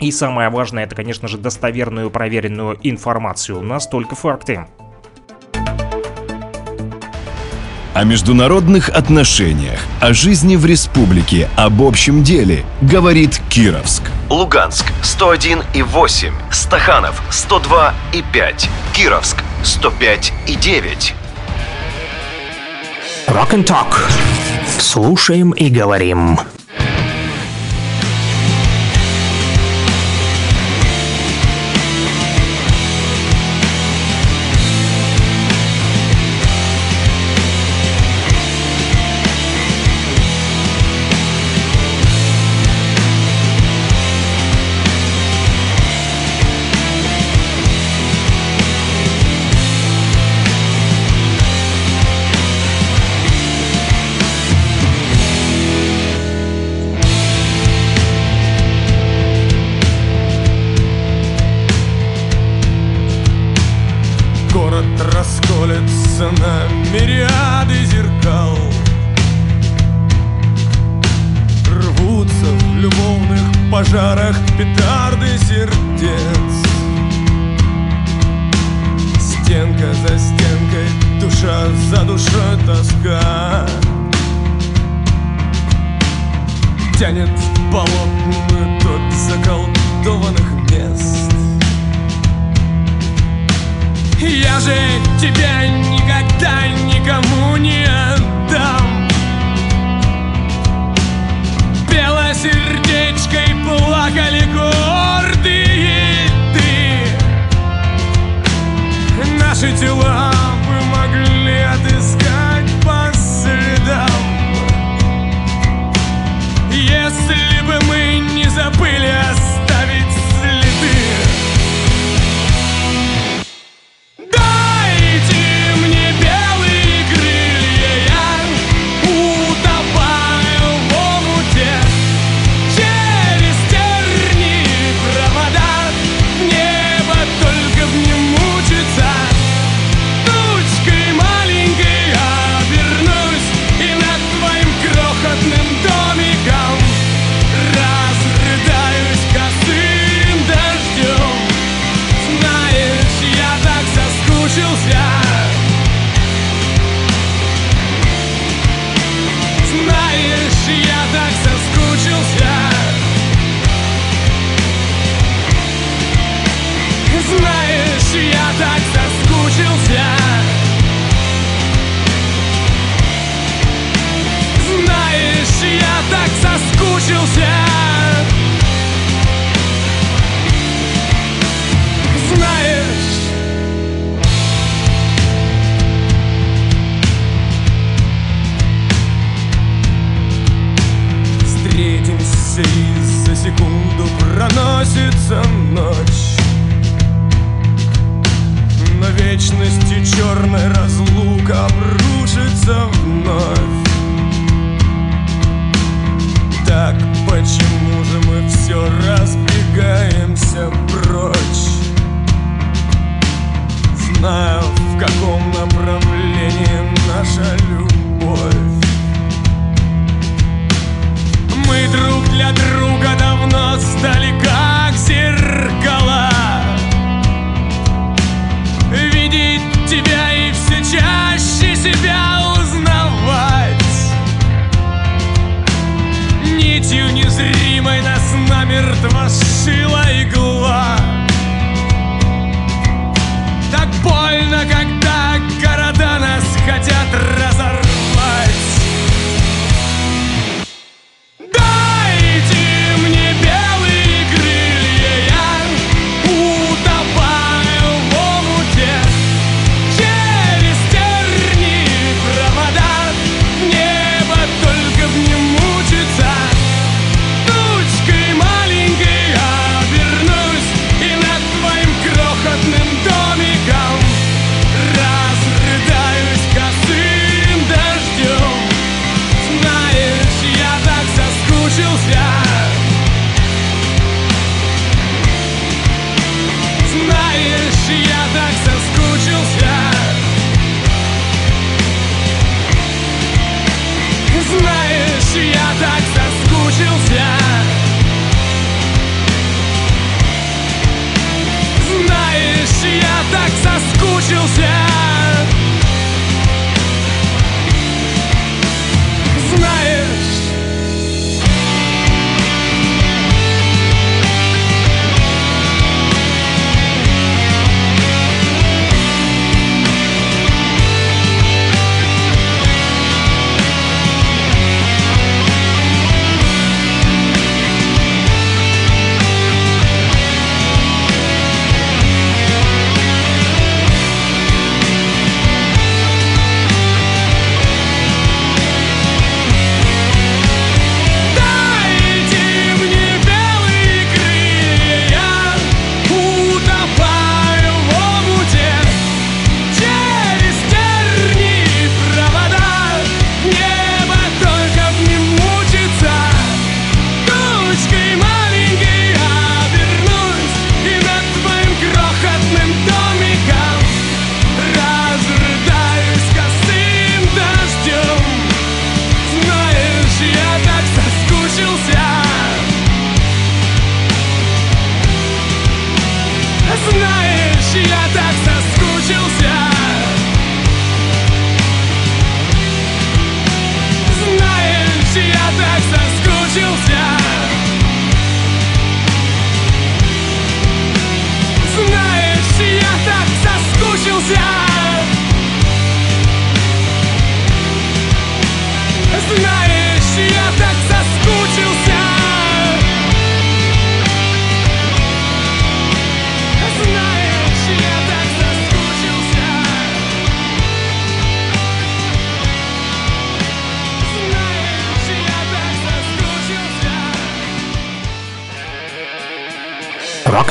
и самое важное, это, конечно же, достоверную проверенную информацию. У нас только факты. О международных отношениях, о жизни в республике, об общем деле, говорит Кировск. Луганск 101 и 8, Стаханов 102 и 5, Кировск 105 и 9. Rock and Talk. Слушаем и говорим.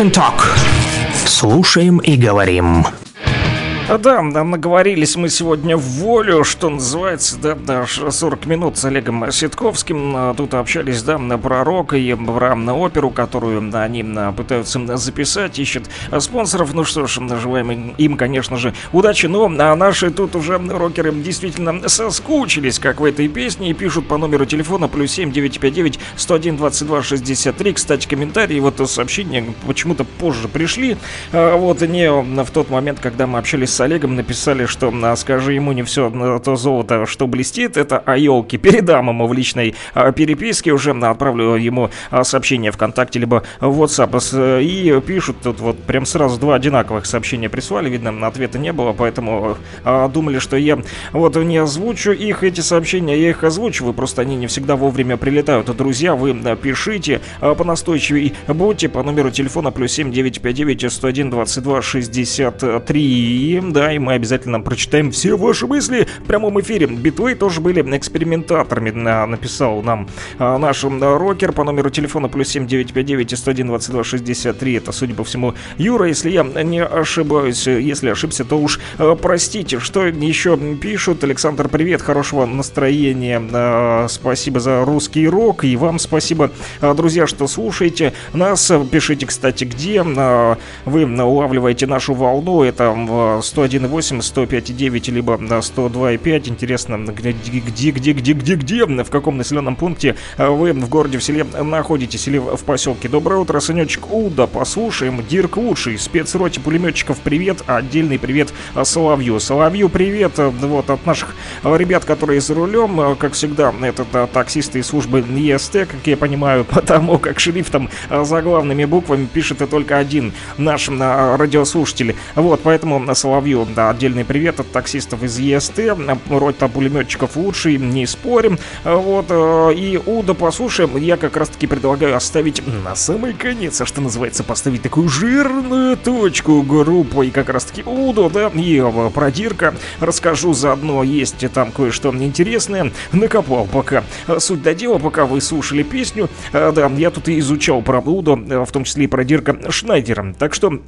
Talk. Слушаем и говорим. А, Да, нам наговорились мы сегодня в волю, что называется, да, даже 40 минут с Олегом Ситковским. А, Тут общались, да, про рок и про оперу, которую они а, пытаются записать, ищут спонсоров. Ну что ж, желаем им- конечно же, удачи. Но а наши тут уже рокеры действительно соскучились, как в этой песне, и пишут по номеру телефона плюс 7 959 101 22 63. Кстати, комментарии, вот сообщения почему-то позже пришли. Вот не в тот момент, когда мы общались с Олегом, написали, что а, скажи ему не все то золото, что блестит, это о елке. Передам ему в личной а, переписке, уже отправлю ему а, сообщение ВКонтакте, либо в WhatsApp. И пишут тут вот прям сразу два одинаковых сообщения прислали, видно, ответа не было, поэтому думали, что я вот не озвучу их, эти сообщения, я их озвучиваю, просто они не всегда вовремя прилетают. Друзья, вы пишите понастойчивее, будьте по номеру телефона плюс 7 959 101 22 63. Да, и мы обязательно прочитаем все ваши мысли в прямом эфире. Битвы тоже были экспериментаторами, на- написал нам а, наш рокер по номеру телефона плюс 7 959 101 22 63. Это, судя по всему, Юра, если я не ошибаюсь, если ошибся, то уж э, простите. Что еще пишут? Александр, привет, хорошего настроения. Э, Спасибо за русский рок. И вам спасибо, э, друзья, что слушаете нас. Пишите, кстати, где вы улавливаете нашу волну. Это в 101.8, 105.9, либо на 102.5. Интересно, где, где, где, где, где, где, в каком населенном пункте э, вы в городе, в селе находитесь или в поселке. Доброе утро, Санечек Уда. Послушаем. Дирк лучший. Спецроте пулеметчиков привет. Отдельный привет э, Соловью. Соловью привет. э, Вот от наших э, ребят, которые за рулем. Э, Как всегда, это э, таксисты из службы ЕСТ, как я понимаю, потому как шрифтом э, заглавными буквами пишет и только один наш э, радиослушатель. Вот, поэтому э, Соловью, да, отдельный привет от таксистов из ЕСТ. Рота пулеметчиков лучший, не спорим. Вот, э, и Уда послушаем. Я как раз таки предлагаю оставить на самый конец, а что называется, поставить такую жирную точку группой как раз таки Уду, да, и э, про Дирка расскажу заодно, есть там кое-что интересное, накопал пока. Суть до дела, пока вы слушали песню, э, да, я тут и изучал про Уду, э, в том числе и про Дирка Шнайдера, так что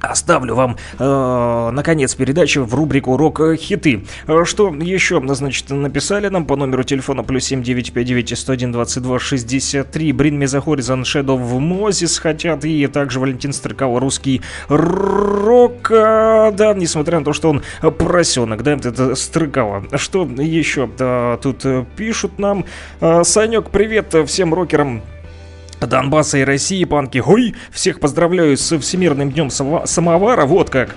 Оставлю вам, э, наконец, передачу в рубрику «Рок-хиты». Э, Что еще, значит, написали нам по номеру телефона плюс 7959 101 22 63. Брин Мезахоризон Shadow в Мозис хотят. И также Валентин Стрыкало русский рок. э, Да, несмотря на то, что он поросенок, да, это Стрыкало. Что еще да, тут э, пишут нам? Э, Санек, привет всем рокерам Донбасса и России, панки. Ой, всех поздравляю со Всемирным днем самовара, вот как.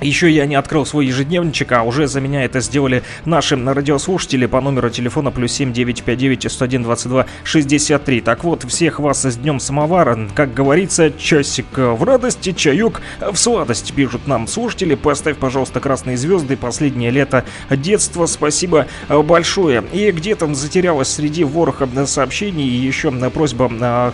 Еще я не открыл свой ежедневничек, а уже за меня это сделали наши радиослушатели по номеру телефона плюс 7959 101 22 63. Так вот, всех вас с Днем Самовара. Как говорится, часик в радости, чаек в сладость, пишут нам слушатели. Поставь, пожалуйста, красные звезды. Последнее лето детства. Спасибо большое. И где-то затерялась среди вороха сообщений еще просьба а,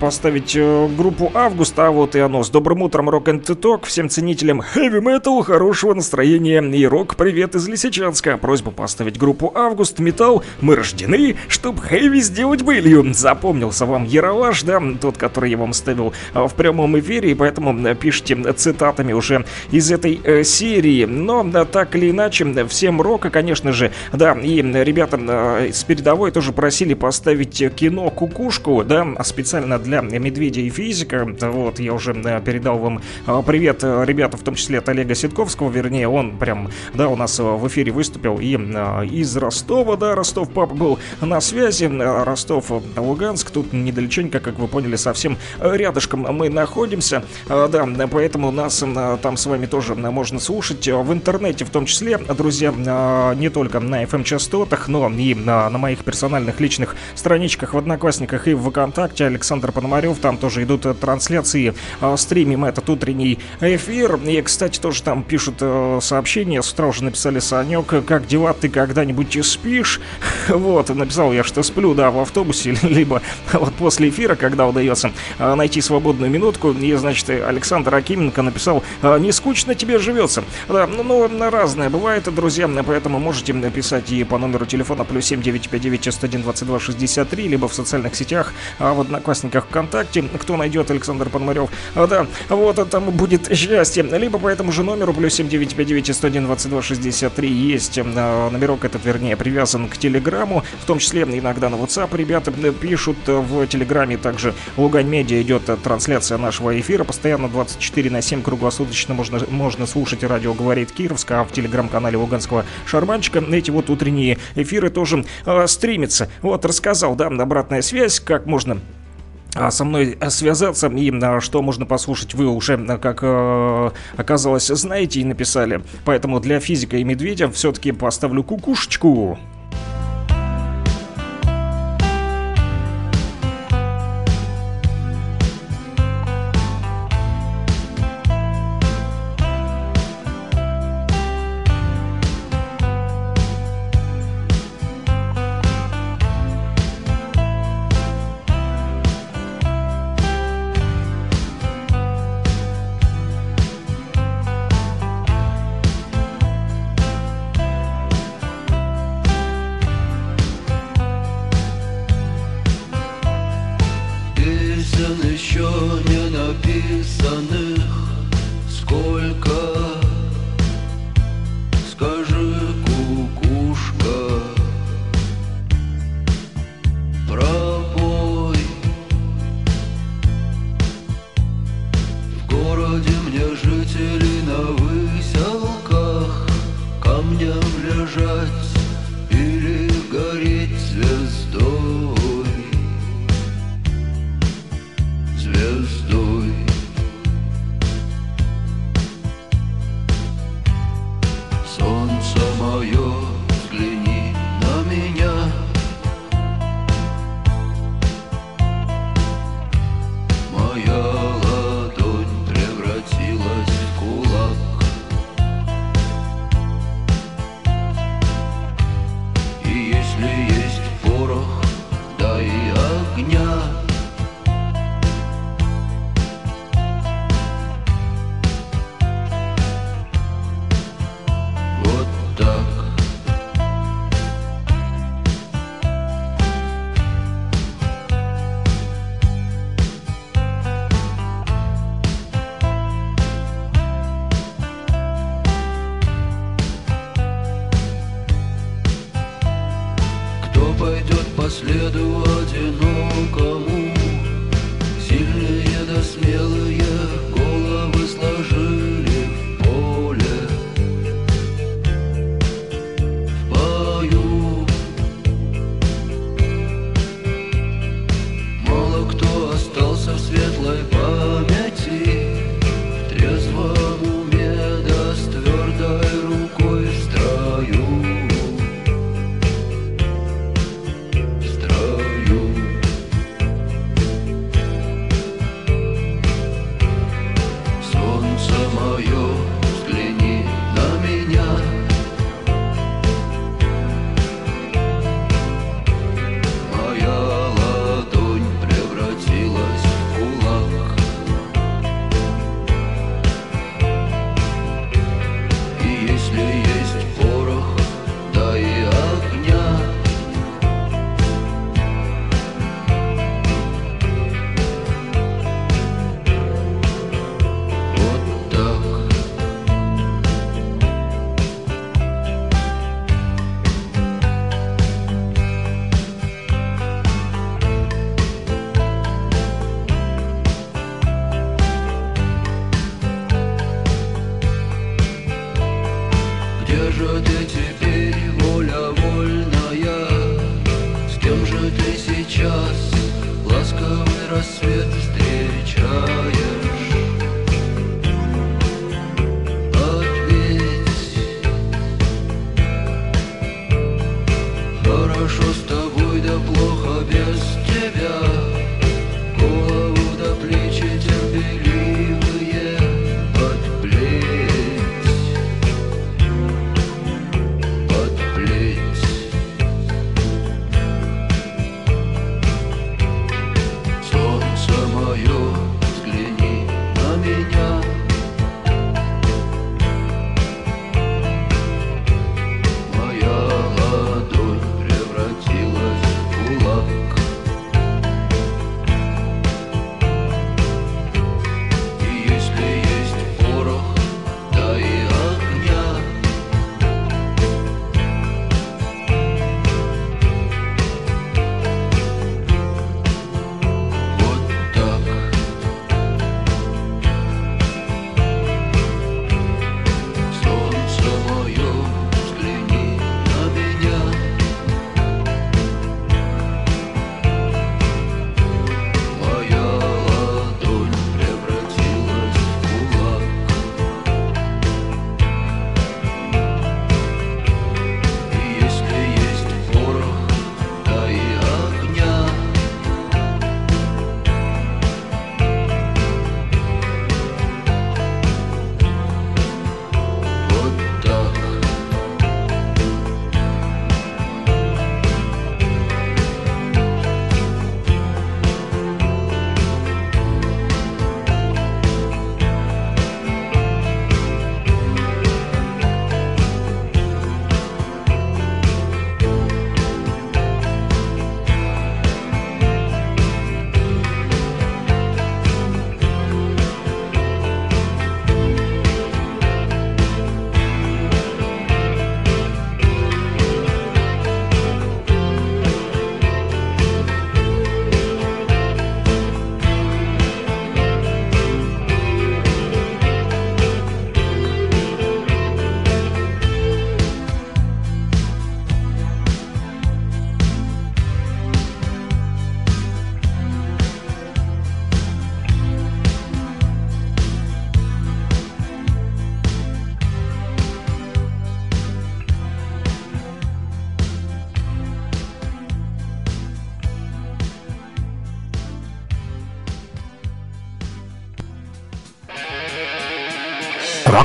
поставить э, группу Августа, а вот и оно. С добрым утром, рок and ток, всем ценителям хэви метал, хорошего настроения и рок привет из Лисичанска. Просьба поставить группу Август, металл, мы рождены, чтобы хэви сделать былью. Запомнился вам Яроваш, да, тот, который я вам ставил а, в прямом эфире, и поэтому э, пишите цитатами уже из этой э, серии. Но да, так или иначе, всем рока, конечно же, да, и ребята э, с передовой тоже просили поставить кино «Кукушку», да, специально специально для Медведя и Физика. Вот, я уже передал вам а, привет, э, ребята, в том числе от Олега Ситковского, вернее, он прям, да, у нас э, в эфире выступил и из Ростова, да, Ростов папа был на связи, Ростов, Луганск, тут недалеченько, как вы поняли, совсем рядышком мы находимся, да, поэтому нас там с вами тоже можно слушать в интернете, в том числе, друзья, не только на FM-частотах, но и на, на моих персональных личных страничках в Одноклассниках и ВКонтакте, Александр Пономарев. Там тоже идут э, трансляции. Э, стримим этот утренний эфир. И, кстати, тоже там пишут э, сообщения. С утра уже написали Санек, как дела, ты когда-нибудь спишь? Вот, написал я, что сплю, да, в автобусе, либо вот после эфира, когда удается найти свободную минутку. И, значит, Александр Акименко написал, не скучно тебе живется. Да, ну, ну, разное бывает, друзья, поэтому можете написать и по номеру телефона плюс 7959 101 22 63, либо в социальных сетях, а в Одноклассниках Одноклассниках ВКонтакте. Кто найдет Александр Пономарев, а, да, вот там будет счастье. Либо по этому же номеру, плюс 7959 101 22 63, есть а, номерок этот, вернее, привязан к Телеграму, в том числе иногда на WhatsApp ребята пишут в Телеграме, также Лугань Медиа идет трансляция нашего эфира, постоянно 24 на 7 круглосуточно можно, можно слушать радио «Говорит Кировск», а в Телеграм-канале Луганского Шарманчика эти вот утренние эфиры тоже э, стримятся. Вот, рассказал, да, обратная связь, как можно со мной связаться и а, что можно послушать вы уже, а, как э, оказалось, знаете и написали. Поэтому для физика и медведя все-таки поставлю кукушечку.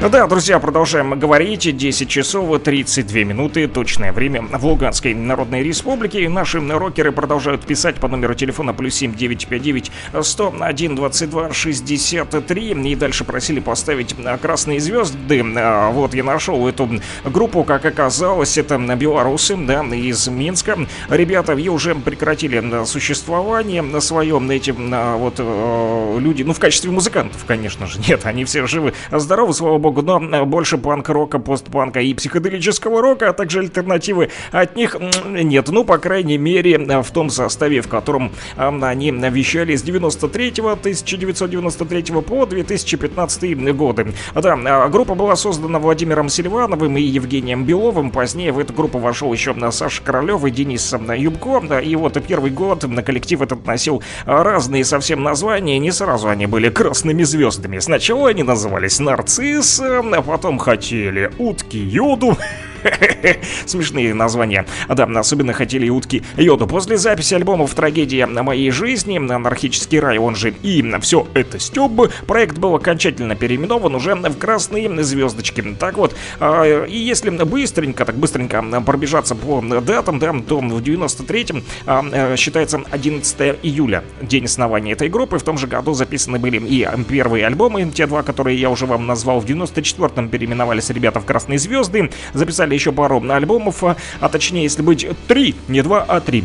Да, друзья, продолжаем говорить. 10 часов 32 минуты, точное время в Луганской Народной Республике. Наши рокеры продолжают писать по номеру телефона плюс 7 959 101 22 63. И дальше просили поставить а, красные звезды. А, Вот я нашел эту группу, как оказалось, это белорусы, да, из Минска. Ребята уже прекратили существование свое. Эти а, вот э, люди, ну, в качестве музыкантов, конечно же, нет, они все живы, здоровы, слава богу, но э, больше панк-рока, постпанка и психоделического рока, а также альтернативы от них нет. Ну, по крайней мере, э, в том составе, в котором они вещали с 93 1993 по 2015 годы. Да, э, группа была создана Владимиром Селивановым и Евгением Беловым. Позднее в эту группу вошел еще Саша Королев и Денис Юбко. И вот первый год на коллектив этот носил разные совсем названия. Не сразу они были красными звездами. Сначала они назывались Нарцисс, э, а потом хотели утки Йоду. Смешные названия. Да, особенно хотели и утки Йоду. После записи альбомов «Трагедия моей жизни», «Анархический рай», он же и «Все это Стёб», проект был окончательно переименован уже в «Красные звездочки». Так вот, а, и если быстренько, так быстренько пробежаться по датам, да, то в 93-м а, э, считается 11 июля, день основания этой группы. В том же году записаны были и первые альбомы, те два, которые я уже вам назвал. В 94-м переименовались ребята в «Красные звезды», записали еще пару альбомов, а, а точнее, если быть, три, не два, а три.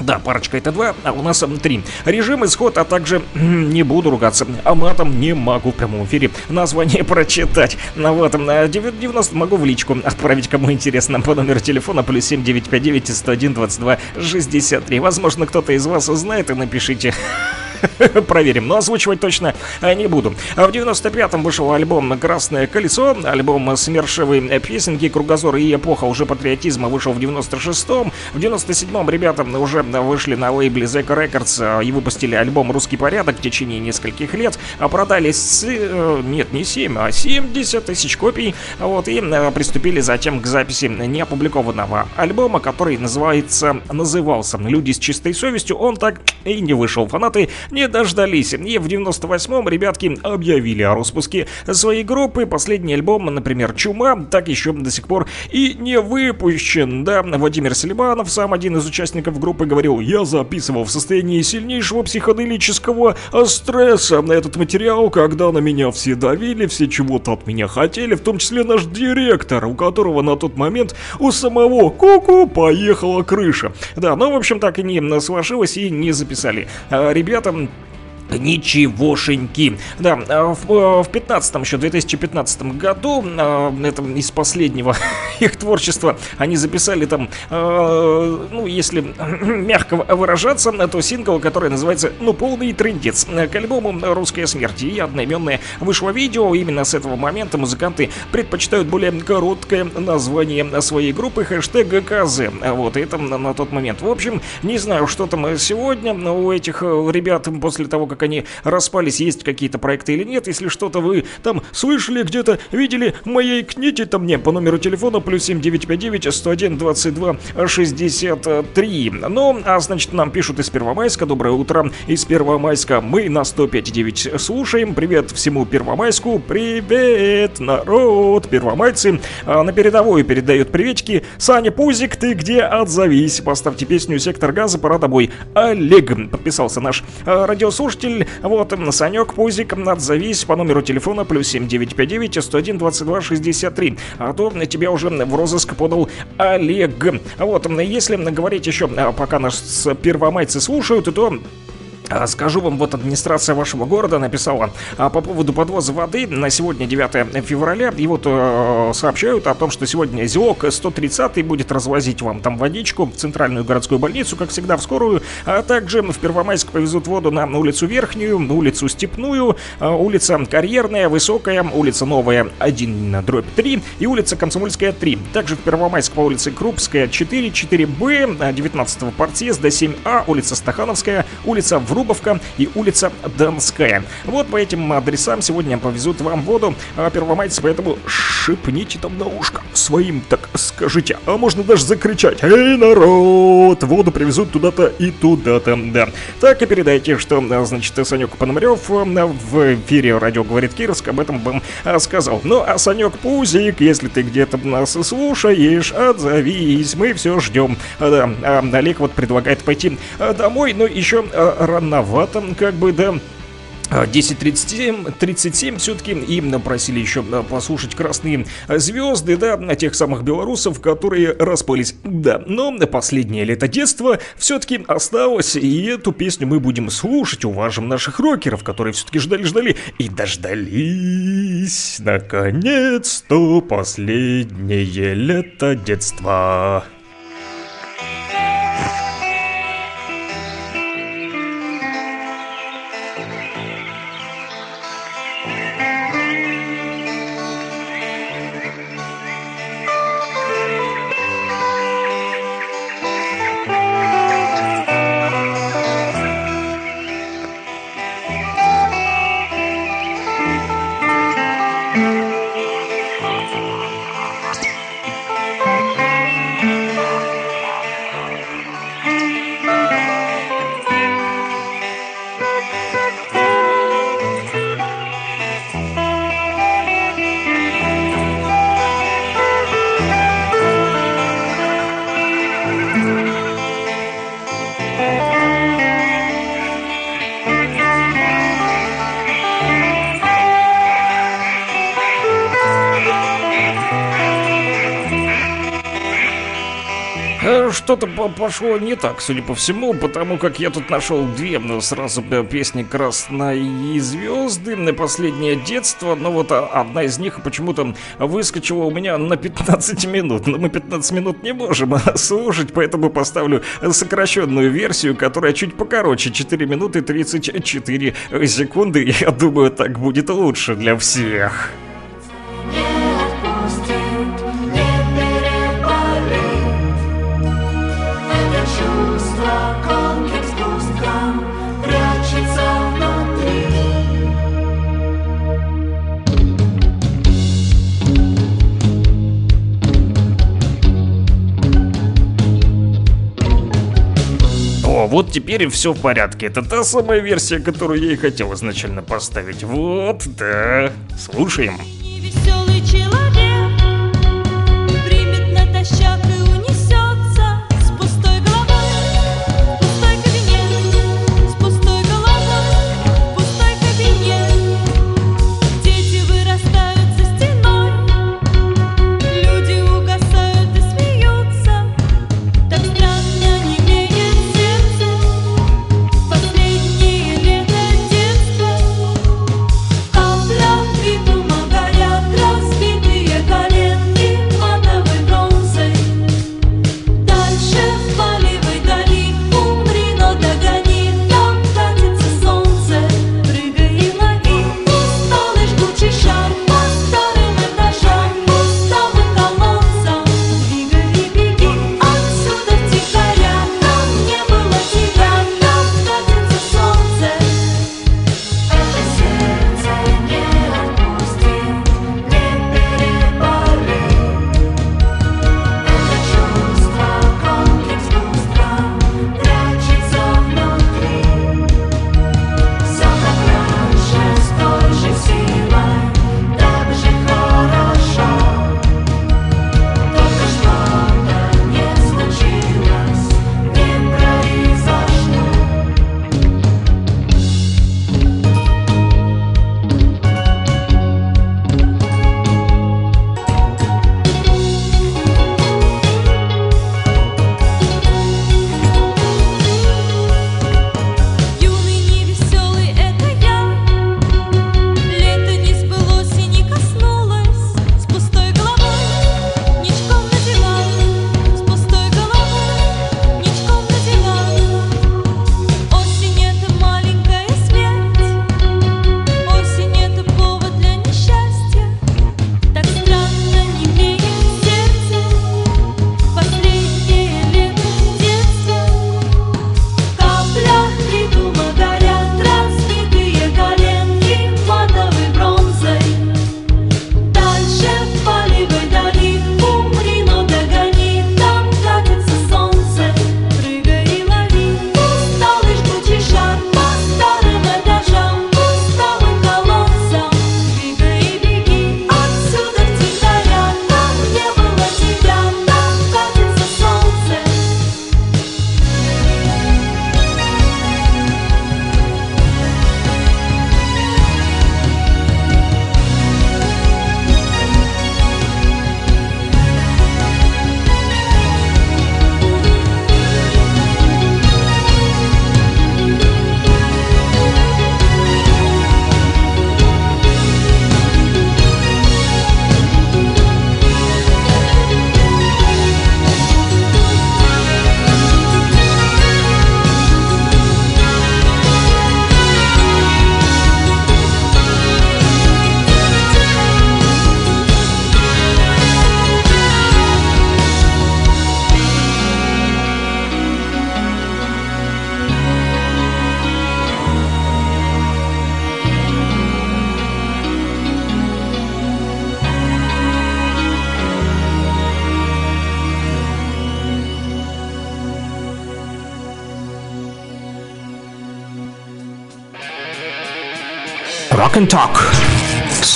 Да, парочка это два, а у нас три. Режим, исход, а также не буду ругаться, а матом не могу в прямом эфире название прочитать. Ну вот, м, а, 90 могу в личку отправить, кому интересно, по номеру телефона плюс 7959 101 22 63. Возможно, кто-то из вас узнает и напишите. проверим, но озвучивать точно э, не буду. А В 95-м вышел альбом «Красное колесо», альбом «Смершевые песенки», «Кругозор и эпоха» уже патриотизма вышел в 96-м. В 97-м ребята уже вышли на лейбле Zack Records э, и выпустили альбом «Русский порядок» в течение нескольких лет. А Продали, с, э, нет, не 7, а 70 тысяч копий. Вот, и э, приступили затем к записи неопубликованного альбома, который называется, назывался «Люди с чистой совестью». Он так и не вышел. Фанаты не дождались. И в 98-м ребятки объявили о распуске своей группы. Последний альбом, например, «Чума», так еще до сих пор и не выпущен. Да, Владимир Селиманов, сам один из участников группы, говорил, я записывал в состоянии сильнейшего психоделического стресса на этот материал, когда на меня все давили, все чего-то от меня хотели, в том числе наш директор, у которого на тот момент у самого ку-ку поехала крыша. Да, ну, в общем, так и не сложилось и не записали. А, Ребята some Ничегошеньки. Да, а в, э, в 15 еще 2015 году, э, это из последнего их творчества, они записали там, э, ну, если мягко выражаться, то сингл, который называется «Ну, полный трендец» к альбому «Русская смерть». И одноименное вышло видео. Именно с этого момента музыканты предпочитают более короткое название своей группы, хэштег КЗ. Вот, это на тот момент. В общем, не знаю, что там сегодня у этих ребят после того, как они распались, есть какие-то проекты или нет. Если что-то вы там слышали, где-то видели, маякните там мне по номеру телефона плюс 7959 101 22 63. Ну, а значит, нам пишут из Первомайска. Доброе утро. Из Первомайска мы на 105.9 слушаем. Привет всему Первомайску. Привет, народ. Первомайцы а, на передовую передают приветики. Саня Пузик, ты где? Отзовись. Поставьте песню «Сектор газа», пора тобой. Олег, подписался наш а, радиослушатель. Вот, Санек Пузик, отзовись по номеру телефона плюс 7959 101 22 63. А то тебя уже в розыск подал Олег. Вот, если говорить еще, а, пока нас первомайцы слушают, то Скажу вам, вот администрация вашего города написала а, по поводу подвоза воды на сегодня 9 февраля. И вот э, сообщают о том, что сегодня ЗИОК 130 будет развозить вам там водичку в центральную городскую больницу, как всегда, в скорую. А также в Первомайск повезут воду на улицу Верхнюю, улицу Степную, э, улица Карьерная, Высокая, улица Новая 1 дробь 3 и улица Комсомольская 3. Также в Первомайск по улице Крупская 4, 4Б, 19 партсъезда 7А, улица Стахановская, улица Врубовка и улица Донская. Вот по этим адресам сегодня повезут вам воду а, первомайцы, поэтому шипните там на ушко своим, так скажите, а можно даже закричать «Эй, народ!» Воду привезут туда-то и туда-то, да. Так и передайте, что, значит, Санек Пономарев а, в эфире радио «Говорит Кировск» об этом вам а, сказал. Ну, а Санек Пузик, если ты где-то нас слушаешь, отзовись, мы все ждем. Да, а, Олег вот предлагает пойти а, домой, но еще а, рановато, как бы, да. 10.37, 37 все-таки им просили еще послушать красные звезды, да, тех самых белорусов, которые распались. Да, но последнее лето детства все-таки осталось, и эту песню мы будем слушать, уважим наших рокеров, которые все-таки ждали-ждали и дождались. Наконец-то последнее лето детства. Что-то по- пошло не так, судя по всему, потому как я тут нашел две ну, сразу э, песни «Красные звезды», на «Последнее детство», но вот а, одна из них почему-то выскочила у меня на 15 минут. Но мы 15 минут не можем слушать, поэтому поставлю сокращенную версию, которая чуть покороче, 4 минуты 34 секунды. Я думаю, так будет лучше для всех. Теперь все в порядке. Это та самая версия, которую я и хотел изначально поставить. Вот, да. Слушаем.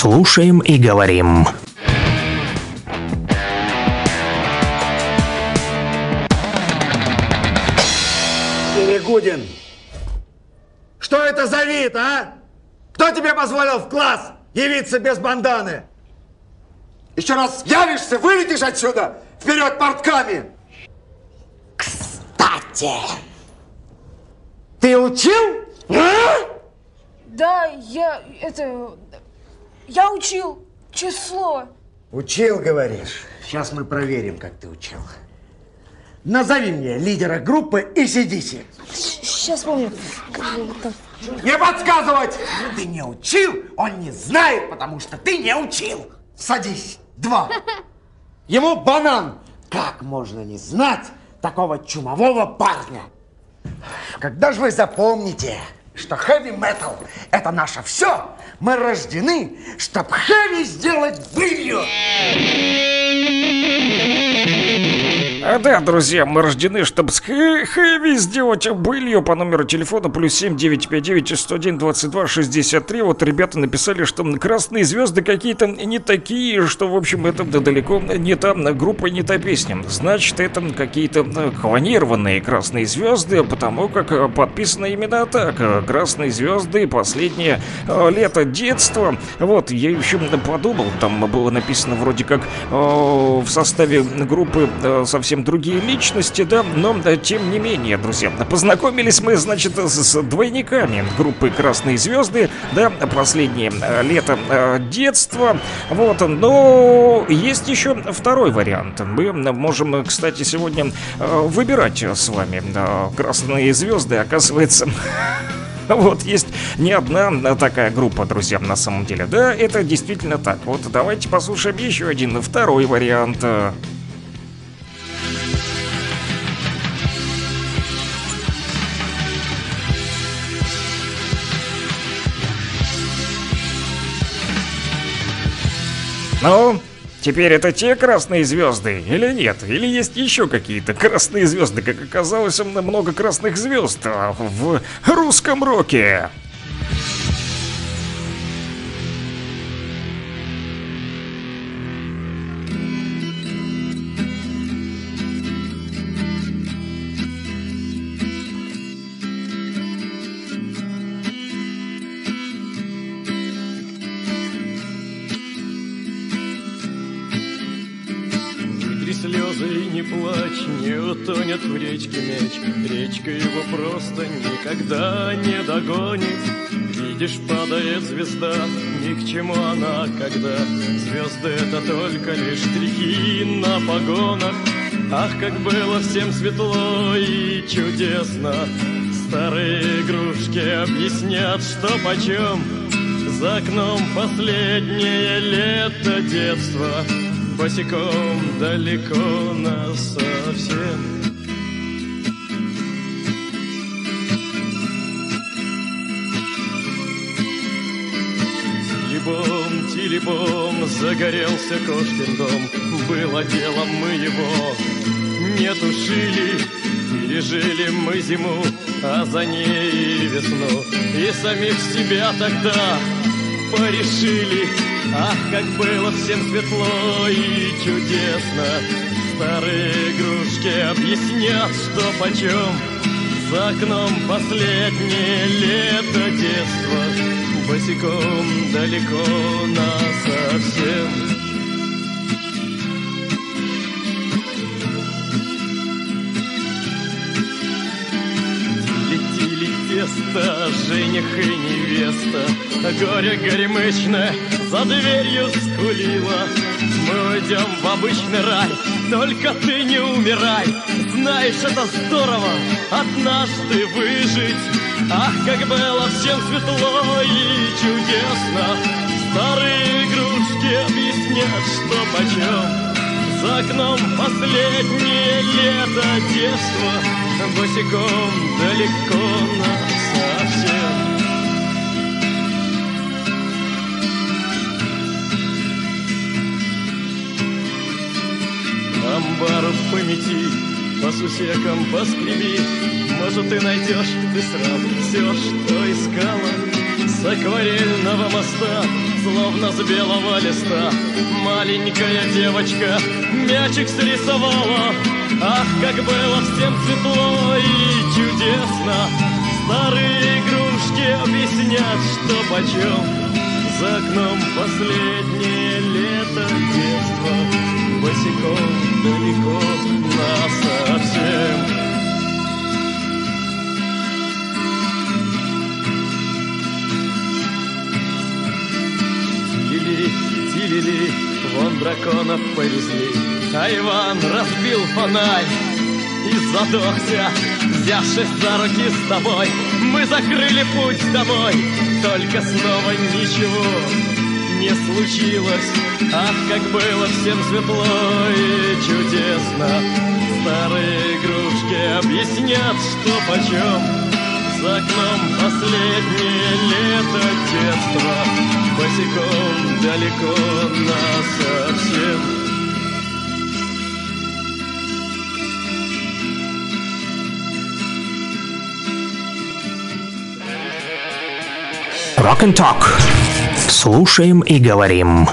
Слушаем и говорим. Перегудин, что это за вид, а? Кто тебе позволил в класс явиться без банданы? Еще раз явишься, вылетишь отсюда! Вперед портками! Катя! Ты учил? А? Да, я это... Я учил число. Учил, говоришь? Сейчас мы проверим, как ты учил. Назови мне лидера группы ACDC. Сейчас помню. Не подсказывать! Ты не учил, он не знает, потому что ты не учил. Садись. Два. Ему банан. Как можно не знать такого чумового парня? Когда же вы запомните, что хэви-метал – это наше все, мы рождены, чтобы хэви сделать былью. А да, друзья, мы рождены, чтобы с хэ- хэви сделать былью по номеру телефона плюс 7 959 101 22 63. Вот ребята написали, что красные звезды какие-то не такие, что, в общем, это да далеко не та группа, не та песня. Значит, это какие-то э, клонированные красные звезды, потому как э, подписано именно так. Красные звезды, последнее э, лето детства. Вот, я еще подумал, там было написано вроде как э, в составе группы э, совсем другие личности, да, но тем не менее, друзья, познакомились мы, значит, с, двойниками группы Красные Звезды, да, последнее лето детства, вот, но есть еще второй вариант. Мы можем, кстати, сегодня выбирать с вами Красные Звезды, оказывается, Вот, есть не одна такая группа, друзья, на самом деле. Да, это действительно так. Вот давайте послушаем еще один, второй вариант. Ну, теперь это те красные звезды или нет? Или есть еще какие-то красные звезды? Как оказалось, много красных звезд а, в русском роке. Штрихи на погонах. Ах, как было всем светло и чудесно. Старые игрушки объяснят, что почем. За окном последнее лето детства Босиком далеко нас совсем Тилибом, тилибом, загорелся кошкин дом. Было дело мы его не тушили Пережили мы зиму, а за ней и весну. И самих себя тогда порешили. Ах, как было всем светло и чудесно. Старые игрушки объяснят, что почем. За окном последнее лето детства Босиком далеко нас совсем Летели тесто, жених и невеста. Горе горемычное за дверью скулила Мы уйдем в обычный рай, только ты не умирай. Знаешь, это здорово, однажды выжить Ах, как было всем светло и чудесно Старые игрушки объяснят, что почем. За окном последнее лето детства Босиком далеко нас совсем Амбаров помети, по сусекам поскреби. Может, ты найдешь ты сразу все, что искала С акварельного моста, словно с белого листа. Маленькая девочка мячик срисовала. Ах, как было всем светло и чудесно. Старые игрушки объяснят, что почем За окном последнее лето детства. Босиком далеко драконов повезли, а Иван разбил фонарь и задохся, взявшись за руки с тобой. Мы закрыли путь домой, только снова ничего не случилось. Ах, как было всем светло и чудесно. Старые игрушки объяснят, что почем. За окном последнее лето детства Босиком далеко нас совсем Rock and Talk. Слушаем и говорим.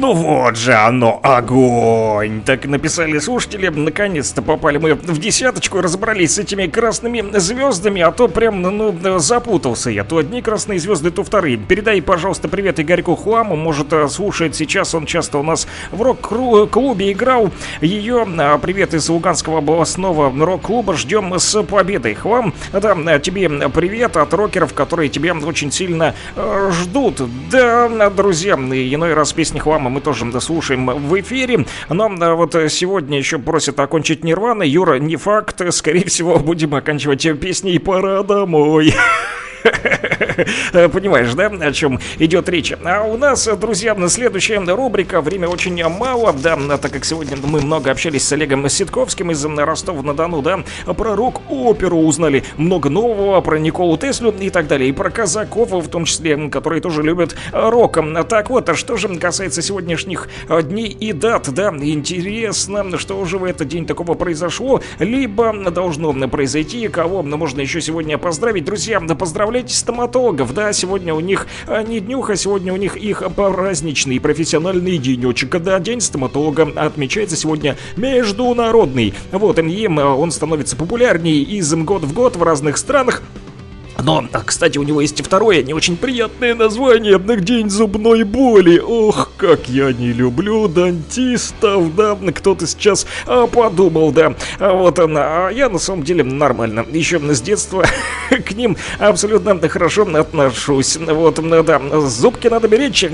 Ну вот же оно, огонь! Так написали слушатели, наконец-то попали мы в десяточку, разобрались с этими красными звездами, а то прям, ну, запутался я. То одни красные звезды, то вторые. Передай, пожалуйста, привет Игорьку Хуаму, может, э, слушает сейчас, он часто у нас в рок-клубе играл. Ее а, привет из Луганского областного рок-клуба, ждем с победой. Хвам, да, тебе привет от рокеров, которые тебя очень сильно э, ждут. Да, друзья, иной раз песни Хвама мы тоже слушаем в эфире. Но а, вот сегодня еще просят окончить Нирвана. Юра, не факт. Скорее всего, будем оканчивать песней «Пора домой». Понимаешь, да, о чем идет речь? А у нас, друзья, следующая рубрика. Время очень мало, да, так как сегодня мы много общались с Олегом Ситковским из Ростова-на-Дону, да, про рок-оперу узнали много нового, про Николу Теслю и так далее, и про казаков, в том числе, которые тоже любят рок. Так вот, а что же касается сегодняшних дней и дат, да, интересно, что уже в этот день такого произошло, либо должно произойти, кого можно еще сегодня поздравить. Друзья, поздравляйте стоматологов, да, сегодня у них а, не днюха, сегодня у них их праздничный профессиональный денечек, да, день стоматолога отмечается сегодня международный. Вот, им он становится популярнее из года в год в разных странах. Но, кстати, у него есть и второе, не очень приятное название «День зубной боли». Ох, как я не люблю дантистов, да, кто-то сейчас а, подумал, да. А вот она, а я на самом деле нормально. Еще с детства к ним абсолютно хорошо отношусь. Вот, да, зубки надо беречь,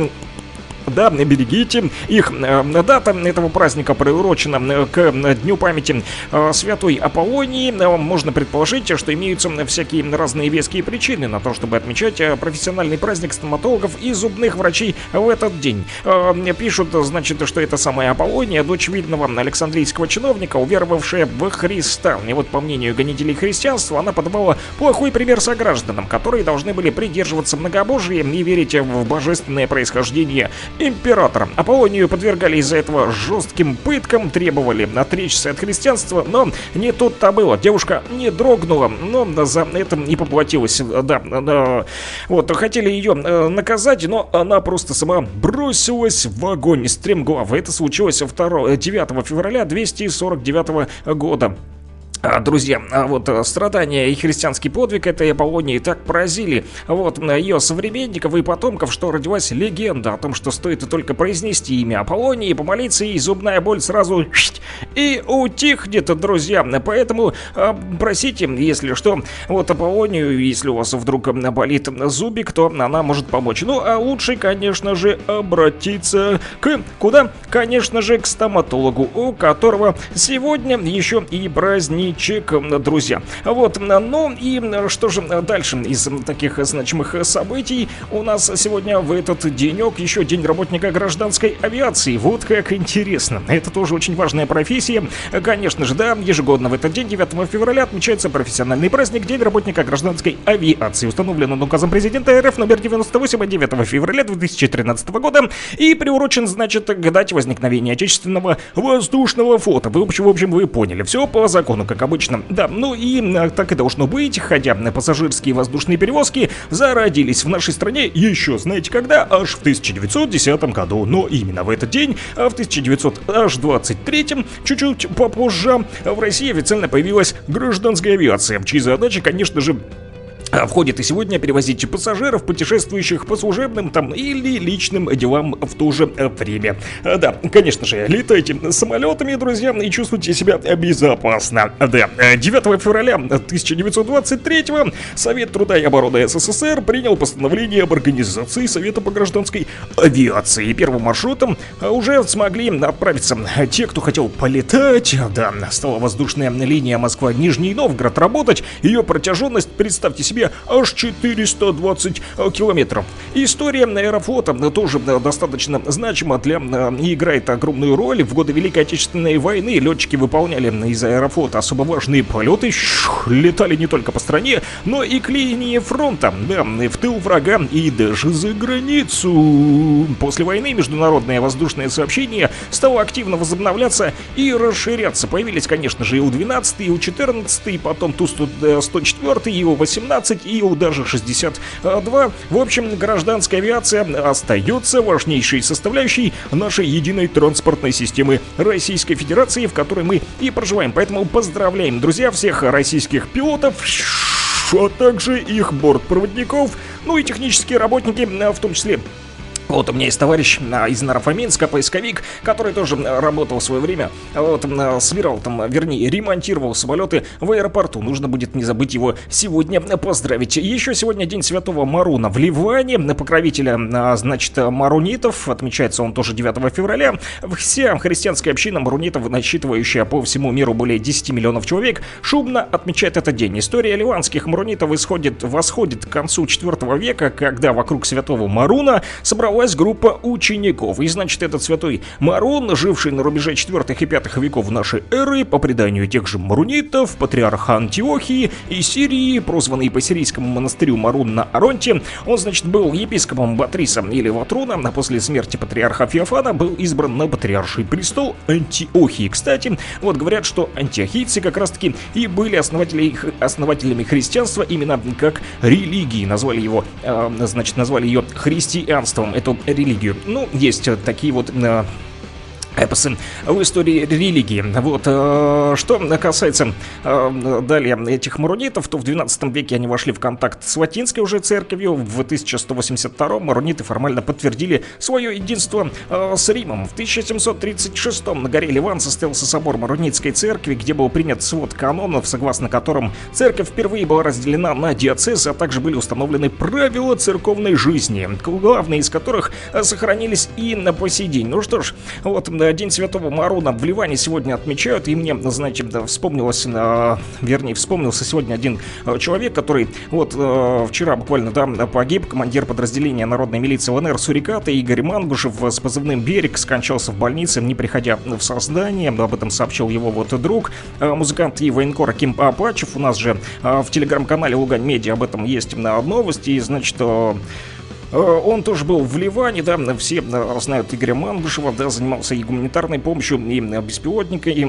да, берегите их. Э, дата этого праздника приурочена к Дню памяти э, Святой Аполлонии. Э, можно предположить, что имеются всякие разные веские причины на то, чтобы отмечать профессиональный праздник стоматологов и зубных врачей в этот день. Пишут, значит, что это самая Аполлония, дочь видного Александрийского чиновника, уверовавшая в Христа. И вот, по мнению гонителей христианства, она подавала плохой пример согражданам, которые должны были придерживаться многобожия и верить в божественное происхождение императора. Аполлонию подвергали из-за этого жестким пыткам, требовали отречься от христианства, но не тут-то было. Девушка не дрогнула, но за это не поплатилась. Да, да. Вот, хотели ее э, наказать, но она просто сама бросилась в огонь стремглав. Это случилось 2, 9 февраля 249 года. А, Друзья, а вот э, страдания и христианский подвиг этой Аполлонии так поразили вот ее современников и потомков, что родилась легенда о том, что стоит только произнести имя Аполлонии, помолиться, и зубная боль сразу и утихнет, друзья. Поэтому а, просите, если что, вот Аполлонию, если у вас вдруг болит зубик, то она может помочь. Ну, а лучше, конечно же, обратиться к куда? Конечно же, к стоматологу, у которого сегодня еще и праздник чек, друзья. Вот, ну и что же дальше из таких значимых событий у нас сегодня в этот денек еще День работника гражданской авиации. Вот как интересно. Это тоже очень важная профессия. Конечно же, да, ежегодно в этот день, 9 февраля, отмечается профессиональный праздник День работника гражданской авиации. Установлен указом президента РФ номер 98 от 9 февраля 2013 года и приурочен, значит, к дате возникновения отечественного воздушного флота. Вы, в общем, вы поняли. Все по закону, как обычно. Да, ну и а, так и должно быть, хотя пассажирские воздушные перевозки зародились в нашей стране еще, знаете когда, аж в 1910 году. Но именно в этот день, а в 1923, чуть-чуть попозже, в России официально появилась гражданская авиация, чьи задачи, конечно же, входит и сегодня перевозить пассажиров, путешествующих по служебным там или личным делам в то же время. А, Да, конечно же, летайте самолетами, друзья, и чувствуйте себя безопасно. Да, э, 9 февраля 1923 Совет труда и обороны СССР принял постановление об организации Совета по гражданской авиации. Первым маршрутом а, уже смогли отправиться те, кто хотел полетать. Да, стала воздушная линия Москва-Нижний Новгород работать. Ее протяженность, представьте себе, аж 420 километров. История аэрофлота тоже э, достаточно значима для э, и играет огромную роль. В годы Великой Отечественной войны летчики выполняли из аэрофлота особо важные полеты, Щух, летали не только по стране, но и к линии фронта, да, в тыл врага и даже за границу. После войны международное воздушное сообщение стало активно возобновляться и расширяться. Появились, конечно же, Ил-12, Ил-14, потом Ту-104, Ил-18, Ил даже 62. В общем, гражданская авиация остается важнейшей составляющей нашей единой транспортной системы Российской Федерации, в которой мы и проживаем. Поэтому поздравляем, друзья, всех российских пилотов, а также их бортпроводников, ну и технические работники, в том числе вот у меня есть товарищ а, из Нарафаминска, поисковик, который тоже а, работал в свое время, вот, а, собирал там, вернее, ремонтировал самолеты в аэропорту. Нужно будет не забыть его сегодня поздравить. Еще сегодня День Святого Маруна в Ливане, покровителя, а, значит, марунитов, отмечается он тоже 9 февраля. Вся христианская община марунитов, насчитывающая по всему миру более 10 миллионов человек, шумно отмечает этот день. История ливанских марунитов исходит, восходит к концу 4 века, когда вокруг Святого Маруна собралась группа учеников. И значит, этот святой Марун, живший на рубеже 4 и 5 веков нашей эры, по преданию тех же марунитов, патриарха Антиохии и Сирии, прозванный по сирийскому монастырю Марун на Аронте, он, значит, был епископом Батриса или Ватруна, а после смерти патриарха Феофана был избран на патриарший престол Антиохии. Кстати, вот говорят, что антиохийцы как раз-таки и были основатели, основателями христианства именно как религии. Назвали его, э, значит, назвали ее христианством. Это эту религию. Ну, есть такие вот э, эпосы в истории религии. Вот, э, что касается э, далее этих марунитов, то в 12 веке они вошли в контакт с латинской уже церковью. В 1182 маруниты формально подтвердили свое единство э, с Римом. В 1736 на горе Ливан состоялся собор Марунитской церкви, где был принят свод канонов, согласно которым церковь впервые была разделена на диацезы, а также были установлены правила церковной жизни, главные из которых сохранились и на по сей день. Ну что ж, вот День Святого Маруна в Ливане сегодня отмечают, и мне, да, вспомнилось, э, вернее, вспомнился сегодня один э, человек, который вот э, вчера буквально, да, погиб, командир подразделения народной милиции ЛНР Суриката Игорь Мангушев с позывным «Берег» скончался в больнице, не приходя в создание, об этом сообщил его вот друг, музыкант и военкор Ким Апачев, у нас же в телеграм-канале Лугань Медиа об этом есть новости, и, значит, он тоже был в Ливане, да, все знают Игоря Мангушева, да, занимался и гуманитарной помощью, и беспилотника, и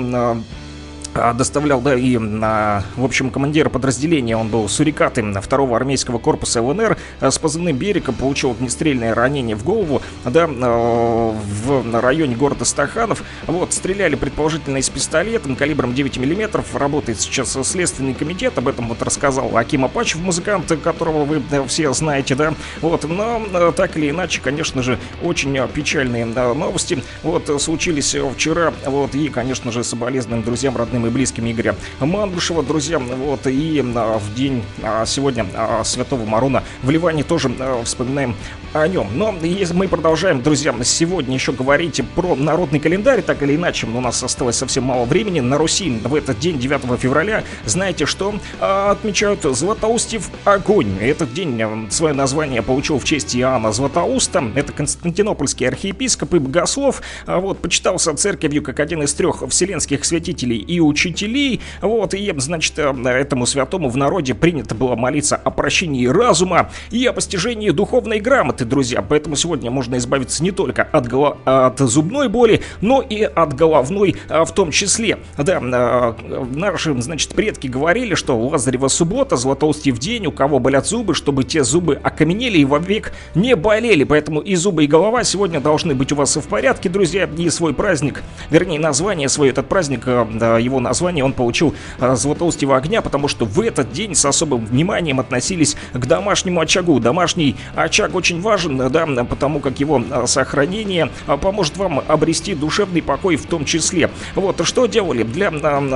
доставлял, да, и, в общем, командир подразделения, он был сурикатым второго армейского корпуса ЛНР. А, с позывным «Берега», получил огнестрельное ранение в голову, да, а, в районе города Стаханов, вот, стреляли предположительно из пистолета калибром 9 мм, работает сейчас следственный комитет, об этом вот рассказал Аким Апачев, музыкант, которого вы все знаете, да, вот, но так или иначе, конечно же, очень печальные новости, вот, случились вчера, вот, и, конечно же, соболезнуем друзьям, родным и близким Игоря Мангушева, друзья. Вот и а, в день а, сегодня а, Святого Марона в Ливане тоже вспоминаем о нем. Но если мы продолжаем, друзья, сегодня еще говорить про народный календарь, так или иначе, у нас осталось совсем мало времени. На Руси в этот день, 9 февраля, знаете что? Отмечают Златоустив огонь. Этот день свое название получил в честь Иоанна Златоуста. Это константинопольский архиепископ и богослов. Вот, почитался церковью как один из трех вселенских святителей и учителей. Вот, и, значит, этому святому в народе принято было молиться о прощении разума и о постижении духовной грамоты, друзья. Поэтому сегодня можно избавиться не только от, голо... от зубной боли, но и от головной а, в том числе. Да, а, наши, значит, предки говорили, что Лазарева суббота, Златоустив день, у кого болят зубы, чтобы те зубы окаменели и вовек не болели. Поэтому и зубы, и голова сегодня должны быть у вас в порядке, друзья. И свой праздник, вернее, название свой этот праздник, его его названия он получил а, Златоустьего огня, потому что в этот день с особым вниманием относились к домашнему очагу. Домашний очаг очень важен, да, потому как его а, сохранение а, поможет вам обрести душевный покой в том числе. Вот, что делали для,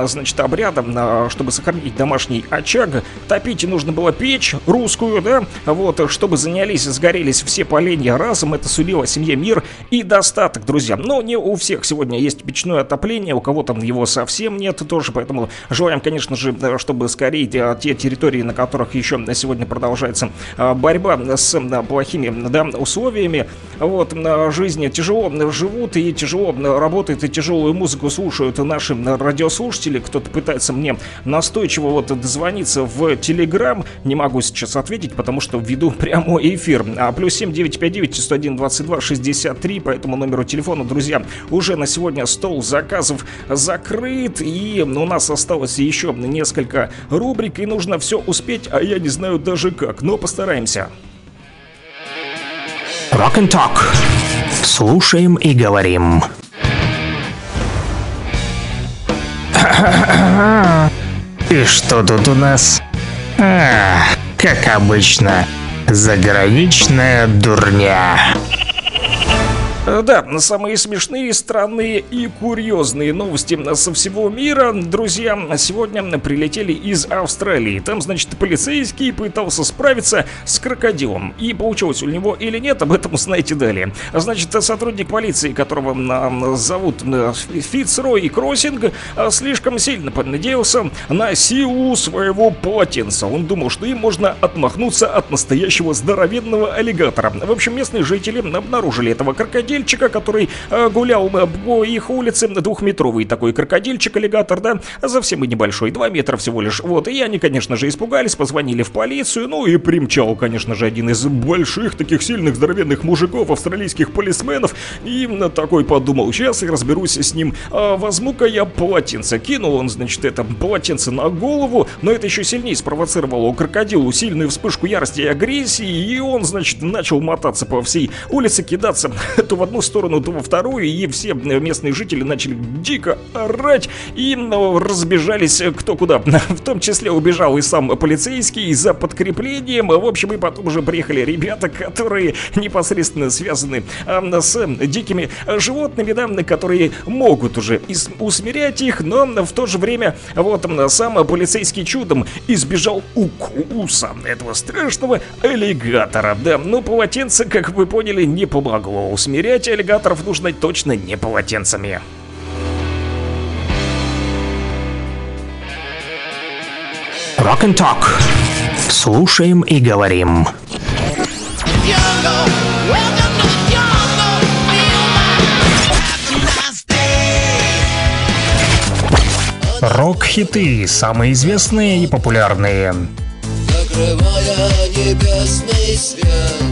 значит, обряда, чтобы сохранить домашний очаг, топить нужно было печь русскую, да, вот, чтобы занялись, сгорелись все поленья разом, это сулило семье мир и достаток, друзья. Но не у всех сегодня есть печное отопление, у кого-то его совсем нет тоже, поэтому желаем, конечно же, э, чтобы скорее те, те территории, на которых еще сегодня продолжается а, борьба с плохими да, условиями, вот, на жизни тяжело живут и тяжело работают, и тяжелую музыку слушают наши радиослушатели. Кто-то пытается мне настойчиво вот дозвониться в Телеграм. Не могу сейчас ответить, потому что веду прямой эфир. А плюс 7 959 101 22 63 по этому номеру телефона, друзья, уже на сегодня стол заказов закрыт. И у нас осталось еще несколько рубрик, и нужно все успеть, а я не знаю даже как, но постараемся. Rock and Talk. Слушаем и говорим. И что тут у нас? А, как обычно, заграничная дурня. Э, Да, самые смешные, странные и курьезные новости со всего мира, друзья, сегодня прилетели из Австралии. Там, значит, полицейский пытался справиться с крокодилом. И получилось у него или нет, об этом узнаете далее. Значит, сотрудник полиции, которого зовут м, Фицрой Кроссинг, а, слишком сильно понадеялся на силу своего полотенца. Он думал, что им можно отмахнуться от настоящего здоровенного аллигатора. В общем, местные жители обнаружили этого крокодильчика, который э, гулял э, по их улице, двухметровый такой крокодильчик-аллигатор, да, совсем и небольшой, 2 метра всего лишь. Вот, и они, конечно же, испугались, позвонили в полицию, ну и примчал, конечно же, один из больших таких сильных здоровенных мужиков, австралийских полисменов, и такой подумал, сейчас я разберусь с ним, а, возьму-ка я полотенце. Кинул он, значит, это полотенце на голову, но это еще сильнее спровоцировало крокодилу сильную вспышку ярости и агрессии, и он, значит, начал мотаться по всей улице, кидаться то в одну сторону, то во вторую, и все местные жители начали дико орать и ну, разбежались э, кто куда. В том числе убежал и сам полицейский за подкреплением. В общем, и потом уже приехали ребята, которые непосредственно связаны а, с дикими животными, да, которые могут уже усмирять их, но в то же время вот сам полицейский чудом избежал укуса этого страшного аллигатора. Да, но полотенце, как вы поняли, не помогло. Усмирять аллигаторов нужно точно не полотенцами. Rock and Talk. Слушаем и говорим. Рок-хиты, самые известные и популярные. Закрывая небесный свет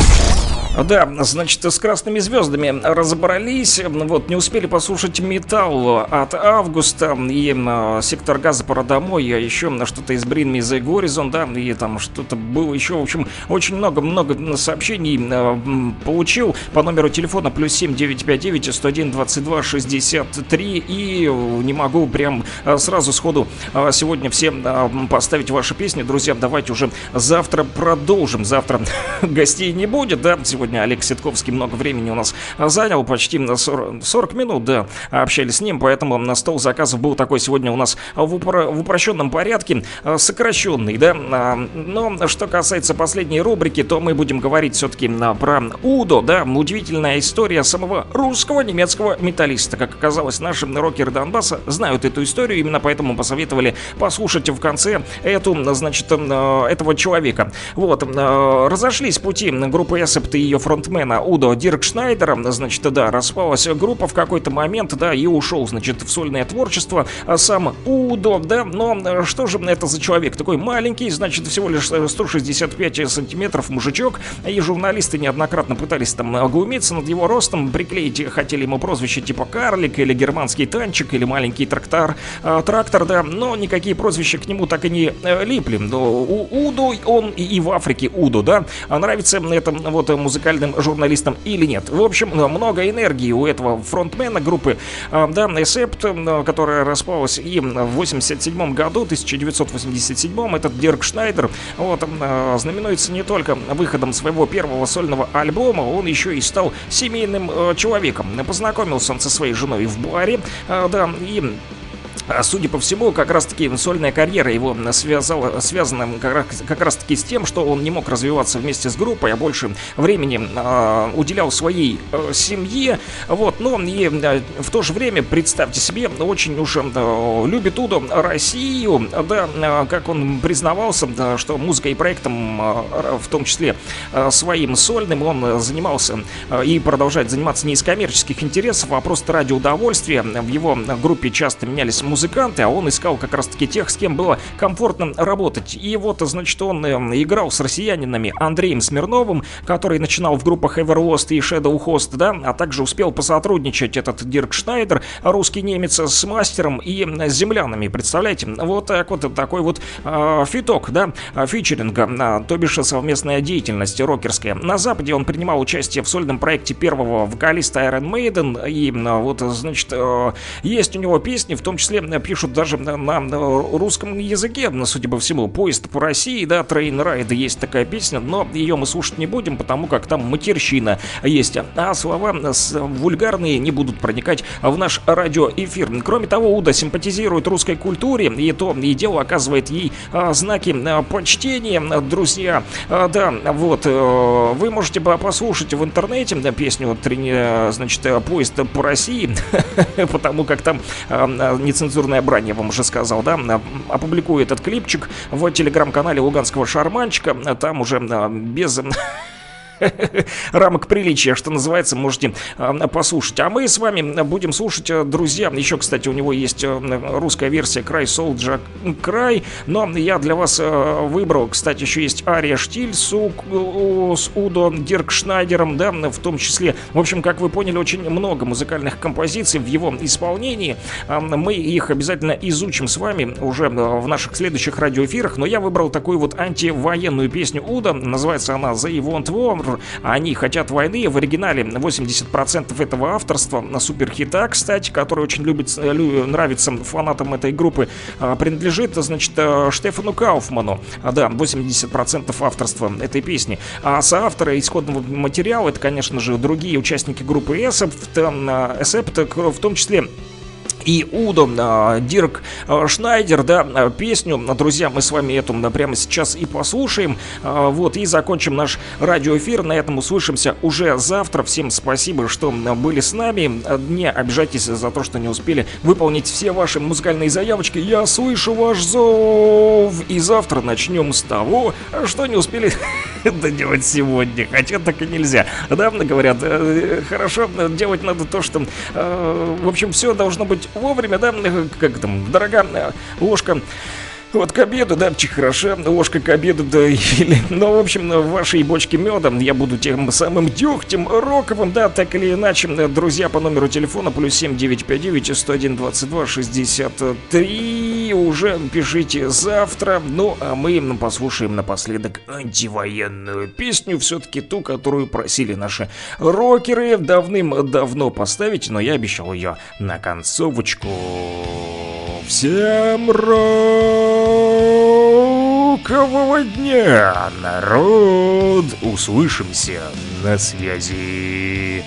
Да, значит, с красными звездами разобрались. Вот, не успели послушать металл от августа и э, сектор газа пора домой, а еще что-то из Me the Horizon, да, и там что-то было еще, в общем, очень много-много сообщений м, получил по номеру телефона плюс 7 959 101 22 63 и э, не могу прям сразу сходу сегодня все э, поставить ваши песни. Друзья, давайте уже завтра продолжим. Завтра гостей не будет, да, сегодня Олег Ситковский много времени у нас занял, почти на 40, 40 минут, да, общались с ним, поэтому на стол заказов был такой сегодня у нас в, упро- в упрощенном порядке, э, сокращенный, да, А, но что касается последней рубрики, то мы будем говорить все-таки про Удо, да, удивительная история самого русского немецкого металлиста, как оказалось, наши рокеры Донбасса знают эту историю, именно поэтому посоветовали послушать в конце эту, значит, э, этого человека. Вот, э, разошлись пути группы Эсепт и ее фронтмена Удо Диркшнайдера, значит, да, распалась группа в какой-то момент, да, и ушел, значит, в сольное творчество а сам Удо, да, но э, что же это за человек? Такой маленький, значит, всего лишь 165 сантиметров мужичок, и журналисты неоднократно пытались там оглумиться над его ростом, приклеить хотели ему прозвище типа карлик или германский танчик или маленький трактор, э, трактор, да, но никакие прозвища к нему так и не э, липли. Но у Удо он и, в Африке Удо, да, а нравится это вот музыкальным журналистам или нет. В общем, много энергии у этого фронтмена группы, э, да, Эсепт, э, которая распалась и в 87 году, 1987 этот Дирк Шнайдер, вот, э, знаменуется не только выходом своего первого сольного альбома, он еще и стал семейным э, человеком. Познакомился он со своей женой в баре, э, да, и Судя по всему, как раз-таки сольная карьера его связала, связана как, раз- как раз-таки с тем, что он не мог развиваться вместе с группой, а больше времени э, уделял своей э, семье. Вот, но и э, в то же время, представьте себе, очень уж э, любит Удо Россию, да, э, как он признавался, да, что музыкой и проектом, э, в том числе э, своим сольным, он занимался э, и продолжает заниматься не из коммерческих интересов, а просто ради удовольствия. В его группе часто менялись музыканты, а он искал как раз-таки тех, с кем было комфортно работать. И вот, значит, он э, играл с россиянинами Андреем Смирновым, который начинал в группах Everlost и Shadow Host, да, а также успел посотрудничать этот Дирк Шнайдер, русский немец, с мастером и э, землянами, представляете? Вот так вот, такой вот э, фиток, да, э, фичеринга, э, то бишь совместная деятельность рокерская. На Западе он принимал участие в сольном проекте первого вокалиста Iron Maiden, и э, вот, значит, э, есть у него песни, в том числе э, пишут даже на, на русском языке, ну, судя по всему, «Поезд по России», да, «Train Ride» есть такая песня, но ее мы слушать не будем, потому как там матерщина есть, а слова вульгарные не будут проникать в наш радиоэфир. Кроме того, Уда симпатизирует русской культуре, и то и дело оказывает ей а, знаки а, почтения, друзья. А, да, вот, э, вы можете по- послушать в интернете да, песню, э, значит, э, «Поезд по России», потому как там а, а, нецензурная брань, я вам уже сказал, да, опубликую этот клипчик в телеграм-канале Луганского Шарманчика, там уже а, без рамок приличия, что называется, можете э, послушать. А мы с вами будем слушать, э, друзья, еще, кстати, у него есть э, русская версия Край Солджа Край, но я для вас выбрал, кстати, еще есть Ария Штиль с, У- с Удо Дирк Шнайдером, да, в том числе, в общем, как вы поняли, очень много музыкальных композиций в его исполнении. А, Мы их обязательно изучим с вами уже в наших следующих радиоэфирах, но я выбрал такую вот антивоенную песню Уда, называется она The Want War, они хотят войны, в оригинале 80% этого авторства на суперхита, кстати, который очень любит, э, нравится фанатам этой группы, а, принадлежит, значит, э, Штефану Кауфману, А, да, 80% авторства этой песни, а соавторы исходного материала, это, конечно же, другие участники группы Эсепт, Эсепт, в том числе и Удо, а, Дирк а, Шнайдер, да, а, песню. Друзья, мы с вами эту прямо сейчас и послушаем. Вот, и закончим наш радиоэфир. На этом услышимся уже завтра. Всем спасибо, что были с нами. Не обижайтесь за то, что не успели выполнить все ваши музыкальные заявочки. Я слышу ваш зов. И завтра начнем с того, что не успели доделать сегодня. Хотя так и нельзя. Да, говорят, э, хорошо делать надо то, что... э, В общем, все должно быть вовремя, да, как там, дорога э, ложка вот к обеду, да, чих хороша, ложка к обеду, да, или, ну, в общем, в вашей бочке меда я буду тем самым дегтем роковым, да, так или иначе, друзья, по номеру телефона плюс 7959 101 22 63 уже пишите завтра, ну, а мы послушаем напоследок антивоенную песню, все-таки ту, которую просили наши рокеры давным-давно поставить, но я обещал ее на концовочку. Всем рокового дня, народ! Услышимся на связи.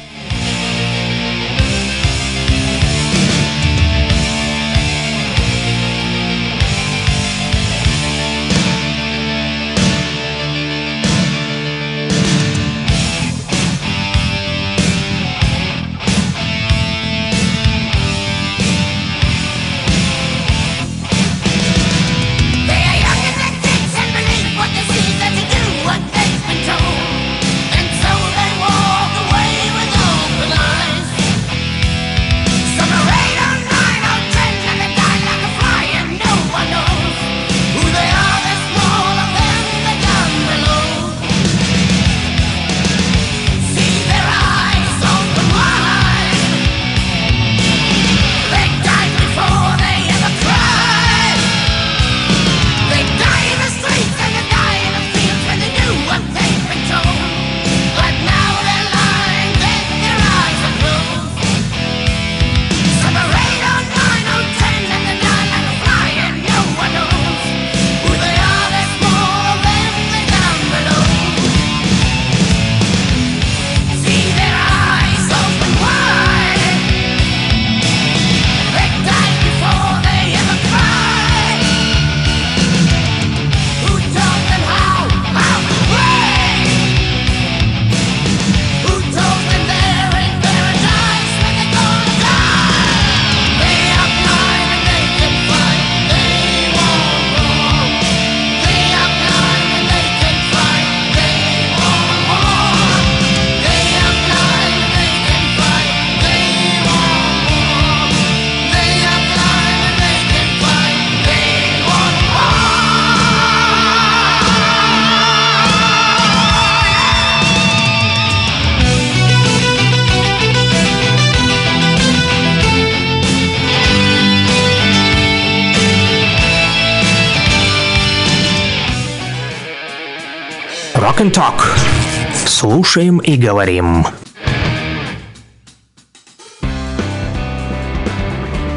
Слушаем и говорим.